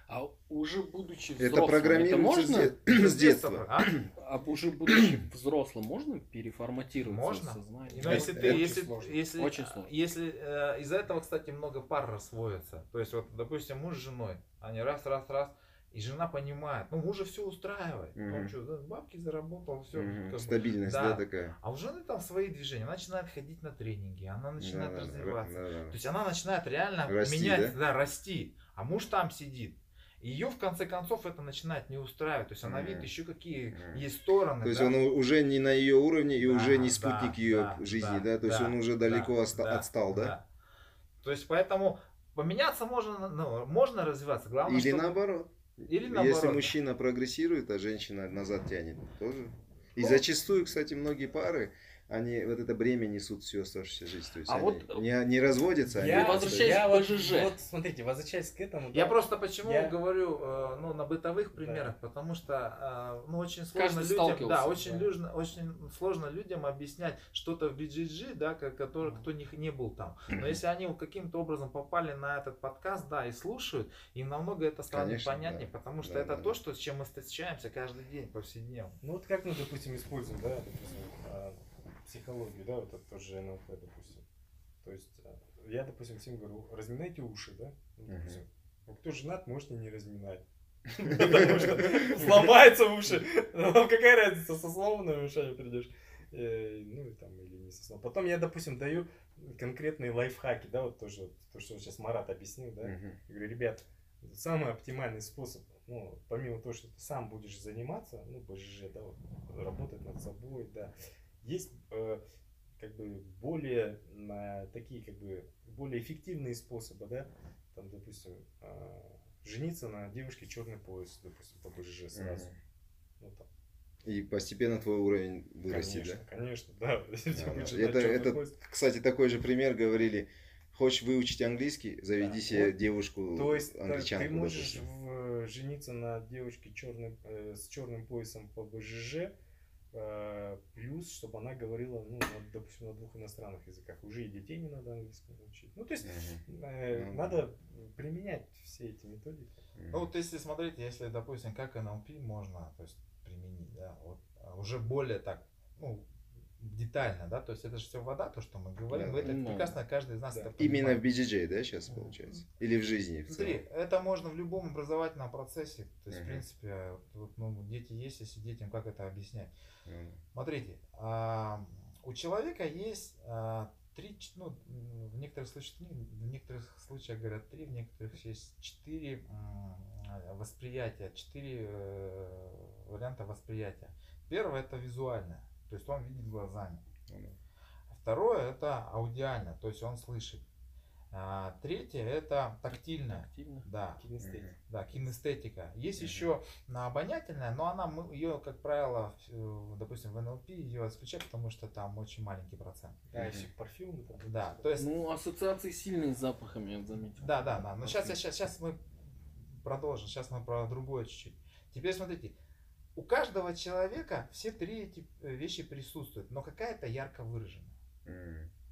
А уже будучи Это взрослым, программируется можно, с де- с детства. А? а уже будучи взрослым, можно переформатировать Можно. сознание? Но если это ты, очень если, сложно. если, Очень сложно. если э, из-за этого, кстати, много пар расводятся. То есть, вот, допустим, муж с женой, они раз, раз, раз, и жена понимает, ну мужа все устраивает, Мгм. он что, да, бабки заработал, все. Мгм. Стабильность, да, такая. А у жены там свои движения, она начинает ходить на тренинги, она начинает Да, да, развиваться. да, да. То есть она начинает реально Расти, менять, да? расти. А муж там сидит. Ее в конце концов это начинает не устраивать. То есть она Мгм. видит еще какие Мгм. есть стороны. То есть да. он уже не на ее уровне и Да, уже не да, спутник ее да, жизни, да, да? То есть да, он уже далеко да, оста- да, отстал, да? То есть поэтому поменяться можно, ну, можно развиваться. Главное, Или чтобы- наоборот. Или Если наоборот. мужчина прогрессирует, а женщина назад тянет, тоже. И Ну. зачастую, кстати, многие пары, они вот это бремя несут всю оставшуюся жизнь. То есть А они вот- не, не разводятся, Я они возвращаюсь я к вот, ПЖЖ. вот, смотрите, возвращаясь к этому. Я да, просто почему Я- говорю э, ну, на бытовых примерах, потому что э, ну, очень сложно Каждый людям, да, очень, да. люжно- очень сложно людям объяснять что-то в BGG, да, ко- который, кто не, не был там. Но если они вот каким-то образом попали на этот подкаст, да, и слушают, им намного это станет Конечно, понятнее, да. потому что Да, это да, то, да. что, с чем мы встречаемся каждый день, повседневно. Ну вот как мы, допустим, используем, да, допустим, а, психологию, да, вот это тоже НЛП, допустим. То есть а, я, допустим, всем говорю, разминайте уши, да, ну, допустим. Ну, кто женат, можете не разминать. Потому что сломаются уши. Ну, Какая разница, со сломанными ушами придешь. Э, Ну, и там, или не со сломанными. Потом я, допустим, даю конкретные лайфхаки, да, вот тоже, то, что сейчас Марат объяснил, да. Говорю, ребят, самый оптимальный способ, ну, помимо того, что ты сам будешь заниматься, ну, БЖЖ, да, вот, работать над собой, да, есть э, как бы более на такие как бы более эффективные способы, да, там, допустим, э, жениться на девушке черный пояс, допустим, по БЖЖ сразу. Мгм. Ну, там, И постепенно твой уровень вырастет, конечно, да? конечно, да. Да, да. Жена Это, это, пояс. кстати, такой же пример говорили. Хочешь выучить английский, заведи Да. себе Вот. девушку То есть англичанку, ты можешь допустим. в э, жениться на девушке черным, э, с черным поясом по БЖЖ, плюс, чтобы она говорила, ну, на, допустим, на двух иностранных языках. Уже и детей не надо английскому учить. Ну, то есть, э, Ну, надо применять все эти методики. Ну вот если смотреть, если, допустим, как НЛП можно то есть, применить, да, вот а, уже более так, ну, детально, да, то есть это же все вода, то, что мы говорим, Да. вы это Ну, прекрасно каждый из нас да. это Именно в понимает. BJJ, да, сейчас получается? Или в жизни в Смотри, целом? это можно в любом образовательном процессе, то есть, в Мгм. принципе, вот, ну, дети есть, если детям как это объяснять. Ну, Смотрите, а, у человека есть а, три, ну, в некоторых случаях, ну, в некоторых случаях говорят три, в некоторых есть четыре а, восприятия, четыре э, варианта восприятия. Первое это визуальное, то есть он видит глазами. ну, Второе это аудиально, то есть он слышит. А, третье это тактильное, Активно. да. Кинестетика. Да, кинестетика. Есть Мгм. еще на обонятельная, но она ее, как правило, в- допустим, в НЛП ее исключают, потому что там очень маленький процент. Да, еще парфюмы там. Да, то есть, Ну, ассоциации сильные с запахами, я заметил. да, да, да. Но сейчас, сейчас, сейчас мы продолжим. Сейчас мы про другое чуть-чуть. Теперь смотрите, у каждого человека все три эти э, вещи присутствуют, но какая-то ярко выражена,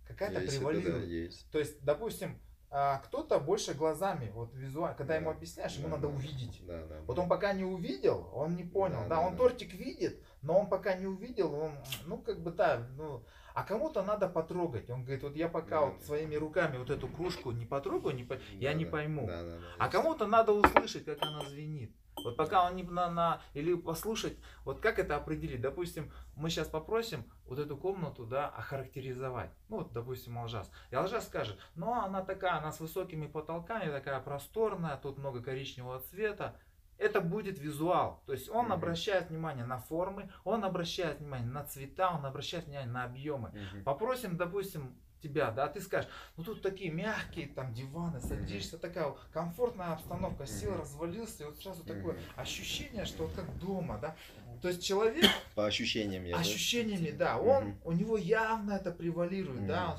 какая-то да, превалирует. есть. То есть, допустим, а, кто-то больше глазами, вот визуально, когда Да. ему объясняешь, ему Да, надо да. увидеть. Да, да. Вот да. он пока не увидел, он не понял. Да, Да, да, он да. тортик видит, но он пока не увидел, он, ну, как бы, да, ну, а кому-то надо потрогать. Он говорит, вот я пока Да, вот да. своими руками вот эту кружку не потрогаю, не по- я Да, не да. пойму. Да, да, да, А кому-то надо услышать, как она звенит. Вот пока он не на, на или послушать, вот как это определить? Допустим, мы сейчас попросим вот эту комнату, да, охарактеризовать. Ну, вот, допустим, Алжас. И Алжас скажет, ну, она такая, она с высокими потолками, такая просторная, тут много коричневого цвета. Это будет визуал. То есть он Мгм. обращает внимание на формы, он обращает внимание на цвета, он обращает внимание на объемы. Мгм. Попросим, допустим, тебя, да, ты скажешь, ну тут такие мягкие там диваны, садишься, такая комфортная обстановка, сел, развалился, и вот сразу такое Мгм. ощущение, что вот как дома, да. То есть человек По ощущениям я, ощущениями, да, он, у него явно это превалирует, да.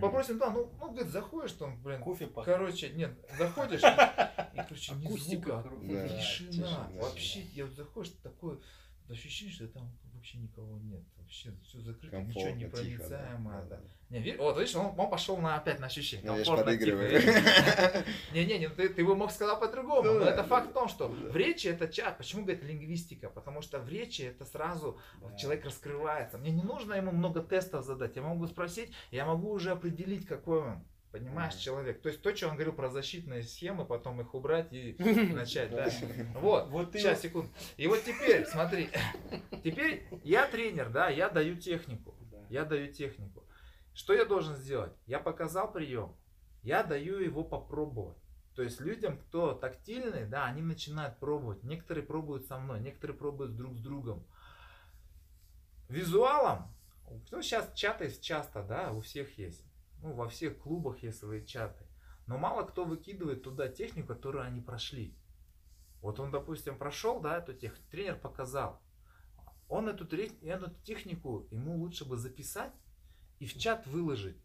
Попросим, да, ну, ну, говорит, заходишь там, блин, Кофе пахнет. короче, нет, заходишь, и, короче, Акустика звука, тишина, вообще, я вот заходишь, такое ощущение, что там вообще никого нет, вообще все закрыто, ничего Комфортно, не тихо, проницаемое, да. да. Не, видишь, вот видишь, он, он пошел на опять на ощущение. Ну, комфортно, тихо, видишь? Не-не-не, ты, ты бы мог сказать по-другому. Ну но да, это да, факт в да. том, что Ну да. в речи это чат. Почему говорит лингвистика? Потому что в речи это сразу вот человек раскрывается. Мне не нужно ему много тестов задать. Я могу спросить, я могу уже определить, какой он. Понимаешь, Мгм. человек. То есть то, что он говорил про защитные схемы, потом их убрать и начать, да. Вот, Вот ты сейчас, секунду. И вот теперь, смотри, теперь я тренер, да, я даю технику. Я даю технику. Что я должен сделать? Я показал прием, я даю его попробовать. То есть людям, кто тактильный, да, они начинают пробовать. Некоторые пробуют со мной, некоторые пробуют друг с другом. Визуалом, ну сейчас чаты часто, да, у всех есть. Ну, во всех клубах есть свои чаты. Но мало кто выкидывает туда технику, которую они прошли. Вот он, допустим, прошел, да, эту технику, тренер показал. Он эту, эту технику ему лучше бы записать и в чат выложить.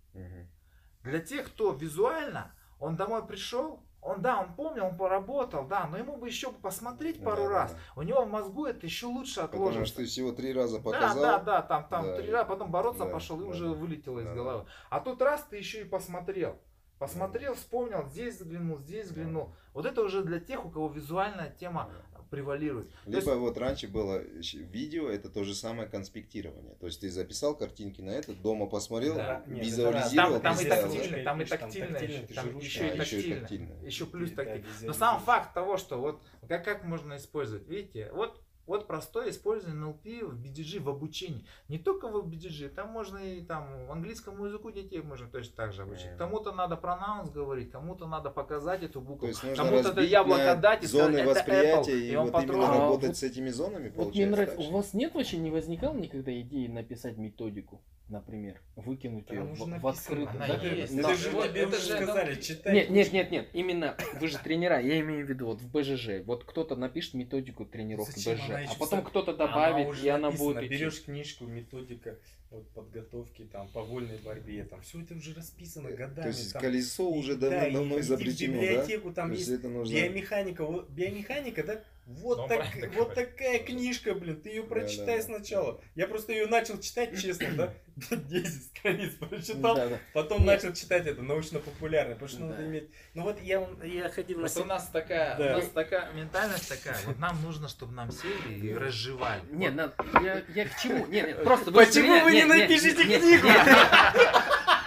Для тех, кто визуально, он домой пришел, он, да, он помнил, он поработал, да, но ему бы еще посмотреть пару да, да, раз. да. У него в мозгу это еще лучше Потому отложится. что ты всего три раза Да, показал. да, да, там, там Да, три раза, потом бороться да, пошел и да, уже да. вылетело из Да, головы. А тут раз ты еще и посмотрел. Посмотрел, вспомнил, здесь взглянул, здесь взглянул. Вот это уже для тех, у кого визуальная тема превалирует. То есть- Либо вот раньше было видео, это то же самое конспектирование. То есть ты записал картинки на это, дома посмотрел, Да, нет, визуализировал, Там, там и представил. тактильно, там и Там тактильно, тактильно, еще, ты там еще и. А, еще и тактильно. тактильно. Еще плюс Да, тактильно. Но сам факт того, что вот как, как можно использовать, видите, вот, вот простое использование NLP в BDG в обучении. Не только в BDG, там можно и там английскому языку детей можно точно так же обучить. Кому-то надо пронаунс говорить, кому-то надо показать эту букву. Кому-то это яблоко дать и сказать, зоны «Это восприятия Apple», и, и он вот именно потрогал. А, работать вот- с этими зонами, Вот мне нравится, у вас нет вообще не возникало никогда идеи написать методику, например, выкинуть Там ее в, в написано, открытую? она да? есть. Но- Это же вот тебе это же сказали, читай. Нет, нет, нет, нет, именно вы же тренера, я имею в виду вот в БЖЖ. Вот кто-то напишет методику тренировки Зачем БЖЖ. Же, а потом кто-то добавит, она и она написана. будет Берешь книжку, методика вот, подготовки там по вольной борьбе, там все это уже расписано э, годами. То есть там, колесо и, уже давно, да, давно изобретено, библиотеку, да? там есть, есть нужно... биомеханика, вот, биомеханика, да, вот, ну, так, вот такая книжка, блин, ты ее прочитай да, да, сначала. Да. Я просто ее начал читать, честно, да, 10 страниц прочитал, да, да. потом Нет. начал читать это научно-популярное, потому что да. надо иметь... Ну вот я, я ходил на... у нас такая, да. у нас такая ментальность такая, вот нам нужно, чтобы нам сели и разжевали. Нет, вот. я, я к чему? Нет, нет просто... Почему вы не напишите книгу?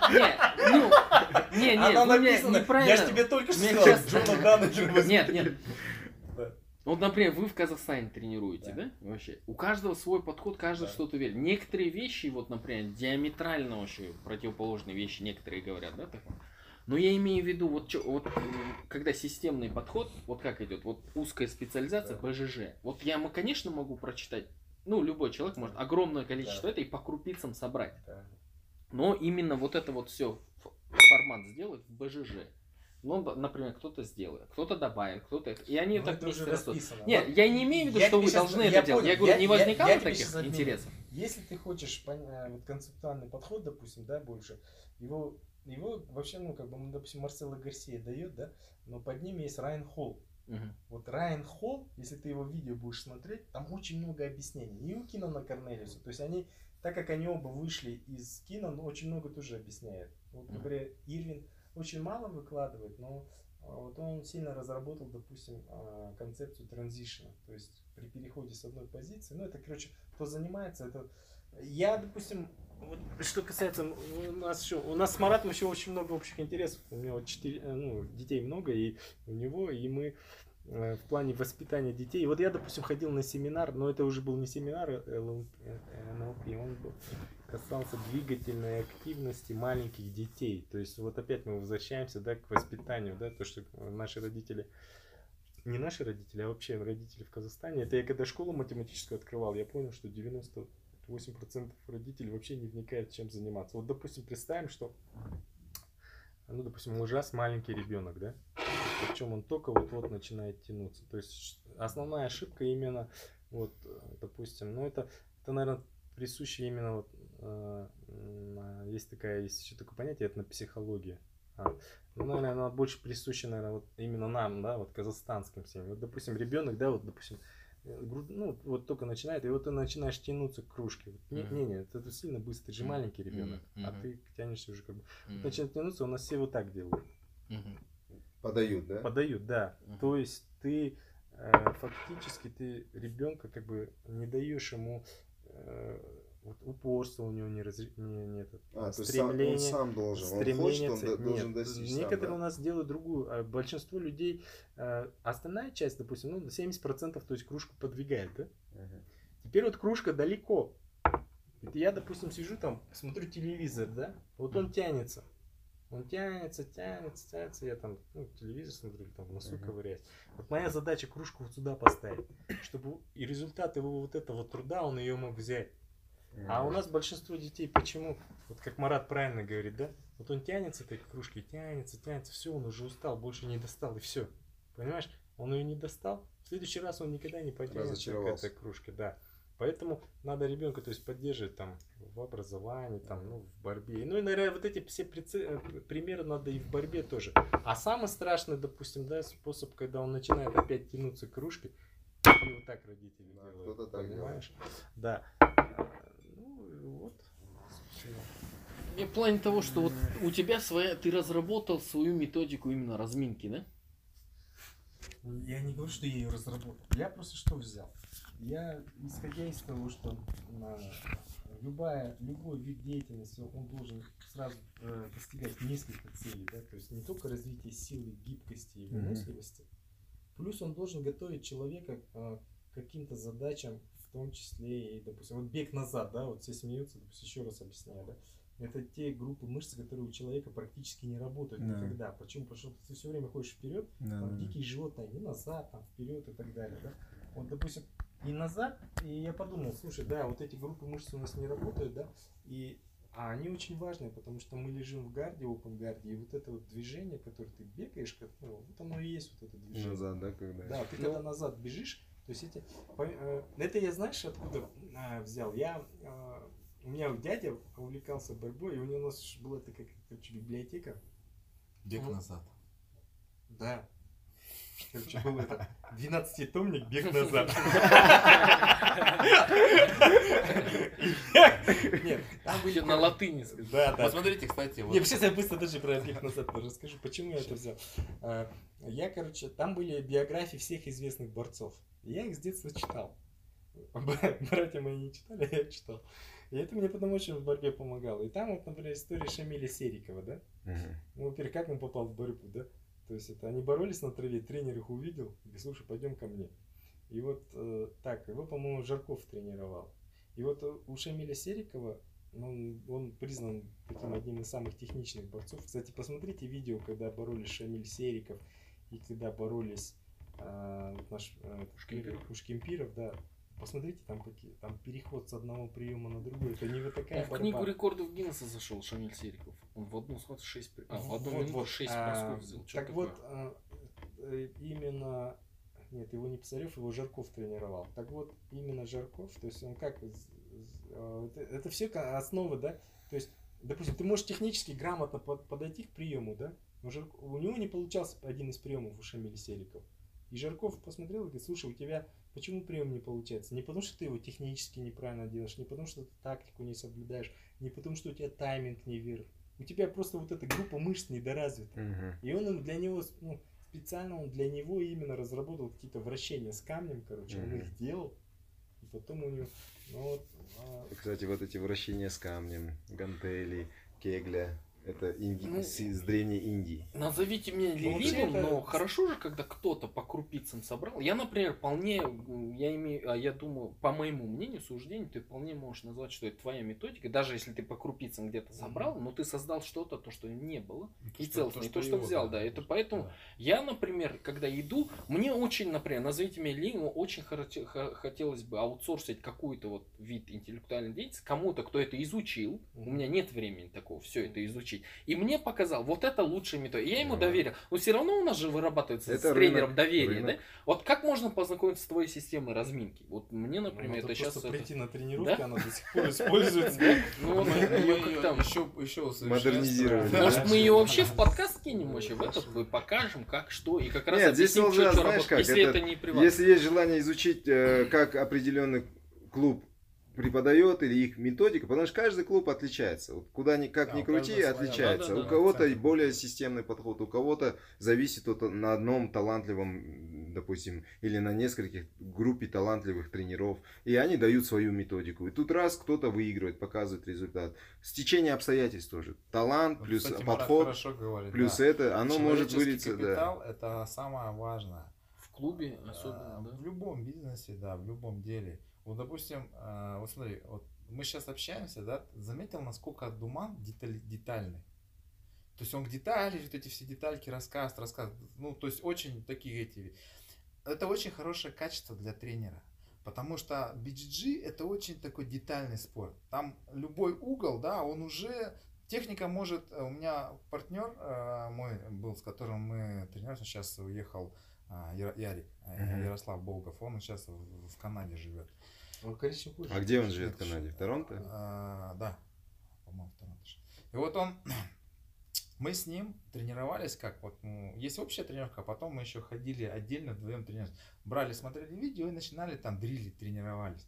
Не, ну, не, не, Она написана, я же тебе только что сказал, Джона Дана Нет, нет, вот, например, вы в Казахстане тренируете, да? да? Вообще. У каждого свой подход, каждый да. что-то верит. Некоторые вещи, вот, например, диаметрально вообще противоположные вещи, некоторые говорят, да, так? Но я имею в виду, вот, чё, вот когда системный подход, вот как идет, вот узкая специализация, да. БЖЖ. Вот я, конечно, могу прочитать, ну, любой человек может огромное количество да. это и по крупицам собрать. Да. Но именно вот это вот все формат сделать в БЖЖ. Ну, например, кто-то сделает, кто-то добавит, кто-то... И они ну, так вместе растут. Расписано. Нет, вот. я не имею в виду, что вы должны это делать. Я говорю, я, не возникало я, я таких интересов? Если ты хочешь э, вот, концептуальный подход, допустим, да, больше, его, его вообще, ну, как бы, ну, допустим, Марсело Гарсия дает, да, но под ним есть Райан Холл. Угу. Вот Райан Холл, если ты его видео будешь смотреть, там очень много объяснений. И у Кинана Корнелиуса. То есть они, так как они оба вышли из Кино, ну, очень много тоже объясняет. Вот, например, Ирвин очень мало выкладывает, но а, вот он сильно разработал, допустим, а, концепцию транзишна, то есть при переходе с одной позиции, ну это, короче, кто занимается, это... Я, допустим, вот, что касается у нас еще, у нас с Маратом еще очень много общих интересов, у него четыре, э, ну, детей много, и у него, и мы э, в плане воспитания детей. Вот я, допустим, ходил на семинар, но это уже был не семинар э, он был касался двигательной активности маленьких детей. То есть вот опять мы возвращаемся да, к воспитанию, да, то, что наши родители, не наши родители, а вообще родители в Казахстане. Это я когда школу математическую открывал, я понял, что 98% родителей вообще не вникают, чем заниматься. Вот, допустим, представим, что, ну, допустим, ужас маленький ребенок, да, причем он только вот-вот начинает тянуться. То есть основная ошибка именно, вот, допустим, ну, это, это, наверное, присуще именно вот есть такая, есть еще такое понятие, это на психологии. А, ну, наверное, она больше присуща, наверное, вот именно нам, да, вот казахстанским семьям. Вот, допустим, ребенок, да, вот, допустим, э, ну, вот только начинает, и вот ты начинаешь тянуться к кружке. Вот, не, не, не, это, это сильно быстро, ты же маленький ребенок, а ты тянешься уже как бы. Вот начинает тянуться, у нас все вот так делают. Подают, да? Подают, да. То есть ты э, фактически ты ребенка как бы не даешь ему э, вот упорство у него не, разри... не, не этот, а, стремление, он сам должен, стремление, он хочет, он должен Нет, достичь Некоторые сам, да? у нас делают другую, а большинство людей, э, основная часть, допустим, ну 70% то есть кружку подвигает, да? Угу. Теперь вот кружка далеко. Я, допустим, сижу там, смотрю телевизор, да, вот он тянется. Он тянется, тянется, тянется. Я там ну, телевизор смотрю, там носу uh-huh. ковыряюсь. Вот моя задача кружку вот сюда поставить, чтобы и результат его вот этого труда он ее мог взять. А у нас большинство детей почему? Вот как Марат правильно говорит, да? Вот он тянется этой кружкой, тянется, тянется, все, он уже устал, больше не достал, и все. Понимаешь? Он ее не достал, в следующий раз он никогда не потянется к этой кружке, да. Поэтому надо ребенка, то есть поддерживать там в образовании, там, ну, в борьбе. Ну и, наверное, вот эти все э, примеры надо и в борьбе тоже. А самый страшный, допустим, да, способ, когда он начинает опять тянуться к кружке, и вот так родители да, делают, понимаешь? Да. И в плане того, что вот у тебя своя, ты разработал свою методику именно разминки, да? Я не говорю, что я ее разработал. Я просто что взял? Я, исходя из того, что на любая, любой вид деятельности, он должен сразу э, достигать несколько целей, да, то есть не только развитие силы, гибкости и выносливости, mm-hmm. плюс он должен готовить человека э, к каким-то задачам том числе и, допустим, вот бег назад, да, вот все смеются, допустим, еще раз объясняю, да, это те группы мышц, которые у человека практически не работают да. никогда. Почему? Потому что ты все время ходишь вперед, да, там да, дикие животные, и назад, там вперед и так далее, да. Вот, допустим, и назад, и я подумал, слушай, да, вот эти группы мышц у нас не работают, да, и а они очень важные, потому что мы лежим в гарде, open гарде, и вот это вот движение, которое ты бегаешь, как, ну, вот оно и есть вот это движение. Назад, да, когда? Да, ты ну... когда назад бежишь, То есть эти, э, это я знаешь откуда а, взял? Я, а, у меня дядя увлекался борьбой, и у него у нас была такая, короче, библиотека. Бег назад. Да. Короче, был это 12-томник «Бег назад». Нет, там были на латыни. Да, да. Посмотрите, кстати. Нет, сейчас я быстро даже про «Бег назад» расскажу, почему я это взял. А, я, короче, там были биографии всех известных борцов. Я их с детства читал. Братья мои не читали, а я читал. И это мне потом очень в борьбе помогало. И там вот, например, история Шамиля Серикова, да? Ну, во-первых, как он попал в борьбу, да? То есть это они боролись на траве, тренер их увидел, говорит, слушай, пойдем ко мне. И вот э, так, его, по-моему, Жарков тренировал. И вот э, у Шамиля Серикова, он, он признан таким одним из самых техничных борцов. Кстати, посмотрите видео, когда боролись Шамиль Сериков и когда боролись э, наш э, Ушкемпиров. Ушкемпиров, да. Посмотрите, там какие, там переход с одного приема на другой. Это не вот такая Он в книгу рекордов Гиннесса зашел Шамиль Сериков. Он в одну схватку 6, а, в одну вот, минуту вот, 6 а, взял. так такое? вот, а, э, именно нет, его не Писарев, его Жарков тренировал. Так вот, именно Жарков, то есть он как, а, это, это все основы, да, то есть, допустим, ты можешь технически грамотно под, подойти к приему, да, но Жарков, у него не получался один из приемов у Шамиля Сериков. И Жарков посмотрел и говорит, слушай, у тебя почему прием не получается? Не потому, что ты его технически неправильно делаешь, не потому, что ты тактику не соблюдаешь, не потому, что у тебя тайминг не вверх. У тебя просто вот эта группа мышц недоразвита. Угу. И он для него, ну, специально он для него именно разработал какие-то вращения с камнем, короче, угу. он их делал. И потом у него, ну вот... А... Кстати, вот эти вращения с камнем, гантели, кегля, это инди... ну, с древней Индии. Назовите меня ленивым, это... но хорошо же, когда кто-то по крупицам собрал. Я, например, вполне, я имею, а я думаю, по моему мнению, суждению, ты вполне можешь назвать, что это твоя методика, даже если ты по крупицам где-то собрал, mm-hmm. но ты создал что-то, то, что не было, то, и целостно, и то, что его, взял, да. да. Это поэтому да. я, например, когда иду, мне очень, например, назовите меня ленивым, очень хотелось бы аутсорсить какой-то вот вид интеллектуальной деятельности кому-то, кто это изучил. Mm-hmm. У меня нет времени такого, все это изучить учить. И мне показал, вот это лучшая методика. Я ему да. доверил. Но все равно у нас же вырабатывается это с рынок, тренером доверие, рынок. да? Вот как можно познакомиться с твоей системой разминки? Вот мне, например, ну, это сейчас... прийти это... на тренировку, да? она до сих пор используется. Ну, мы ее там еще еще модернизировали. Может, мы ее вообще в подкаст кинем вообще, в этот, мы покажем, как, что, и как раз Нет, здесь нужно, знаешь как, если это не Если есть желание изучить, э, как определенный клуб преподает или их методика, потому что каждый клуб отличается. Вот куда ни, как да, ни крути, отличается. Да, да, у кого-то да, более системный подход, у кого-то зависит от, на одном талантливом, допустим, или на нескольких группе талантливых тренеров. И они дают свою методику. И тут раз кто-то выигрывает, показывает результат. Стечение обстоятельств тоже. Талант плюс Кстати, подход, говорит, плюс да. это, оно может вылиться. Капитал да. это самое важное. В клубе особенно, да? В любом бизнесе, да, в любом деле. Вот, допустим, э, вот смотри, вот мы сейчас общаемся, да, заметил, насколько Думан деталь, детальный. То есть он к детали, вот эти все детальки рассказывает, рассказывает. Ну, то есть очень такие эти... Это очень хорошее качество для тренера. Потому что BGG это очень такой детальный спорт. Там любой угол, да, он уже... Техника может... Э, у меня партнер э, мой был, с которым мы тренируемся, сейчас уехал Ярик, Ярослав Болгов, он сейчас в Канаде живет. Он коричневый А где он живет в Канаде? В Торонто? А, да, по-моему, в Торонто. И вот он, мы с ним тренировались как вот, ну, есть общая тренировка, а потом мы еще ходили отдельно вдвоем тренировались. Брали, смотрели видео и начинали там дрилить, тренировались.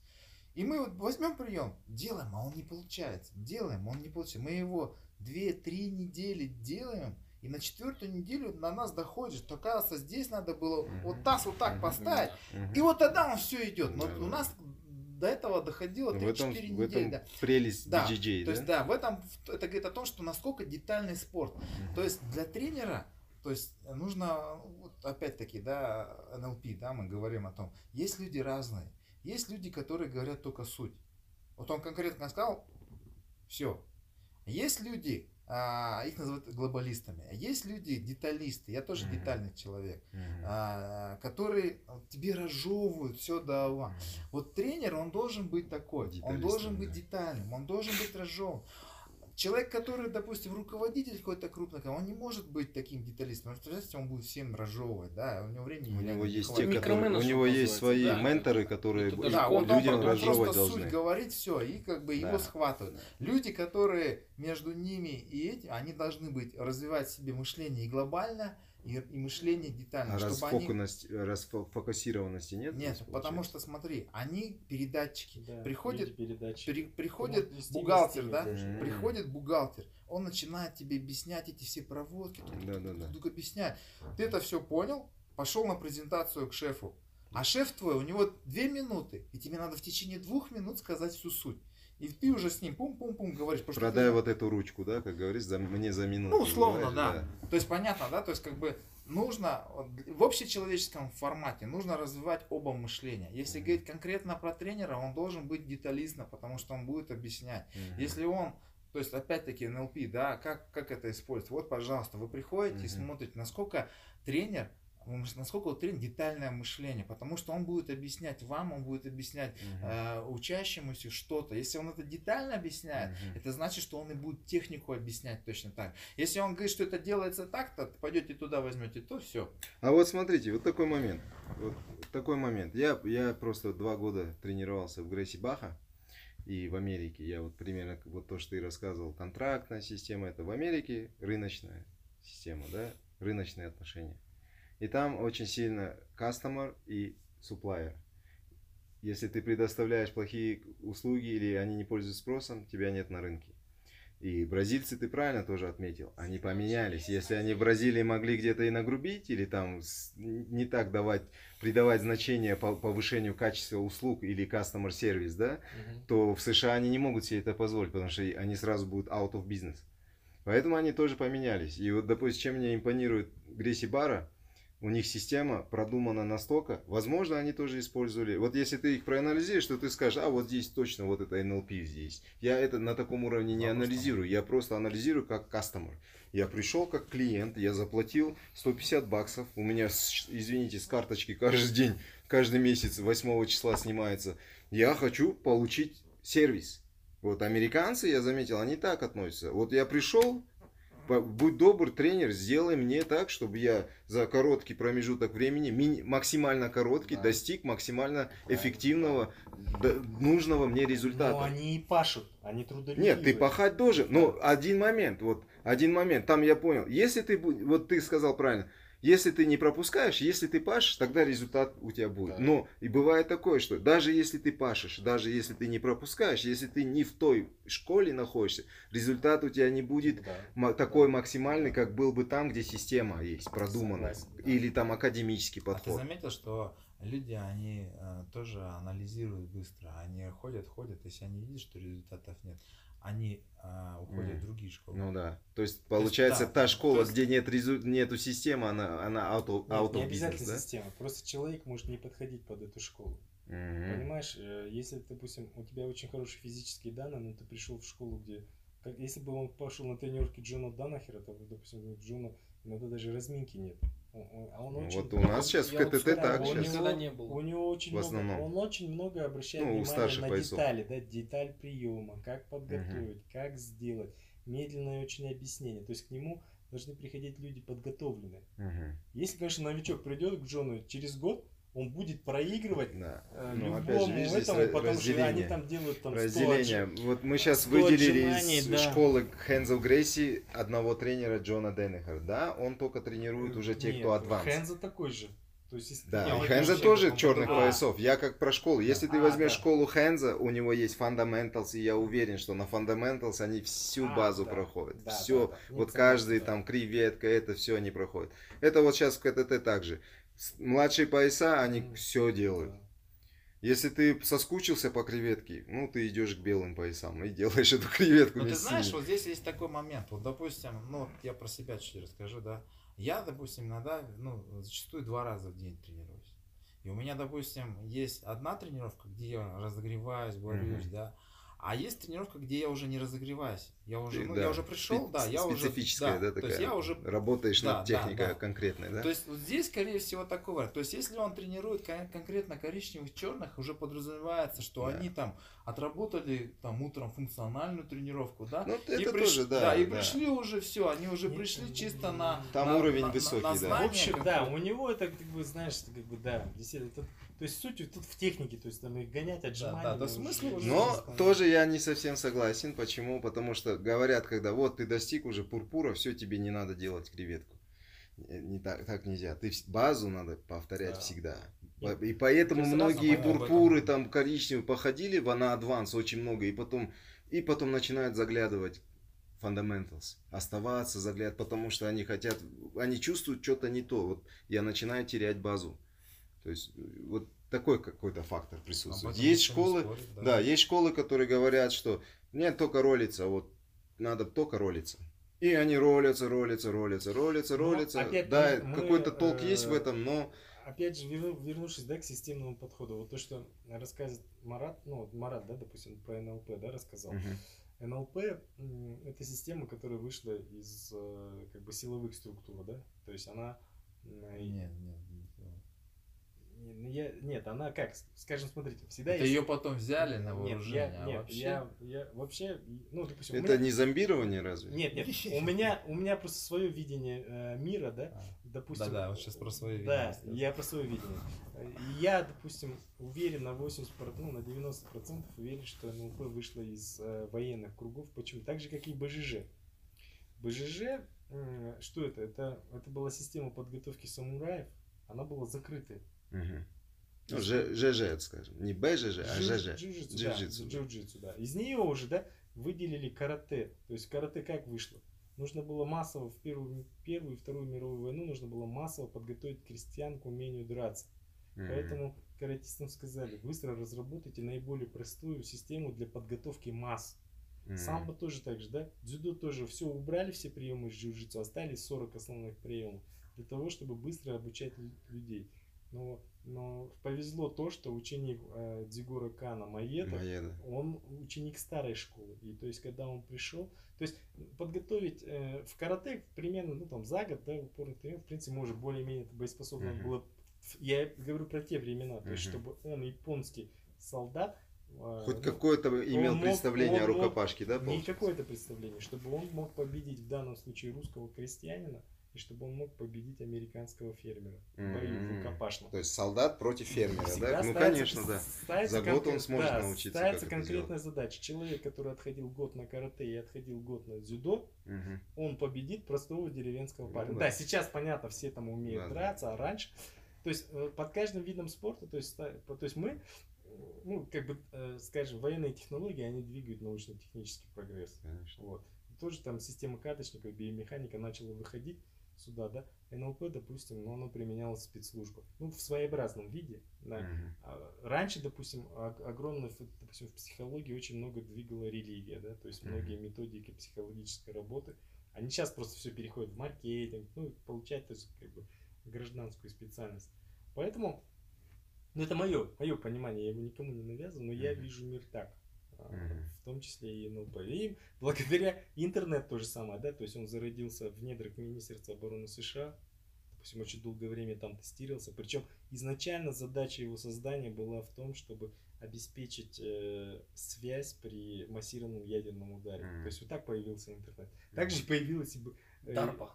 И мы вот возьмем прием, делаем, а он не получается. Делаем, он не получается. Мы его 2-3 недели делаем, и на четвертую неделю на нас доходит, что оказывается здесь надо было вот таз вот так поставить, и вот тогда он все идет. Но у нас до этого доходило 3-4 недели. В этом да. прелесть да, BJJ, То да? есть, да, в этом это говорит о том, что насколько детальный спорт. То есть для тренера, то есть нужно, вот опять-таки, да, НЛП, да, мы говорим о том, есть люди разные. Есть люди, которые говорят только суть. Вот он конкретно сказал, все. Есть люди, а, их называют глобалистами. Есть люди, деталисты, я тоже mm-hmm. детальный человек, mm-hmm. а, которые тебе разжевывают все до ума. Вот тренер, он должен быть такой, он должен быть детальным, он должен быть разжеван. Человек, который, допустим, руководитель какой-то крупный, он не может быть таким деталистом, потому что он будет всем разжевывать, да, у него времени У него есть те, которые, у него есть свои да. менторы, которые да, он, людям он, он разжевывать просто должны. суть говорит все, и как бы да. его схватывают. Да. Люди, которые между ними и этим, они должны быть, развивать себе мышление и глобально, и, и мышление детально. А расфокусированности, они... расфокусированности нет? Нет, потому что смотри, они передатчики. Да, приходит, При, приходит бухгалтер, да? Mm-hmm. Приходит бухгалтер, он начинает тебе объяснять эти все проводки, да, да, да. объяснять. Ты это все понял, пошел на презентацию к шефу. А шеф твой, у него две минуты, и тебе надо в течение двух минут сказать всю суть. И ты уже с ним пум-пум-пум говоришь. Продай ты... вот эту ручку, да, как говоришь, за, мне за минуту. Ну, условно, да. да. То есть понятно, да, то есть как бы нужно в общечеловеческом формате нужно развивать оба мышления. Если mm-hmm. говорить конкретно про тренера, он должен быть деталистно, потому что он будет объяснять. Mm-hmm. Если он то есть, опять-таки, НЛП, да, как, как это использовать? Вот, пожалуйста, вы приходите mm-hmm. и смотрите, насколько тренер насколько вот тренинг детальное мышление, потому что он будет объяснять вам, он будет объяснять угу. э, учащемуся что-то. Если он это детально объясняет, угу. это значит, что он и будет технику объяснять точно так. Если он говорит, что это делается так-то, пойдете туда возьмете, то все. А вот смотрите, вот такой момент. Вот такой момент. Я, я просто два года тренировался в Грейси Баха и в Америке. Я вот примерно вот то, что ты рассказывал, контрактная система, это в Америке рыночная система, да, рыночные отношения. И там очень сильно customer и supplier. Если ты предоставляешь плохие услуги или они не пользуются спросом, тебя нет на рынке. И бразильцы ты правильно тоже отметил, они поменялись. Если они в Бразилии могли где-то и нагрубить, или там не так давать, придавать значение по повышению качества услуг или customer service, да, угу. то в США они не могут себе это позволить, потому что они сразу будут out of business. Поэтому они тоже поменялись. И вот, допустим, чем мне импонирует Грейси Бара, у них система продумана настолько, возможно, они тоже использовали. Вот если ты их проанализируешь, то ты скажешь, а вот здесь точно вот это NLP здесь. Я это на таком уровне не анализирую, я просто анализирую как customer. Я пришел как клиент, я заплатил 150 баксов, у меня, извините, с карточки каждый день, каждый месяц 8 числа снимается. Я хочу получить сервис. Вот американцы, я заметил, они так относятся. Вот я пришел, будь добр, тренер, сделай мне так, чтобы я за короткий промежуток времени, максимально короткий, да. достиг максимально да. эффективного, да, нужного мне результата. Но они и пашут, они трудолюбивые. Нет, ты пахать должен. Но один момент, вот один момент, там я понял. Если ты, вот ты сказал правильно, если ты не пропускаешь, если ты пашешь, тогда результат у тебя будет. Да. Но и бывает такое, что даже если ты пашешь, даже если ты не пропускаешь, если ты не в той школе находишься, результат у тебя не будет да. такой максимальный, как был бы там, где система есть, продуманная. Согласен, да. Или там академический подход. А ты заметил, что люди, они э, тоже анализируют быстро. Они ходят, ходят, если они видят, что результатов нет, они а, уходят mm. в другие школы. Ну да. То есть получается то есть, да, та школа, есть... где нет резу... нету системы, она она auto, нет, auto не обязательно да? система. Просто человек может не подходить под эту школу. Mm-hmm. Понимаешь, э, если, допустим, у тебя очень хорошие физические данные, но ты пришел в школу, где как, если бы он пошел на тренировки Джона Данахера, то, допустим, Джона иногда даже разминки нет. А он ну, очень, вот у нас сейчас в КТТ так он сейчас. Него, не был. У него очень в основном. много, он очень много обращает ну, внимание на поясов. детали, да, деталь приема, как подготовить, угу. как сделать, медленное очень объяснение. То есть к нему должны приходить люди подготовленные. Угу. Если, конечно, новичок придет к Джону через год, он будет проигрывать да. э, ну, любому же, этому, потому что они там делают там разделение. Отж... Вот мы сейчас выделили из да. школы Хензел Грейси одного тренера Джона Деннехер, да? Он только тренирует уже те, Нет, кто адванс. Хенза такой же. То есть, если да, и Хенза тоже черных а. поясов. Я как про школу. Если а, ты возьмешь да. школу Хенза, у него есть fundamentals, и я уверен, что на fundamentals они всю а, базу да. проходят. Да, все, да, да. вот каждый там креветка, это все они проходят. Это вот сейчас в КТТ также младшие пояса, они все делают. Если ты соскучился по креветке, ну, ты идешь к белым поясам и делаешь эту креветку. Ну, ты знаешь, вот здесь есть такой момент. Вот, допустим, ну, я про себя чуть расскажу, да. Я, допустим, иногда, ну, зачастую два раза в день тренируюсь. И у меня, допустим, есть одна тренировка, где я разогреваюсь, борюсь, mm-hmm. да. А есть тренировка, где я уже не разогреваюсь. Я уже, ну, да. я уже пришел, да, я уже... Специфическая, да, да такая. То есть я уже... Работаешь да, над техникой да, да. конкретной, да? То есть вот здесь, скорее всего, такой вариант. То есть если он тренирует конкретно коричневых, черных, уже подразумевается, что да. они там отработали там утром функциональную тренировку, да? Ну, и это приш... тоже, да. Да, и да. пришли уже все, они уже пришли чисто на... Там на, уровень на, высокий, на, на да. В общем, да, у него это, как бы, знаешь, как бы, да, это то есть суть тут в технике, то есть там их гонять, отжимания. Да, да, да смысл уже Но тоже я не совсем согласен. Почему? Потому что говорят, когда вот ты достиг уже пурпура, все, тебе не надо делать креветку. Не так, так нельзя. Ты базу надо повторять да. всегда. И поэтому многие пурпуры там коричневые походили в на адванс очень много, и потом, и потом начинают заглядывать fundamentals, оставаться, заглядывать, потому что они хотят, они чувствуют что-то не то. Вот я начинаю терять базу. То есть вот такой какой-то фактор присутствует. Есть школы, спорит, да. да, есть школы, которые говорят, что нет, только ролиться, вот надо только ролиться. И они ролятся, ролятся, ролятся, ролятся, но ролятся. Опять да, какой-то толк э, есть в этом, но... Опять же, вернувшись да, к системному подходу, вот то, что рассказывает Марат, ну, Марат, да, допустим, про НЛП, да, рассказал. Угу. НЛП – это система, которая вышла из э, как бы силовых структур, да, то есть она... Нет, нет, ну, я, нет, она как, скажем, смотрите, всегда Это есть... ее потом взяли на вооружение, нет, я, а нет, вообще... Я, я вообще, ну, допустим... Это меня... не зомбирование разве? Нет, нет, у меня, у меня просто свое видение э, мира, да, а, допустим... Да-да, вот сейчас про свое видение. Да, я про свое видение. Я, допустим, уверен на 80%, ну, на 90% уверен, что НЛП вышла из э, военных кругов. Почему? Так же, как и БЖЖ. БЖЖ, э, что это? это? Это была система подготовки самураев, она была закрытой. Угу. Ну, ЖЖ, скажем. Не БЖЖ, а ЖЖ. Джиу-джитсу. Да, джиу-джитсу, да. Из нее уже, да, выделили карате. То есть карате как вышло? Нужно было массово в первую, первую и Вторую мировую войну нужно было массово подготовить крестьян к умению драться. Mm-hmm. Поэтому каратистам сказали, быстро разработайте наиболее простую систему для подготовки масс. Mm-hmm. Самбо тоже так же, да? Дзюдо тоже все убрали, все приемы из джиу-джитсу, остались 40 основных приемов для того, чтобы быстро обучать людей. Но, но повезло то, что ученик э, Дигура Кана Маеда, Маеда, он ученик старой школы. И то есть, когда он пришел, то есть подготовить э, в карате примерно, ну там за год, да, упорный тренинг, в принципе, может более-менее боеспособно uh-huh. было. Я говорю про те времена, uh-huh. то есть, чтобы он японский солдат э, Хоть ну, какое-то имел мог, представление о рукопашке, мог, да? Не какое-то представление, чтобы он мог победить в данном случае русского крестьянина, и чтобы он мог победить американского фермера в бою mm-hmm. рукопашном. То есть солдат против фермера, Всегда да? Ну, конечно, да. За год он сможет да, научиться. Ставится конкретная задача. Человек, который отходил год на карате и отходил год на дзюдо, mm-hmm. он победит простого деревенского парня. Ну, да. да, сейчас понятно, все там умеют да, драться, да. а раньше. То есть э, под каждым видом спорта, то есть, то есть мы ну, как бы, э, скажем, военные технологии, они двигают научно-технический прогресс. Конечно. Вот. тоже там система карточников, биомеханика начала выходить сюда, да, НЛП, допустим, но оно применялось в спецслужбах, ну, в своеобразном виде, да. Mm-hmm. Раньше, допустим, огромное, допустим, в психологии очень много двигала религия, да, то есть mm-hmm. многие методики психологической работы, они сейчас просто все переходят в маркетинг, ну, получать, то есть, как бы, гражданскую специальность. Поэтому, ну, это мое, мое понимание, я его никому не навязываю, но mm-hmm. я вижу мир так в том числе и НЛП. И благодаря интернет то же самое, да, то есть он зародился в недрах Министерства обороны США, допустим, очень долгое время там тестировался, причем изначально задача его создания была в том, чтобы обеспечить э, связь при массированном ядерном ударе. Mm-hmm. То есть вот так появился интернет. Также появилась и... Э, DARPA.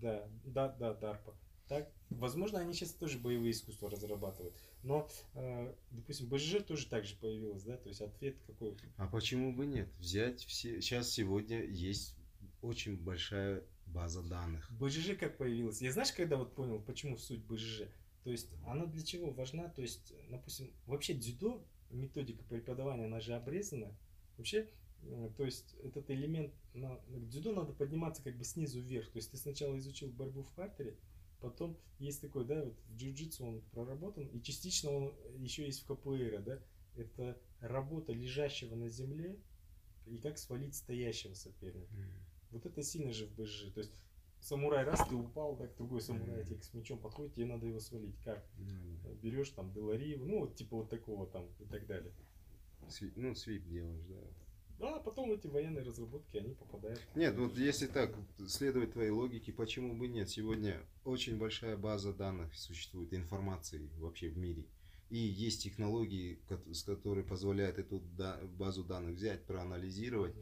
Да, да, да, DARPA. Так, возможно, они сейчас тоже боевые искусства разрабатывают. Но, э, допустим, БЖ тоже так же появилось, да, то есть ответ какой. А почему бы нет? Взять все. Сейчас сегодня есть очень большая база данных. БЖЖ как появилась? Я знаешь, когда вот понял, почему суть БЖЖ? То есть она для чего важна? То есть, допустим, вообще дзюдо, методика преподавания, она же обрезана. Вообще, э, то есть этот элемент, на, к дзюдо надо подниматься как бы снизу вверх. То есть ты сначала изучил борьбу в партере, Потом есть такой, да, вот в джиу-джитсу он проработан, и частично он еще есть в КПР, да, это работа лежащего на земле и как свалить стоящего соперника. Mm. Вот это сильно же в БЖ. То есть самурай раз ты упал, так другой самурай тебе с мечом подходит, тебе надо его свалить. Как? Mm. Берешь там Белариеву, ну вот типа вот такого там и так далее. Сви, ну, свип делаешь, да. Да, потом эти военные разработки, они попадают. Нет, вот если так следовать твоей логике, почему бы нет? Сегодня очень большая база данных существует, информации вообще в мире. И есть технологии, которые позволяют эту базу данных взять, проанализировать.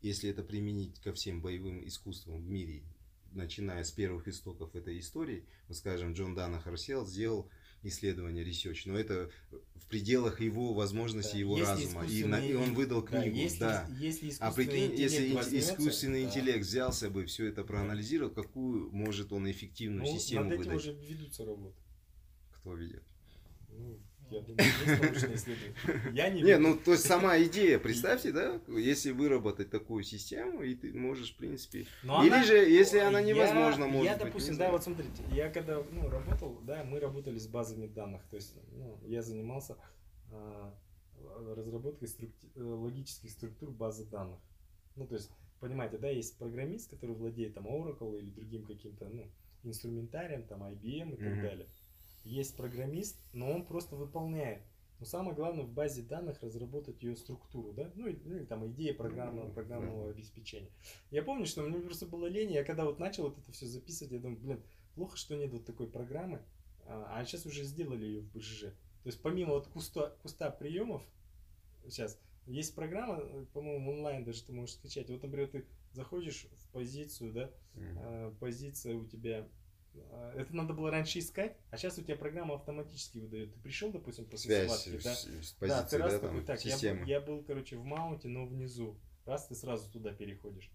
Если это применить ко всем боевым искусствам в мире, начиная с первых истоков этой истории, вот скажем, Джон Дана Харсел сделал исследование research, но это в пределах его возможностей, да. его если разума. И, на, и он выдал книгу, да. Если, да. если а прикинь, если возьмется, искусственный да. интеллект взялся бы, все это проанализировал, какую может он эффективную ну, систему над этим выдать? уже ведутся работы. Кто ведет? Ну, я думаю, есть научные исследования. Я не Не, ну то есть сама идея, представьте, да, если выработать такую систему, и ты можешь, в принципе. Но Или она, же, если она невозможна, я, может я, быть. допустим, да, вот смотрите, я когда ну, работал, да, мы работали с базами данных. То есть, ну, я занимался э, разработкой структу- э, логических структур базы данных. Ну, то есть, понимаете, да, есть программист, который владеет там Oracle или другим каким-то, ну, инструментарием, там IBM и так mm-hmm. далее есть программист, но он просто выполняет. Но самое главное в базе данных разработать ее структуру, да, ну, и, ну и там идея программного, программного обеспечения. Я помню, что мне просто было лень, я когда вот начал вот это все записывать, я думаю, блин, плохо, что нет вот такой программы, а, а сейчас уже сделали ее в БЖЖ. То есть помимо вот куста, куста приемов, сейчас, есть программа, по-моему, онлайн даже ты можешь скачать. Вот, например, ты заходишь в позицию, да, mm-hmm. позиция у тебя а, это надо было раньше искать, а сейчас у тебя программа автоматически выдает. Ты пришел, допустим, после Связь схватки, да? С, с позиции, да, ты раз да, такой, так, я, я был, короче, в маунте, но внизу. Раз, ты сразу туда переходишь.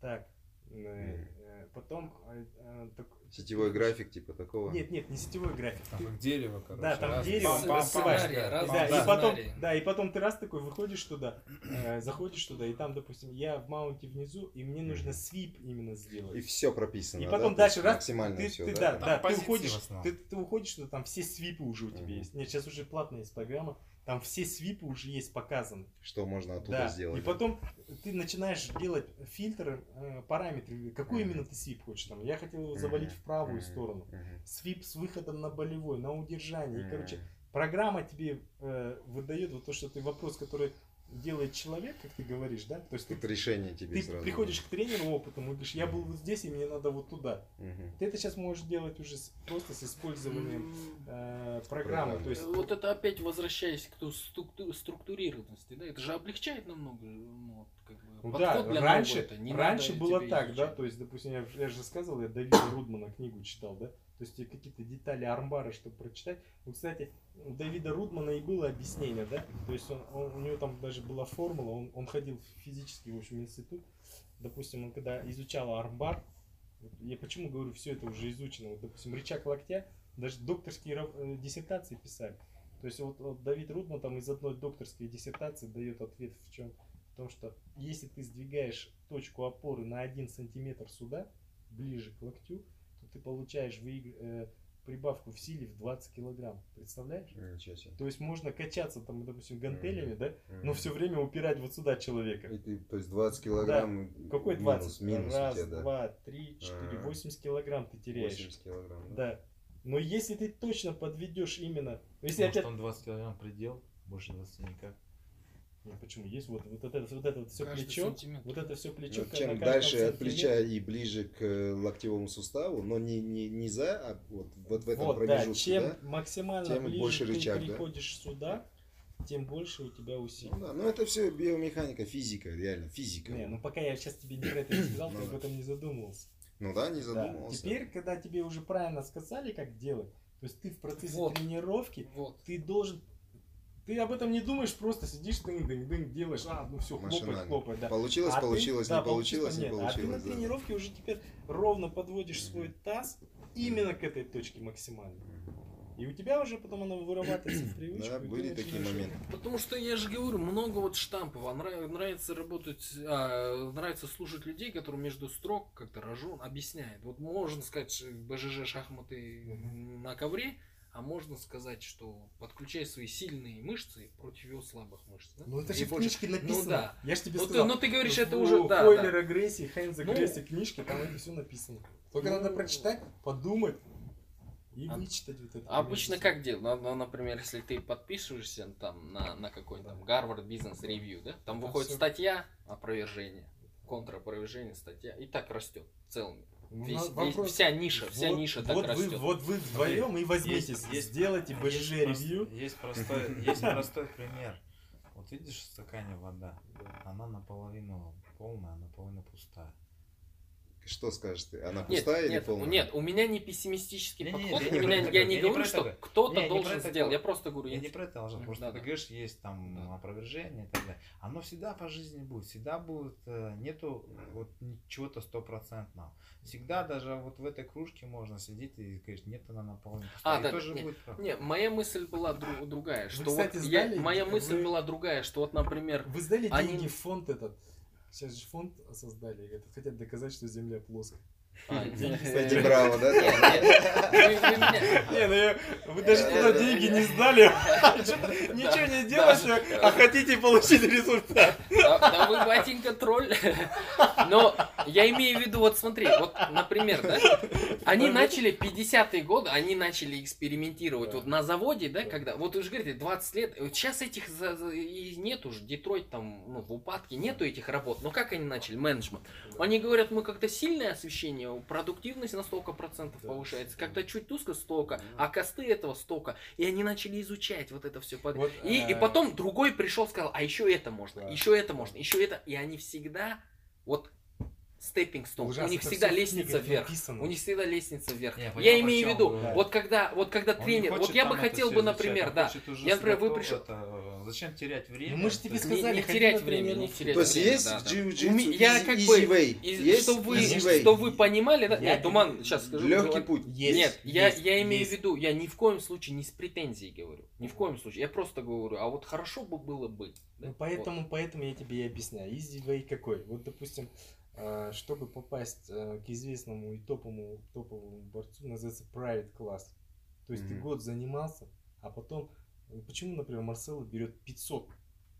Так, mm. потом... Э, так, Сетевой график типа такого? Нет, нет, не сетевой график. Там ты... дерево, короче. Да, там раз, дерево, по, сценарий, да, да, и потом, да, и потом ты раз такой выходишь туда, э, заходишь туда, и там, допустим, я в маунте внизу, и мне нужно свип именно сделать. И все прописано. И потом да? дальше раз максимально ты, все, ты, да, да, да ты уходишь, ты, ты уходишь туда, там все свипы уже у тебя есть. Нет, сейчас уже платная есть программа там все свипы уже есть показаны. Что можно оттуда да. сделать. И потом ты начинаешь делать фильтры, э, параметры, какой mm-hmm. именно ты свип хочешь. Там, я хотел его завалить mm-hmm. в правую mm-hmm. сторону. Mm-hmm. Свип с выходом на болевой, на удержание. Mm-hmm. И, короче, программа тебе э, выдает вот то, что ты вопрос, который делает человек, как ты говоришь, да? То есть ты, решение тебе ты сразу. приходишь к тренеру опытом и говоришь, я был вот здесь, и мне надо вот туда. Угу. Ты это сейчас можешь делать уже с, просто с использованием э, программы. То есть... Вот это опять возвращаясь к структурированности, да? Это же облегчает намного ну, как бы, ну, да, раньше, это. Не раньше было так, изучать. да? То есть, допустим, я, я же сказал, я Давида Рудмана книгу читал, да? То есть какие-то детали армбара, чтобы прочитать. Ну, кстати, у Давида Рудмана и было объяснение, да? То есть он, он, у него там даже была формула, он, он ходил в физический, в общем, институт. Допустим, он когда изучал армбар, я почему говорю, все это уже изучено. Вот, допустим, рычаг локтя, даже докторские э, диссертации писали. То есть вот, вот Давид Рудман там из одной докторской диссертации дает ответ в чем? В том, что если ты сдвигаешь точку опоры на один сантиметр сюда, ближе к локтю, ты получаешь выиг... э, прибавку в силе в 20 килограмм. Представляешь? Ничего себе. То есть можно качаться там, допустим, гантелями, mm-hmm. да, mm-hmm. но все время упирать вот сюда человека. И ты, то есть 20 килограмм да. Какой 20? Минус, минус Раз, тебя, да. два, три, четыре, а. восемьдесят килограмм ты теряешь. 80 килограмм, да. да. Но если ты точно подведешь именно... Если Может, опять... там 20 килограмм предел, больше 20 никак. Ну, почему? Есть вот, вот, это, вот это вот все Каждый плечо, сантиметр. вот это все плечо. Ну, чем дальше от плеча и ближе к локтевому суставу, но не, не, не за, а вот, вот в этом вот, промежутке, да, чем да, максимально тем ближе больше ты рычаг, приходишь да? сюда, тем больше у тебя усилий. Ну, да, но это все биомеханика, физика, реально, физика. Не, ну пока я сейчас тебе не про это не сказал, ты об этом не задумывался. Ну да, не задумывался. Теперь, когда тебе уже правильно сказали, как делать, то есть ты в процессе тренировки, ты должен ты об этом не думаешь, просто сидишь, дынь, дынь, дынь, делаешь, а, ну все, хлопать, хлопать, да. Получилось, а получилось, ты, не да, получилось, не получилось. А ты на да. тренировке уже теперь ровно подводишь свой таз именно к этой точке максимально. И у тебя уже потом оно вырабатывается в привычку. Да, были такие моменты. Потому что я же говорю, много вот штампов. А нравится работать, а, нравится слушать людей, которые между строк как-то рожон объясняет. Вот можно сказать, БЖЖ шахматы на ковре, а можно сказать, что подключай свои сильные мышцы против его слабых мышц. Да? Ну это же в книжке написано. Ну да. Я же тебе но сказал. Ты, но ты говоришь, это в, уже... Да, Хойлер да. агрессии, Хайнз агрессии, ну, книжки, там это все написано. Только ну, надо прочитать, подумать. и а, вычитать вот это. Обычно как делать? Ну, например, если ты подписываешься там на, на какой-то там Harvard Business Review, да? Там да, выходит все. статья опровержение, контропровержение, статья, и так растет целыми. Весь, весь, вся ниша, вся вот, ниша так вот растет. Вы, вот вы вдвоем и возьмите, есть, есть, сделайте БЖ ревью. Есть простой, есть простой пример. Вот видишь в стакане вода, она наполовину полная, наполовину пустая. Что скажешь ты? Она пустая нет, или нет, полная? Нет, у меня не пессимистический не, подход. Не, не, меня, я, я не говорю, что кто-то должен сделать. Я просто говорю. Я не про это, Алжан. Просто ты говоришь, есть там опровержение и так далее. Оно всегда по жизни будет. Всегда будет, э, нету вот чего-то стопроцентного. Всегда даже вот в этой кружке можно сидеть и говорить, нет, она наполнена. А, да, тоже нет, будет нет, моя мысль была друг, другая. Что вы, кстати, вот я, моя мысль была другая, что вот, например... Вы сдали они... деньги в фонд этот? Сейчас же фонд создали, хотят доказать, что Земля плоская. А, деньги Браво, да? Не, ну вы даже туда деньги не сдали, ничего не делаете, а хотите получить результат. Да вы, батенька, тролль. Но я имею в виду, вот смотри, вот, например, да, они начали 50-е годы, они начали экспериментировать вот на заводе, да, когда, вот вы же говорите, 20 лет, сейчас этих нет уже, Детройт там, ну, в упадке, нету этих работ. Но как они начали? Менеджмент. Они говорят, мы как-то сильное освещение продуктивность на столько процентов да. повышается, когда чуть тускло столько, а косты этого столько. И они начали изучать вот это все. Вот, и, и э, потом другой пришел, сказал, а еще это можно, да. еще это можно, еще это. И они всегда вот степпинг стол. У них всегда лестница вверх. Написано. У них всегда лестница вверх. Не, я имею в виду, да. вот когда, вот когда Он тренер, вот я бы хотел бы, например, да, я, например, вы пришел. Это, зачем терять время? Ну, мы же тебе сказали, не, не терять время, не терять То есть время, есть да, джиу-джитсу, я как бы. Есть что вы, way. что вы понимали, да? Нет, Туман, сейчас скажу. Легкий путь. Есть, Нет, я, я имею в виду, я ни в коем случае не с претензией говорю, ни в коем случае. Я просто говорю, а вот хорошо бы было бы. Ну, поэтому, поэтому я тебе и объясняю. Easy way какой? Вот, допустим, чтобы попасть э, к известному и топовому, топовому борцу, называется private class. То есть mm-hmm. ты год занимался, а потом, э, почему, например, Марсело берет 500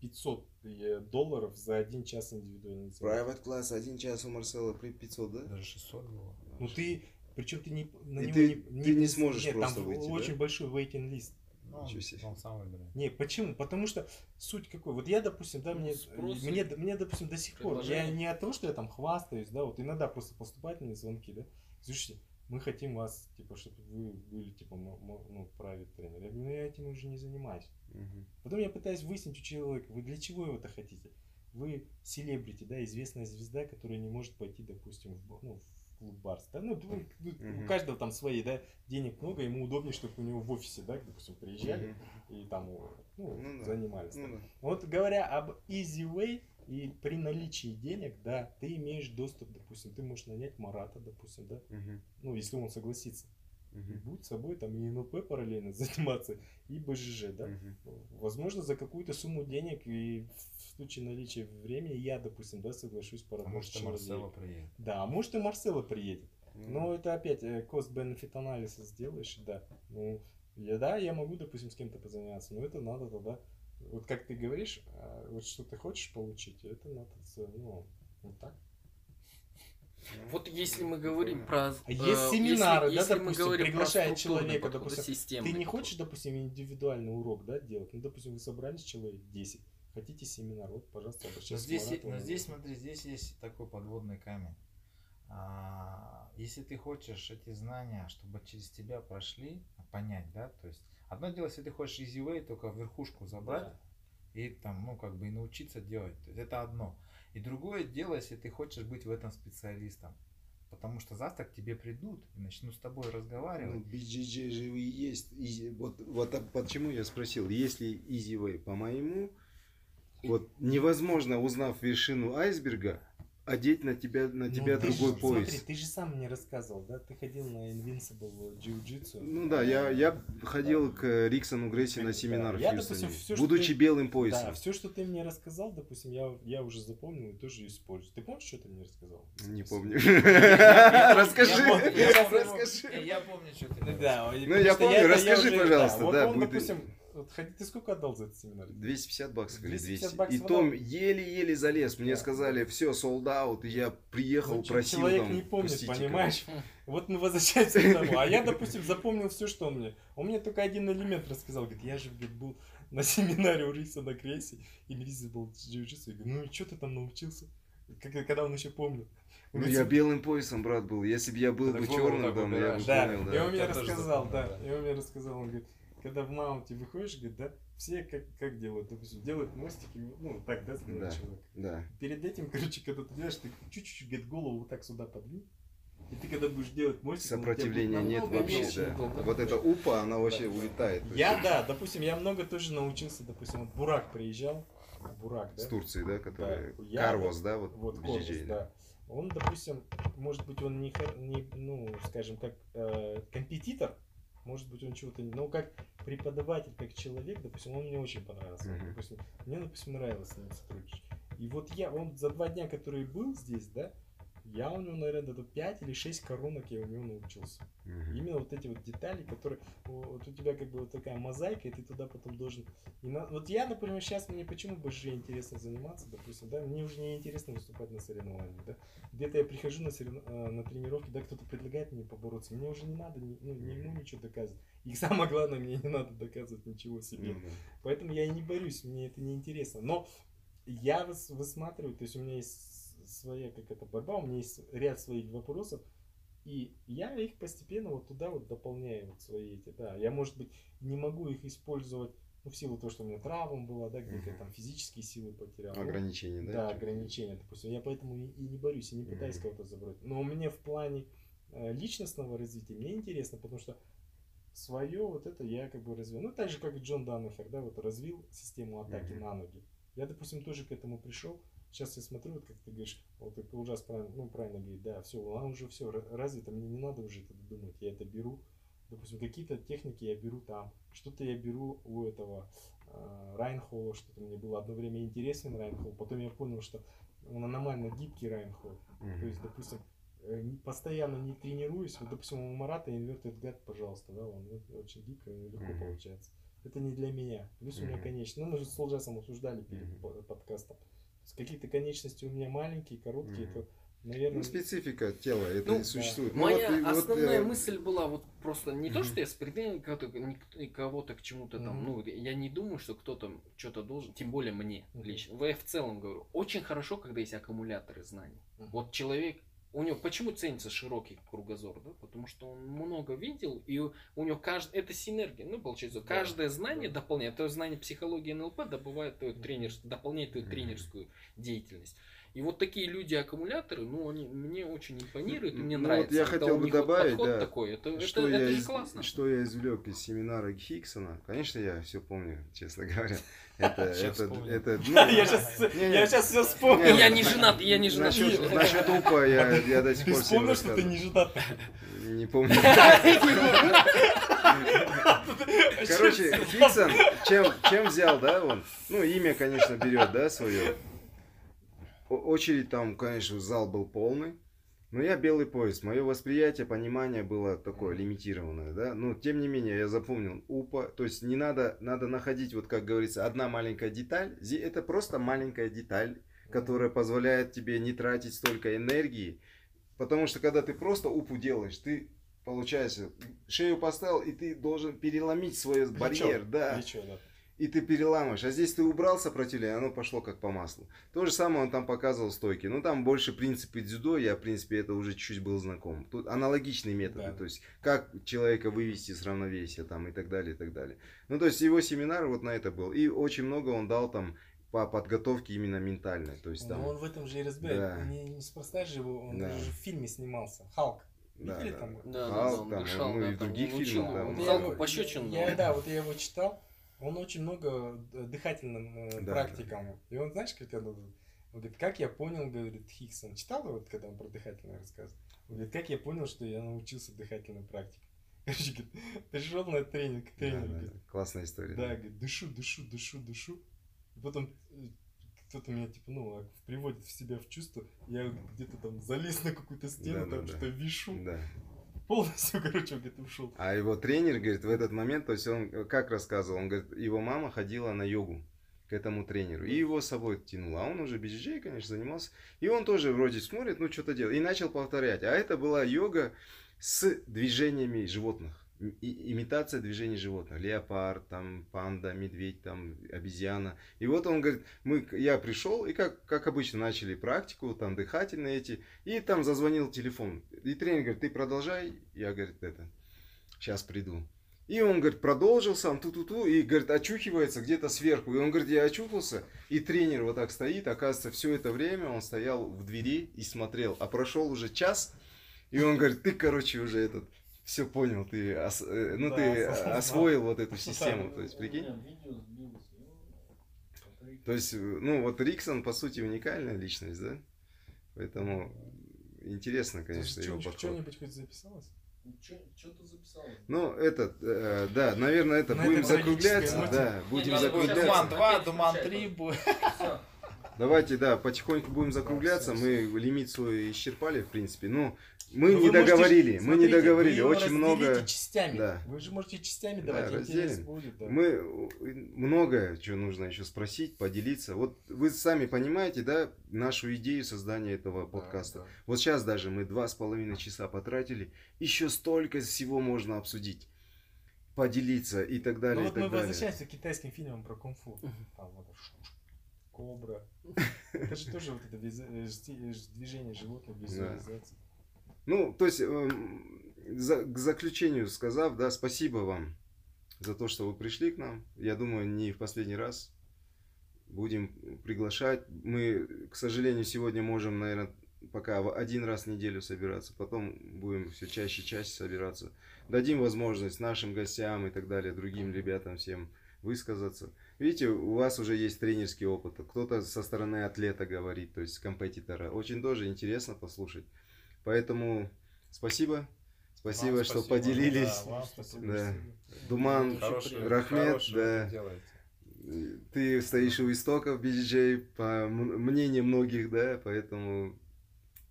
500 э, долларов за один час индивидуальный Private class, один час у Марсела при 500, да? Даже 600 было. Ну ты, причем ты не, на и него ты, не, ты не сможешь нет, просто там выйти, очень да? большой waiting list. Ну, он, он сам выбирает. Не, почему? Потому что суть какой. Вот я, допустим, да, мне, Спрос мне, мне, допустим, до сих пор, я не от того, что я там хвастаюсь, да, вот иногда просто поступают мне звонки, да, слушайте, мы хотим вас, типа, чтобы вы были, типа, ну, правит тренер. Я говорю, ну я этим уже не занимаюсь. Угу. Потом я пытаюсь выяснить у человека, вы для чего вы это хотите? Вы селебрити, да, известная звезда, которая не может пойти, допустим, в, ну, клуб Барс. Да? Ну, mm-hmm. у каждого там свои, да, денег много, ему удобнее, чтобы у него в офисе, да, допустим, приезжали mm-hmm. и там ну, ну, занимались. Ну, да. Вот говоря об easy way, и при наличии денег, да, ты имеешь доступ, допустим, ты можешь нанять Марата, допустим, да, угу. ну, если он согласится. Угу. И будет с собой там и НЛП параллельно заниматься, и БЖЖ, да. Угу. Возможно, за какую-то сумму денег и в случае наличия времени я, допустим, да, соглашусь поработать. А может, и Марсело приедет. Да, а может, и Марсело приедет. Mm. Но это опять cost-benefit э, анализ сделаешь, да. Ну, я, да, я могу, допустим, с кем-то позаняться, но это надо тогда, вот как ты говоришь, а, вот что ты хочешь получить, это надо, ну, вот так. Вот если мы говорим про... А есть семинары, если, да, если допустим, мы говорим приглашает человека, допустим, ты не хочешь, допустим, индивидуальный урок, да, делать, ну, допустим, вы собрались человек 10, хотите семинар, вот, пожалуйста, обращайтесь но здесь, но здесь, смотри, здесь есть такой подводный камень. А, если ты хочешь эти знания, чтобы через тебя прошли, понять, да, то есть одно дело, если ты хочешь easy way, только верхушку забрать да. и там, ну, как бы и научиться делать, то есть это одно. И другое дело, если ты хочешь быть в этом специалистом. Потому что завтра к тебе придут и начнут с тобой разговаривать. Ну, BJJ же и есть. Easy, вот, вот почему я спросил, если easy way, по-моему, вот невозможно, узнав вершину айсберга, одеть на тебя, на ну, тебя другой же, пояс. Смотри, ты же сам мне рассказывал, да? Ты ходил на Invincible Jiu-Jitsu. Ну да, я, я ходил к Риксону Грейси на семинар да. в Хьюстоне, все, будучи ты, белым поясом. Да, все, что ты мне рассказал, допустим, я, я уже запомнил и тоже использую. Ты помнишь, что ты мне рассказал? Не помню. Расскажи. Я помню, что ты мне Да, Ну я помню, расскажи, пожалуйста. Да, допустим, вот, ты сколько отдал за этот семинар? 250 баксов 250 или 200. Баксов и Том еле-еле залез. Мне да. сказали, все, sold out. И я приехал, ну, просил Человек там, не помнит, пустите, понимаешь? вот мы возвращаемся к тому. А я, допустим, запомнил все, что он мне. Он мне только один элемент рассказал. Говорит, я же говорит, был на семинаре у Риса на Крессе, и Риса был джиу-джитсу. Я говорю, ну и что ты там научился? Когда он еще помнил. Ну, я белым поясом, брат, был. Если бы я был бы черным, там, я бы да. понял, да. И он мне рассказал, да. И он мне рассказал, он говорит, когда в маунте выходишь, говорит, да, все как, как делают, допустим, делают мостики, ну, так, да, да, человек. Да. Перед этим, короче, когда ты делаешь, ты чуть-чуть, говорит, голову вот так сюда подвинь. И ты когда будешь делать мостик... Сопротивления нет вообще, да. Вот эта упа, она вообще да. улетает. Я, да, допустим, я много тоже научился, допустим, вот Бурак приезжал, Бурак, да? С Турции, да, который... Да. Карвос, да, вот, вот Корвус, да. Он, допустим, может быть, он не, не ну, скажем, как э, компетитор, может быть, он чего-то не... Но как преподаватель, как человек, допустим, он мне очень понравился. Mm-hmm. Допустим, мне, допустим, нравилось с ним сотрудничать. И вот я, он за два дня, который был здесь, да, я у него, наверное, до 5 или 6 коронок я у него научился. Mm-hmm. Именно вот эти вот детали, которые... Вот у тебя как бы вот такая мозаика, и ты туда потом должен... И на, вот я, например, сейчас мне почему больше интересно заниматься, допустим, да, мне уже не интересно выступать на соревнованиях, да. Где-то я прихожу на, сорев... Э, на тренировки, да, кто-то предлагает мне побороться, мне уже не надо, ну, не ему ничего доказывать. И самое главное, мне не надо доказывать ничего себе. Mm-hmm. Поэтому я и не борюсь, мне это не интересно. Но я высматриваю, то есть у меня есть своя какая-то борьба, у меня есть ряд своих вопросов, и я их постепенно вот туда вот дополняю вот свои эти, да. Я, может быть, не могу их использовать, ну, в силу того, что у меня травма была, да, где-то там физические силы потерял. Ограничения, да? Да, ограничения, допустим. Я поэтому и, и не борюсь, и не пытаюсь uh-huh. кого-то забрать. Но у меня в плане э, личностного развития мне интересно, потому что свое вот это я как бы развил. Ну, так же, как и Джон Даннефер, да, вот развил систему атаки на ноги. Я, допустим, тоже к этому пришел. Сейчас я смотрю, вот как ты говоришь, вот ты ужас правильно, ну, правильно говорит, да, все, она уже все развито, мне не надо уже это думать, я это беру. Допустим, какие-то техники я беру там, что-то я беру у этого э, Райнхолла, что-то мне было одно время интересен Райнхолл, потом я понял, что он аномально гибкий Райнхолл. Mm-hmm. То есть, допустим, э, постоянно не тренируюсь, вот, допустим, у Марата Inverted Gap, пожалуйста, да, он очень гибкий, легко mm-hmm. получается. Это не для меня. Плюс mm-hmm. у меня, конечно, ну, мы же с Лжасом обсуждали перед mm-hmm. подкастом какие-то конечности у меня маленькие, короткие, mm-hmm. то Наверное... Ну, специфика тела, это ну, существует. Да. Ну, Моя вот, основная вот, мысль была вот просто не mm-hmm. то, что я спрятал кого-то к чему-то там, ну, я не думаю, что кто-то что-то должен, тем более мне mm-hmm. лично. Я в целом говорю, очень хорошо, когда есть аккумуляторы знаний. Mm-hmm. Вот человек у него почему ценится широкий кругозор, да? Потому что он много видел, и у него каждый, это синергия, ну, получается, да, каждое знание да. дополняет, то знание психологии НЛП добывает твою тренерскую, дополняет твою тренерскую деятельность. И вот такие люди-аккумуляторы, ну, они мне очень импонируют, и мне ну, нравится. Вот я хотел бы добавить, вот да, такой, это, что, это, я это из, классно. что я извлек из семинара Хиггсона. Конечно, я все помню, честно говоря. Это, это, это, ну, я, сейчас, все вспомнил. Я не женат, я не женат. Насчет, упа я, я до сих пор Ты вспомнил, что ты не женат? Не помню. Короче, Хиггсон, чем, чем взял, да, он? Ну, имя, конечно, берет, да, свое. Очередь там, конечно, зал был полный. Но я белый пояс. Мое восприятие, понимание было такое лимитированное, да. Но тем не менее я запомнил упа. То есть не надо, надо находить, вот как говорится, одна маленькая деталь. Это просто маленькая деталь, которая позволяет тебе не тратить столько энергии. Потому что когда ты просто упу делаешь, ты получается шею поставил и ты должен переломить свой барьер, да. Плечо, да и ты переламываешь. А здесь ты убрал сопротивление, оно пошло как по маслу. То же самое он там показывал стойки. Ну, там больше принципы дзюдо, я, в принципе, это уже чуть-чуть был знаком. Тут аналогичные методы, да. то есть, как человека вывести с равновесия там и так далее, и так далее. Ну, то есть, его семинар вот на это был. И очень много он дал там по подготовке именно ментальной. То есть, там... Но он в этом же и разбирает. Да. Не, неспроста же его, он да. даже в фильме снимался. Халк. Да, Видели да. там? Да, Халк, да, там, ну, да, и в других фильмах. Да, Халку пощечин. Я, да, вот я его читал. Он очень много э, дыхательным э, да, практикам. Да. И он, знаешь, как я он говорит, как я понял, говорит Хиггсон, читал вот, когда он про дыхательное рассказывал? Он говорит, как я понял, что я научился дыхательной практике. Короче, говорит, пришел на тренинг, тренер, да, да, классная история. Да, да, говорит, дышу, дышу, дышу, дышу. И потом э, кто-то меня, типа, ну, приводит в себя в чувство, я где-то там залез на какую-то стену, да, там да, что-то да. вишу. Да полностью, короче, где-то ушел. А его тренер, говорит, в этот момент, то есть он как рассказывал, он говорит, его мама ходила на йогу к этому тренеру. И его с собой тянуло. А он уже BJJ, конечно, занимался. И он тоже вроде смотрит, ну что-то делает. И начал повторять. А это была йога с движениями животных. И, имитация движений животных. Леопард, там, панда, медведь, там, обезьяна. И вот он говорит, мы, я пришел, и как, как обычно начали практику, там, дыхательные эти, и там зазвонил телефон. И тренер говорит, ты продолжай. Я, говорит, это, сейчас приду. И он, говорит, продолжил сам, ту-ту-ту, и, говорит, очухивается где-то сверху. И он говорит, я очухался, и тренер вот так стоит. Оказывается, все это время он стоял в двери и смотрел. А прошел уже час, и он говорит, ты, короче, уже этот, все понял, ты, ос, э, ну, да, ты освоил вот эту систему. То есть, прикинь? То есть, ну, вот Риксон, по сути, уникальная личность, да? Поэтому интересно, конечно, его подход. Что-нибудь хоть записалось? Что-то записал. Ну, этот, э, да, наверное, это будем закругляться. Да, будем закругляться. Думан 2, Думан 3 будет. Давайте, да, потихоньку будем закругляться. Мы лимит свой исчерпали, в принципе. Ну, мы Но не договорили, можете, мы смотрите, не договорили. Вы Очень много. частями. Да. Вы же можете частями да, давать. Разделим. Будет, да. Мы многое, что нужно еще спросить, поделиться. Вот вы сами понимаете, да, нашу идею создания этого подкаста. Да, да. Вот сейчас даже мы два с половиной часа потратили, еще столько всего можно обсудить поделиться и так далее. Ну, вот мы далее. возвращаемся к китайским фильмам про кунг-фу. Там вот кобра. Это же тоже вот это э, движение животных, визуализация. Ну, то есть, э, за, к заключению сказав, да, спасибо вам за то, что вы пришли к нам. Я думаю, не в последний раз будем приглашать. Мы, к сожалению, сегодня можем, наверное, пока один раз в неделю собираться, потом будем все чаще и чаще собираться. Дадим возможность нашим гостям и так далее, другим ребятам всем высказаться. Видите, у вас уже есть тренерский опыт, кто-то со стороны атлета говорит, то есть компетитора. Очень тоже интересно послушать. Поэтому спасибо. Спасибо, вам что спасибо. поделились. Да, вам спасибо. Да. Думан, хороший, Рахмет, да. Ты стоишь у истоков BJJ, по мнению многих, да, поэтому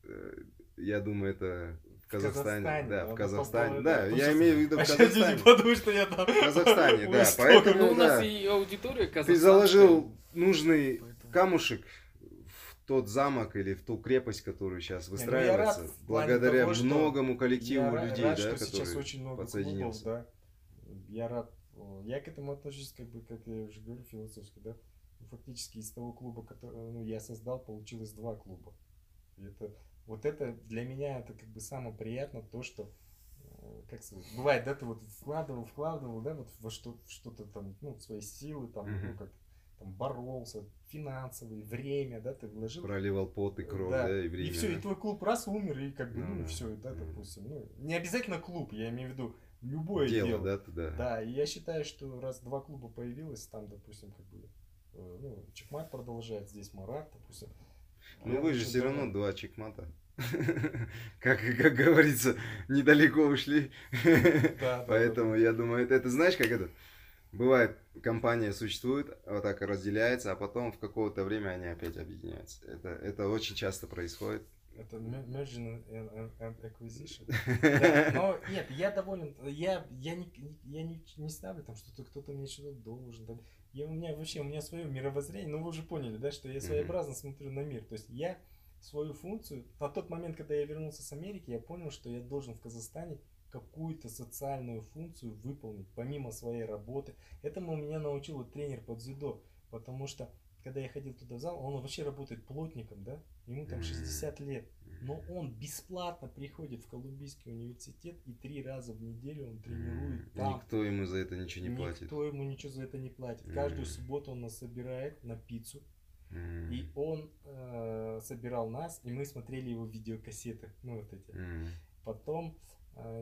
э, я думаю, это в Казахстане, Казахстане да, в Казахстане, да, я имею в виду в а Казахстане. Потому что я там. В Казахстане, да, поэтому у нас и аудитория Ты заложил нужный камушек тот замок или в ту крепость, которую сейчас ну, выстраивается, рад, благодаря того, многому коллективу я людей, рад, да, что сейчас очень много подсоединился. Клубов, да. Я рад. Я к этому отношусь, как бы, как я уже говорю, философски, да. Фактически из того клуба, который ну, я создал, получилось два клуба. И это, вот это для меня это как бы самое приятное, то, что э, как сказать, бывает, да, ты вот вкладывал, вкладывал, да, вот во что, что-то там, ну, свои силы, там, mm-hmm. ну, как там, боролся, финансовый, время, да, ты вложил. Проливал пот и кровь, да, да и время. И все, и твой клуб раз умер, и как бы, ну, ну все, да, допустим. Ну, не обязательно клуб, я имею в виду любое дело. дело. Да, да. Да, и я считаю, что раз два клуба появилось, там, допустим, как бы, э, ну, Чекмат продолжает, здесь Марат, допустим. Ну вы же все равно два Чекмата. Как, как говорится, недалеко ушли. Поэтому я думаю, это знаешь, как это? Бывает, компания существует, вот так разделяется, а потом в какое-то время они опять объединяются. Это, это очень часто происходит. Это merging and acquisition. да, но нет, я доволен. Я, я, не, я не, не ставлю там, что кто-то мне что-то должен. Там. Я, у меня вообще, у меня свое мировоззрение, ну вы уже поняли, да, что я своеобразно mm-hmm. смотрю на мир. То есть я свою функцию, на тот момент, когда я вернулся с Америки, я понял, что я должен в Казахстане какую-то социальную функцию выполнить, помимо своей работы. Этому меня научил вот тренер по дзюдо, потому что когда я ходил туда в зал, он вообще работает плотником, да, ему там 60 лет, но он бесплатно приходит в Колумбийский университет и три раза в неделю он тренирует там. Никто ему за это ничего не платит. Никто ему ничего за это не платит. Каждую субботу он нас собирает на пиццу, и он э, собирал нас, и мы смотрели его видеокассеты, ну вот эти. Потом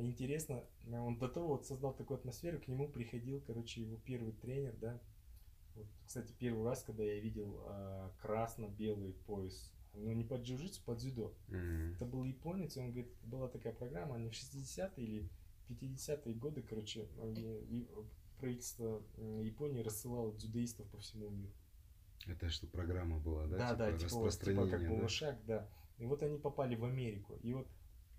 интересно, он до того вот создал такую атмосферу, к нему приходил, короче, его первый тренер, да. Вот, кстати, первый раз, когда я видел а, красно-белый пояс, ну не под джиу-джитсу, под дзюдо. Mm-hmm. Это был японец, и он говорит, была такая программа, они в 60-е или 50-е годы, короче, правительство Японии рассылало дзюдоистов по всему миру. Это что, программа была, да? Да, типа да, типа, типа как да? шаг, да. И вот они попали в Америку. И вот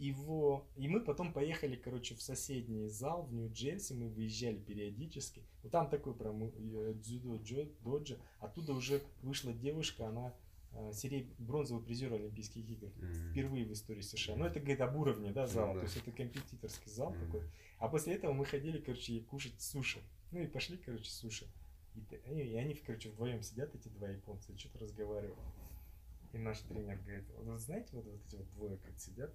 его... И мы потом поехали, короче, в соседний зал в Нью-Джерси, мы выезжали периодически. Вот там такой прям э, дзюдо доджа. Оттуда уже вышла девушка, она э, серии бронзовый призер Олимпийских игр. Mm-hmm. Впервые в истории США. Ну, это говорит об уровне, да, зала. Mm-hmm. То есть это компетиторский зал mm-hmm. такой. А после этого мы ходили, короче, кушать суши. Ну и пошли, короче, суши. И, и они, короче, вдвоем сидят, эти два японца, и что-то разговаривают. И наш тренер говорит, вот знаете, вот, вот эти вот двое как сидят,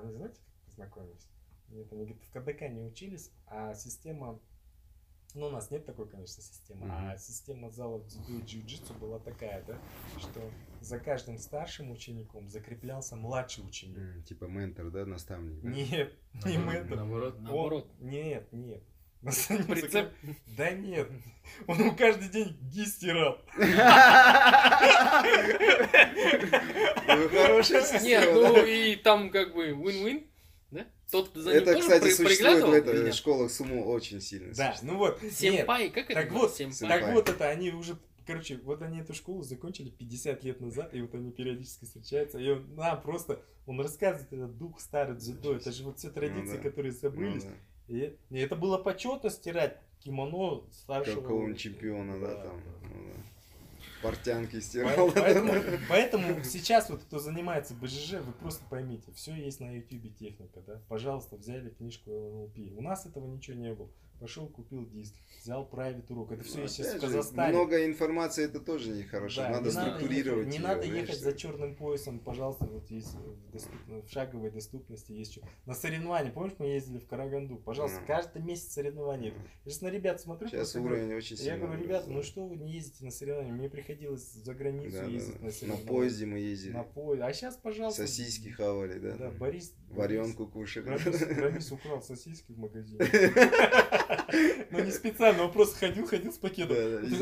вы знаете, как познакомились? Нет, они говорят, в КДК не учились, а система ну, у нас нет такой, конечно, системы, mm-hmm. а система залов дзюдо и джиу-джитсу была такая, да, что за каждым старшим учеником закреплялся младший ученик. Mm, типа ментор, да, наставник? Да? Нет, не ментор. Наоборот, наоборот. Нет, нет. Прицеп? Да нет. Он ему каждый день ги стирал. Ну, хорошая система. Нет, ну и там как бы win-win. Да? Тот за это, кстати, существует в этой школах сумо очень сильно. Да, ну вот. Семпай, как это? Так вот, так вот это они уже Короче, вот они эту школу закончили 50 лет назад, и вот они периодически встречаются, и он, на, просто, он рассказывает этот дух старый дзюдо, это же вот все традиции, ну, да. которые забылись. Ну, да. И, и это было почетно стирать кимоно старшего. Какого-нибудь чемпиона, да, да там. Да. Ну, да. Портянки стирал. Поэтому, поэтому сейчас вот кто занимается БЖЖ, вы просто поймите, все есть на YouTube техника, да. Пожалуйста, взяли книжку ЛНЛП. У нас этого ничего не было пошел, купил диск, взял private урок. Это все ну, сейчас в Казахстане. Много информации это тоже нехорошо. Да, надо не структурировать. Надо, не надо ехать за черным поясом, пожалуйста, вот есть в, доступно, в шаговой доступности есть что. На соревнования, помнишь, мы ездили в Караганду? Пожалуйста, mm. каждый месяц соревнования. Я сейчас на ребят смотрю. Сейчас уровень говорю, очень Я говорю, ребята, ну что вы не ездите на соревнования? Мне приходилось за границу да, ездить да, на соревнования. На поезде мы ездили. На поезде. А сейчас, пожалуйста. Сосиски хавали, да? Да, Борис. Варенку кушали. Рамис украл сосиски в магазине. Ну не специально, он просто ходил, ходил с пакетом.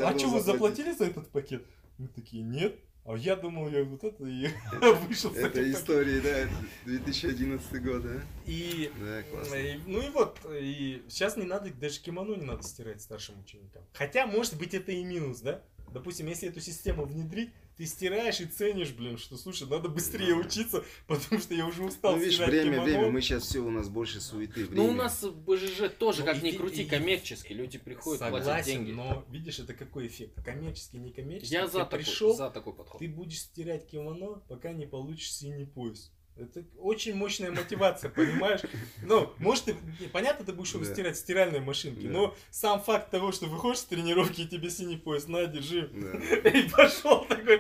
а что, вы заплатили за этот пакет? Мы такие, нет. А я думал, я вот это и вышел Это истории, да, 2011 год, да? И, да, классно. И, ну и вот, и сейчас не надо, даже кимоно не надо стирать старшим ученикам. Хотя, может быть, это и минус, да? Допустим, если эту систему внедрить, ты стираешь и ценишь, блин, что, слушай, надо быстрее учиться, потому что я уже устал Ну, видишь, время, кимоно. время, мы сейчас все, у нас больше суеты, время. Ну, у нас БЖЖ тоже, ну, как ни крути, и, коммерческий, люди приходят, согласен, платят деньги. но видишь, это какой эффект? Коммерческий, не коммерческий. Я за, такой, пришел, за такой подход. Ты будешь стирать кимоно, пока не получишь синий пояс. Это очень мощная мотивация, понимаешь? Ну, может, ты, понятно, ты будешь его да. стирать в стиральной машинке, да. но сам факт того, что выходишь с тренировки, и тебе синий пояс, на, держи, да. и пошел такой.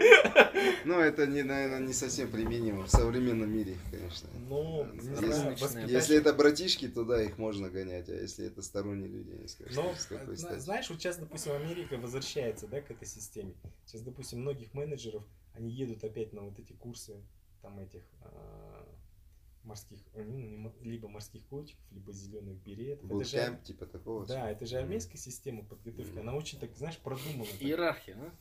Ну, это, не, наверное, не совсем применимо в современном мире, конечно. Ну, если, если это братишки, то да, их можно гонять, а если это сторонние люди, не скажешь, но, Знаешь, вот сейчас, допустим, Америка возвращается, да, к этой системе. Сейчас, допустим, многих менеджеров, они едут опять на вот эти курсы там этих э, морских, ну, либо морских котиков, либо зеленых берет. это же, типа такого. Да, это же армейская система подготовки. Она очень так, знаешь, продумана. Иерархия, да?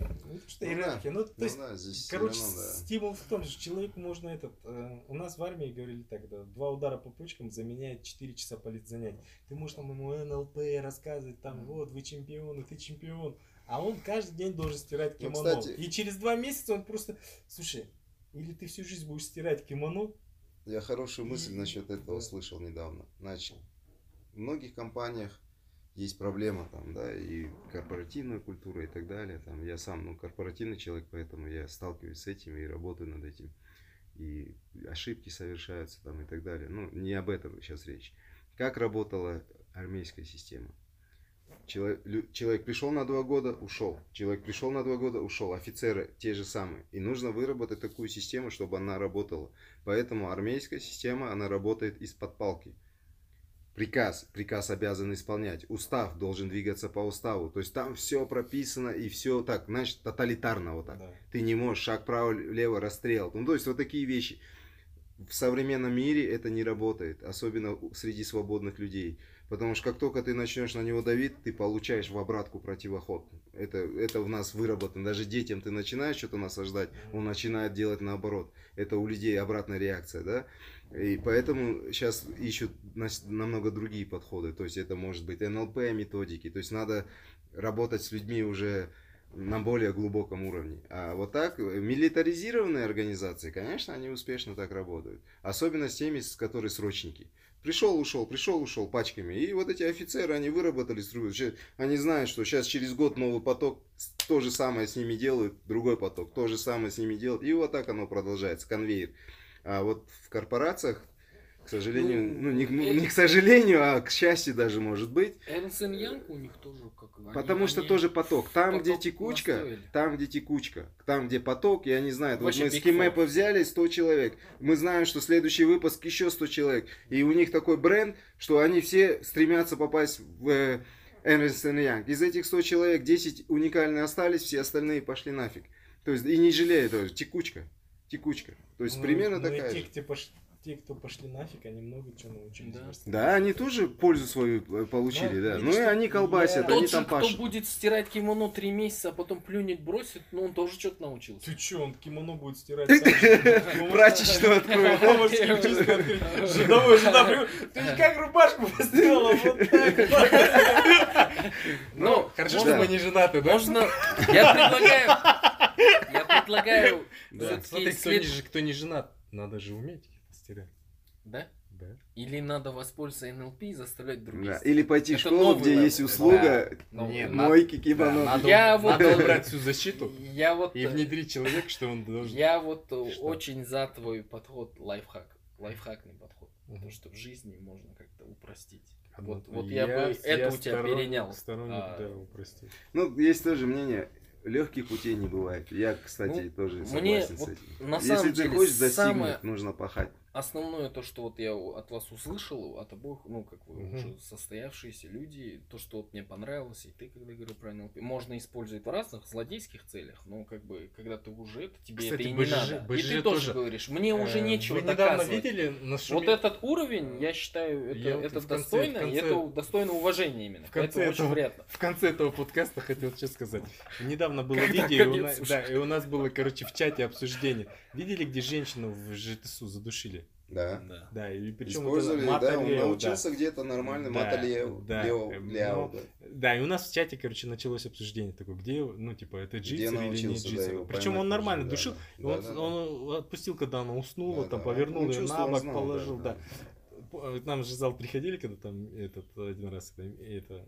Ну, что ну, иерархия. Да. Ну, то ну, есть, да, здесь короче, равно, да. стимул в том, что человеку можно этот... Э, у нас в армии говорили так, да, два удара по почкам заменяет 4 часа политзанятий. Ты можешь там ему НЛП рассказывать, там, вот, вы чемпионы, ты чемпион. А он каждый день должен стирать ну, кимоно. Ну, кстати... И через два месяца он просто... Слушай, или ты всю жизнь будешь стирать кимоно? Я хорошую мысль насчет этого слышал недавно. Значит, в многих компаниях есть проблема там, да, и корпоративная культура и так далее. Там, я сам, ну, корпоративный человек, поэтому я сталкиваюсь с этим и работаю над этим. И ошибки совершаются там и так далее. Ну, не об этом сейчас речь. Как работала армейская система? Человек, человек пришел на два года, ушел. Человек пришел на два года, ушел. Офицеры те же самые. И нужно выработать такую систему, чтобы она работала. Поэтому армейская система, она работает из-под палки. Приказ, приказ обязан исполнять. Устав должен двигаться по уставу. То есть там все прописано и все так, значит, тоталитарно вот так. Да. Ты не можешь шаг право-лево расстрел. Ну, то есть вот такие вещи. В современном мире это не работает, особенно среди свободных людей. Потому что как только ты начнешь на него давить, ты получаешь в обратку противоход. Это, это у нас выработано. Даже детям ты начинаешь что-то насаждать, он начинает делать наоборот. Это у людей обратная реакция, да? И поэтому сейчас ищут намного другие подходы. То есть это может быть НЛП методики. То есть надо работать с людьми уже на более глубоком уровне. А вот так, милитаризированные организации, конечно, они успешно так работают. Особенно с теми, с которые срочники. Пришел, ушел, пришел, ушел пачками. И вот эти офицеры, они выработали структуру. Они знают, что сейчас через год новый поток то же самое с ними делают, другой поток, то же самое с ними делают, и вот так оно продолжается, конвейер. А вот в корпорациях к сожалению, ну, ну не, ну, не к сожалению, а к счастью даже может быть. Эрнст Янг у них тоже как Потому они, что они тоже поток. Там, поток где текучка, настроили. там, где текучка. Там, где поток, я не знаю. вот мы с Кимэпа взяли 100 человек. Мы знаем, что следующий выпуск еще 100 человек. И у них такой бренд, что они все стремятся попасть в Эрнст Янг. Из этих 100 человек 10 уникальные остались, все остальные пошли нафиг. То есть, и не жалею тоже. Текучка. Текучка. То есть, ну, примерно ну, такая. Тех, где пош те, кто пошли нафиг, они много чего научились. Да, да они тоже пользу свою э, получили, да. да. Ну и они колбасят, я... они Тот там пашут. кто будет стирать кимоно три месяца, а потом плюнет, бросит, ну он тоже что-то научился. Ты что, он кимоно будет стирать Прачечную откроет. Жидовой жена Ты как рубашку постирала, вот так. Ну, хорошо, что мы не женаты, да? Можно, я предлагаю, я предлагаю, Смотри, кто не женат, надо же уметь стирать. Да? Да. Или надо воспользоваться НЛП и заставлять других. Да. Или пойти в школу, где level. есть услуга да. Нет, мойки, кимоно. Да, надо, я вот, надо убрать всю защиту я вот, и внедрить человека, что он должен. Я вот что? очень за твой подход лайфхак. Лайфхакный подход. Угу. Потому что в жизни можно как-то упростить. Вот, вот я, я бы я это у тебя сторон, перенял. Сторонник, а, да, упростить. Ну, есть тоже мнение, легких путей не бывает. Я, кстати, ну, тоже согласен мне, с этим. Вот, на Если самом ты деле, хочешь достигнуть, самое... нужно пахать основное то, что вот я от вас услышал, от обоих, ну, как вы угу. уже состоявшиеся люди, то, что вот мне понравилось, и ты, когда говорил про НЛП, можно использовать в разных злодейских целях, но как бы, когда ты уже это, тебе Кстати, это и БЖ, не надо. БЖ и ты тоже, говоришь, мне э, уже нечего вы доказывать. видели. Вот этот уровень, я считаю, это, я это вот достойно, конце, конце... это достойно уважения именно. В конце это этого, очень приятно. В конце этого подкаста хотел сейчас сказать. Недавно было видео, и у, нас, да, и у нас было, короче, в чате обсуждение. Видели, где женщину в ЖТСУ задушили? Да. Да. да. И причем Использовали, вот да, он научился да. где-то нормально да, маталео, да, лео, лео, да. да, и у нас в чате, короче, началось обсуждение такое, где, ну, типа, это джитсер или не джитсер. Да, Причем он нормально да, душил, да, он, да, да. он отпустил, когда она уснула, да, там, да. повернул ее на бок, знал, положил, да. да. Э, нам же зал приходили, когда там этот один раз это,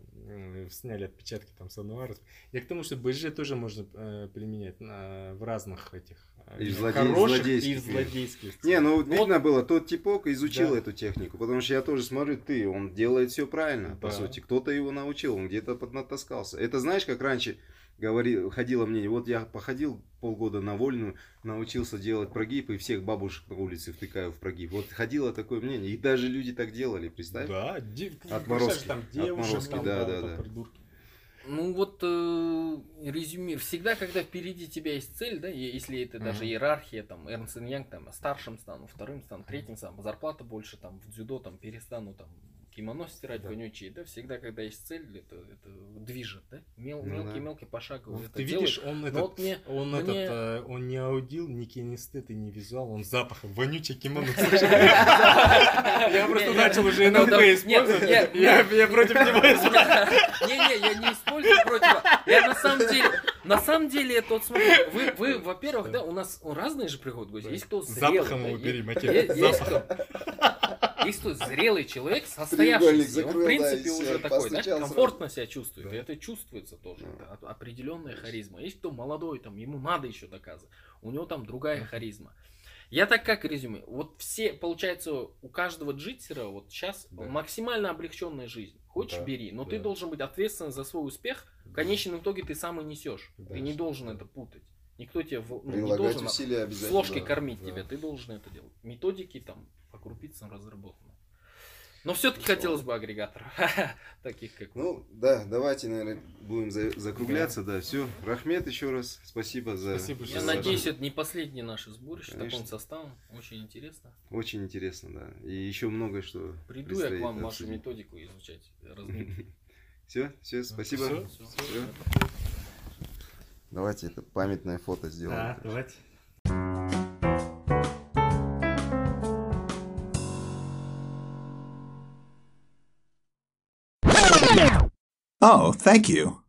сняли отпечатки там с одного. Я к тому, что БЖ тоже можно э, применять на, в разных этих и злодей, хороших и злодейских. Не, ну вот. видно было, тот типок изучил да. эту технику, потому что я тоже смотрю, ты, он делает все правильно, да. по сути. Кто-то его научил, он где-то поднатаскался. Это знаешь, как раньше говорил, ходило мнение, вот я походил полгода на вольную, научился делать прогиб, и всех бабушек на улице втыкаю в прогиб. Вот ходило такое мнение, и даже люди так делали, представь? Да, дев... отморозки, там девушек, отморозки, там, да, да, да. да. Ну вот э, резюмир. Всегда, когда впереди тебя есть цель, да, если это mm-hmm. даже иерархия, там, Эрнст Янг, там, старшим стану, вторым стану, третьим стану, зарплата больше, там, в дзюдо, там, перестану, там, кимоно стирать да. вонючие, да, всегда, когда есть цель, это, это движет, да, Мел, ну, мелкий, да. мелкий пошагово вот Ты видишь, он этот, вот мне, он мне... этот, э, он не аудил, не кинестет и не визуал, он запахом, вонючее кимоно. Я просто начал уже НЛП использовать, я против него Не-не, я не использую против, я на самом деле, на самом деле, это вот смотри, вы, вы во-первых, да, у нас разные же приходят гости, есть кто зрелый. Запахом его бери, Есть кто есть тут зрелый человек, состоявшийся, он в принципе да, уже такой, знаешь, комфортно себя чувствует. Да. И это чувствуется тоже. Да. Это определенная харизма. Есть кто молодой, там, ему надо еще доказывать. У него там другая харизма. Я так как резюме. Вот все, получается, у каждого джитсера вот сейчас да. максимально облегченная жизнь. Хочешь, да, бери, но да. ты должен быть ответственен за свой успех. В конечном итоге ты сам и несешь. Да, ты не должен это путать. Никто тебе ну, не должен с ложки да, кормить да. тебя. Ты должен это делать. Методики там по крупицам разработаны. Но все-таки хотелось бы агрегаторов, таких как Ну, да, давайте, наверное, будем за закругляться, да. да, все. Рахмет еще раз, спасибо за... Спасибо, Я надеюсь, это не последние наши сборища, Конечно. таком составом, очень интересно. Очень интересно, да, и еще многое, что Приду я к вам вашу методику изучать, Все, все, спасибо. Все, все, все. Давайте это памятное фото сделаем. Да, давайте. Oh, thank you.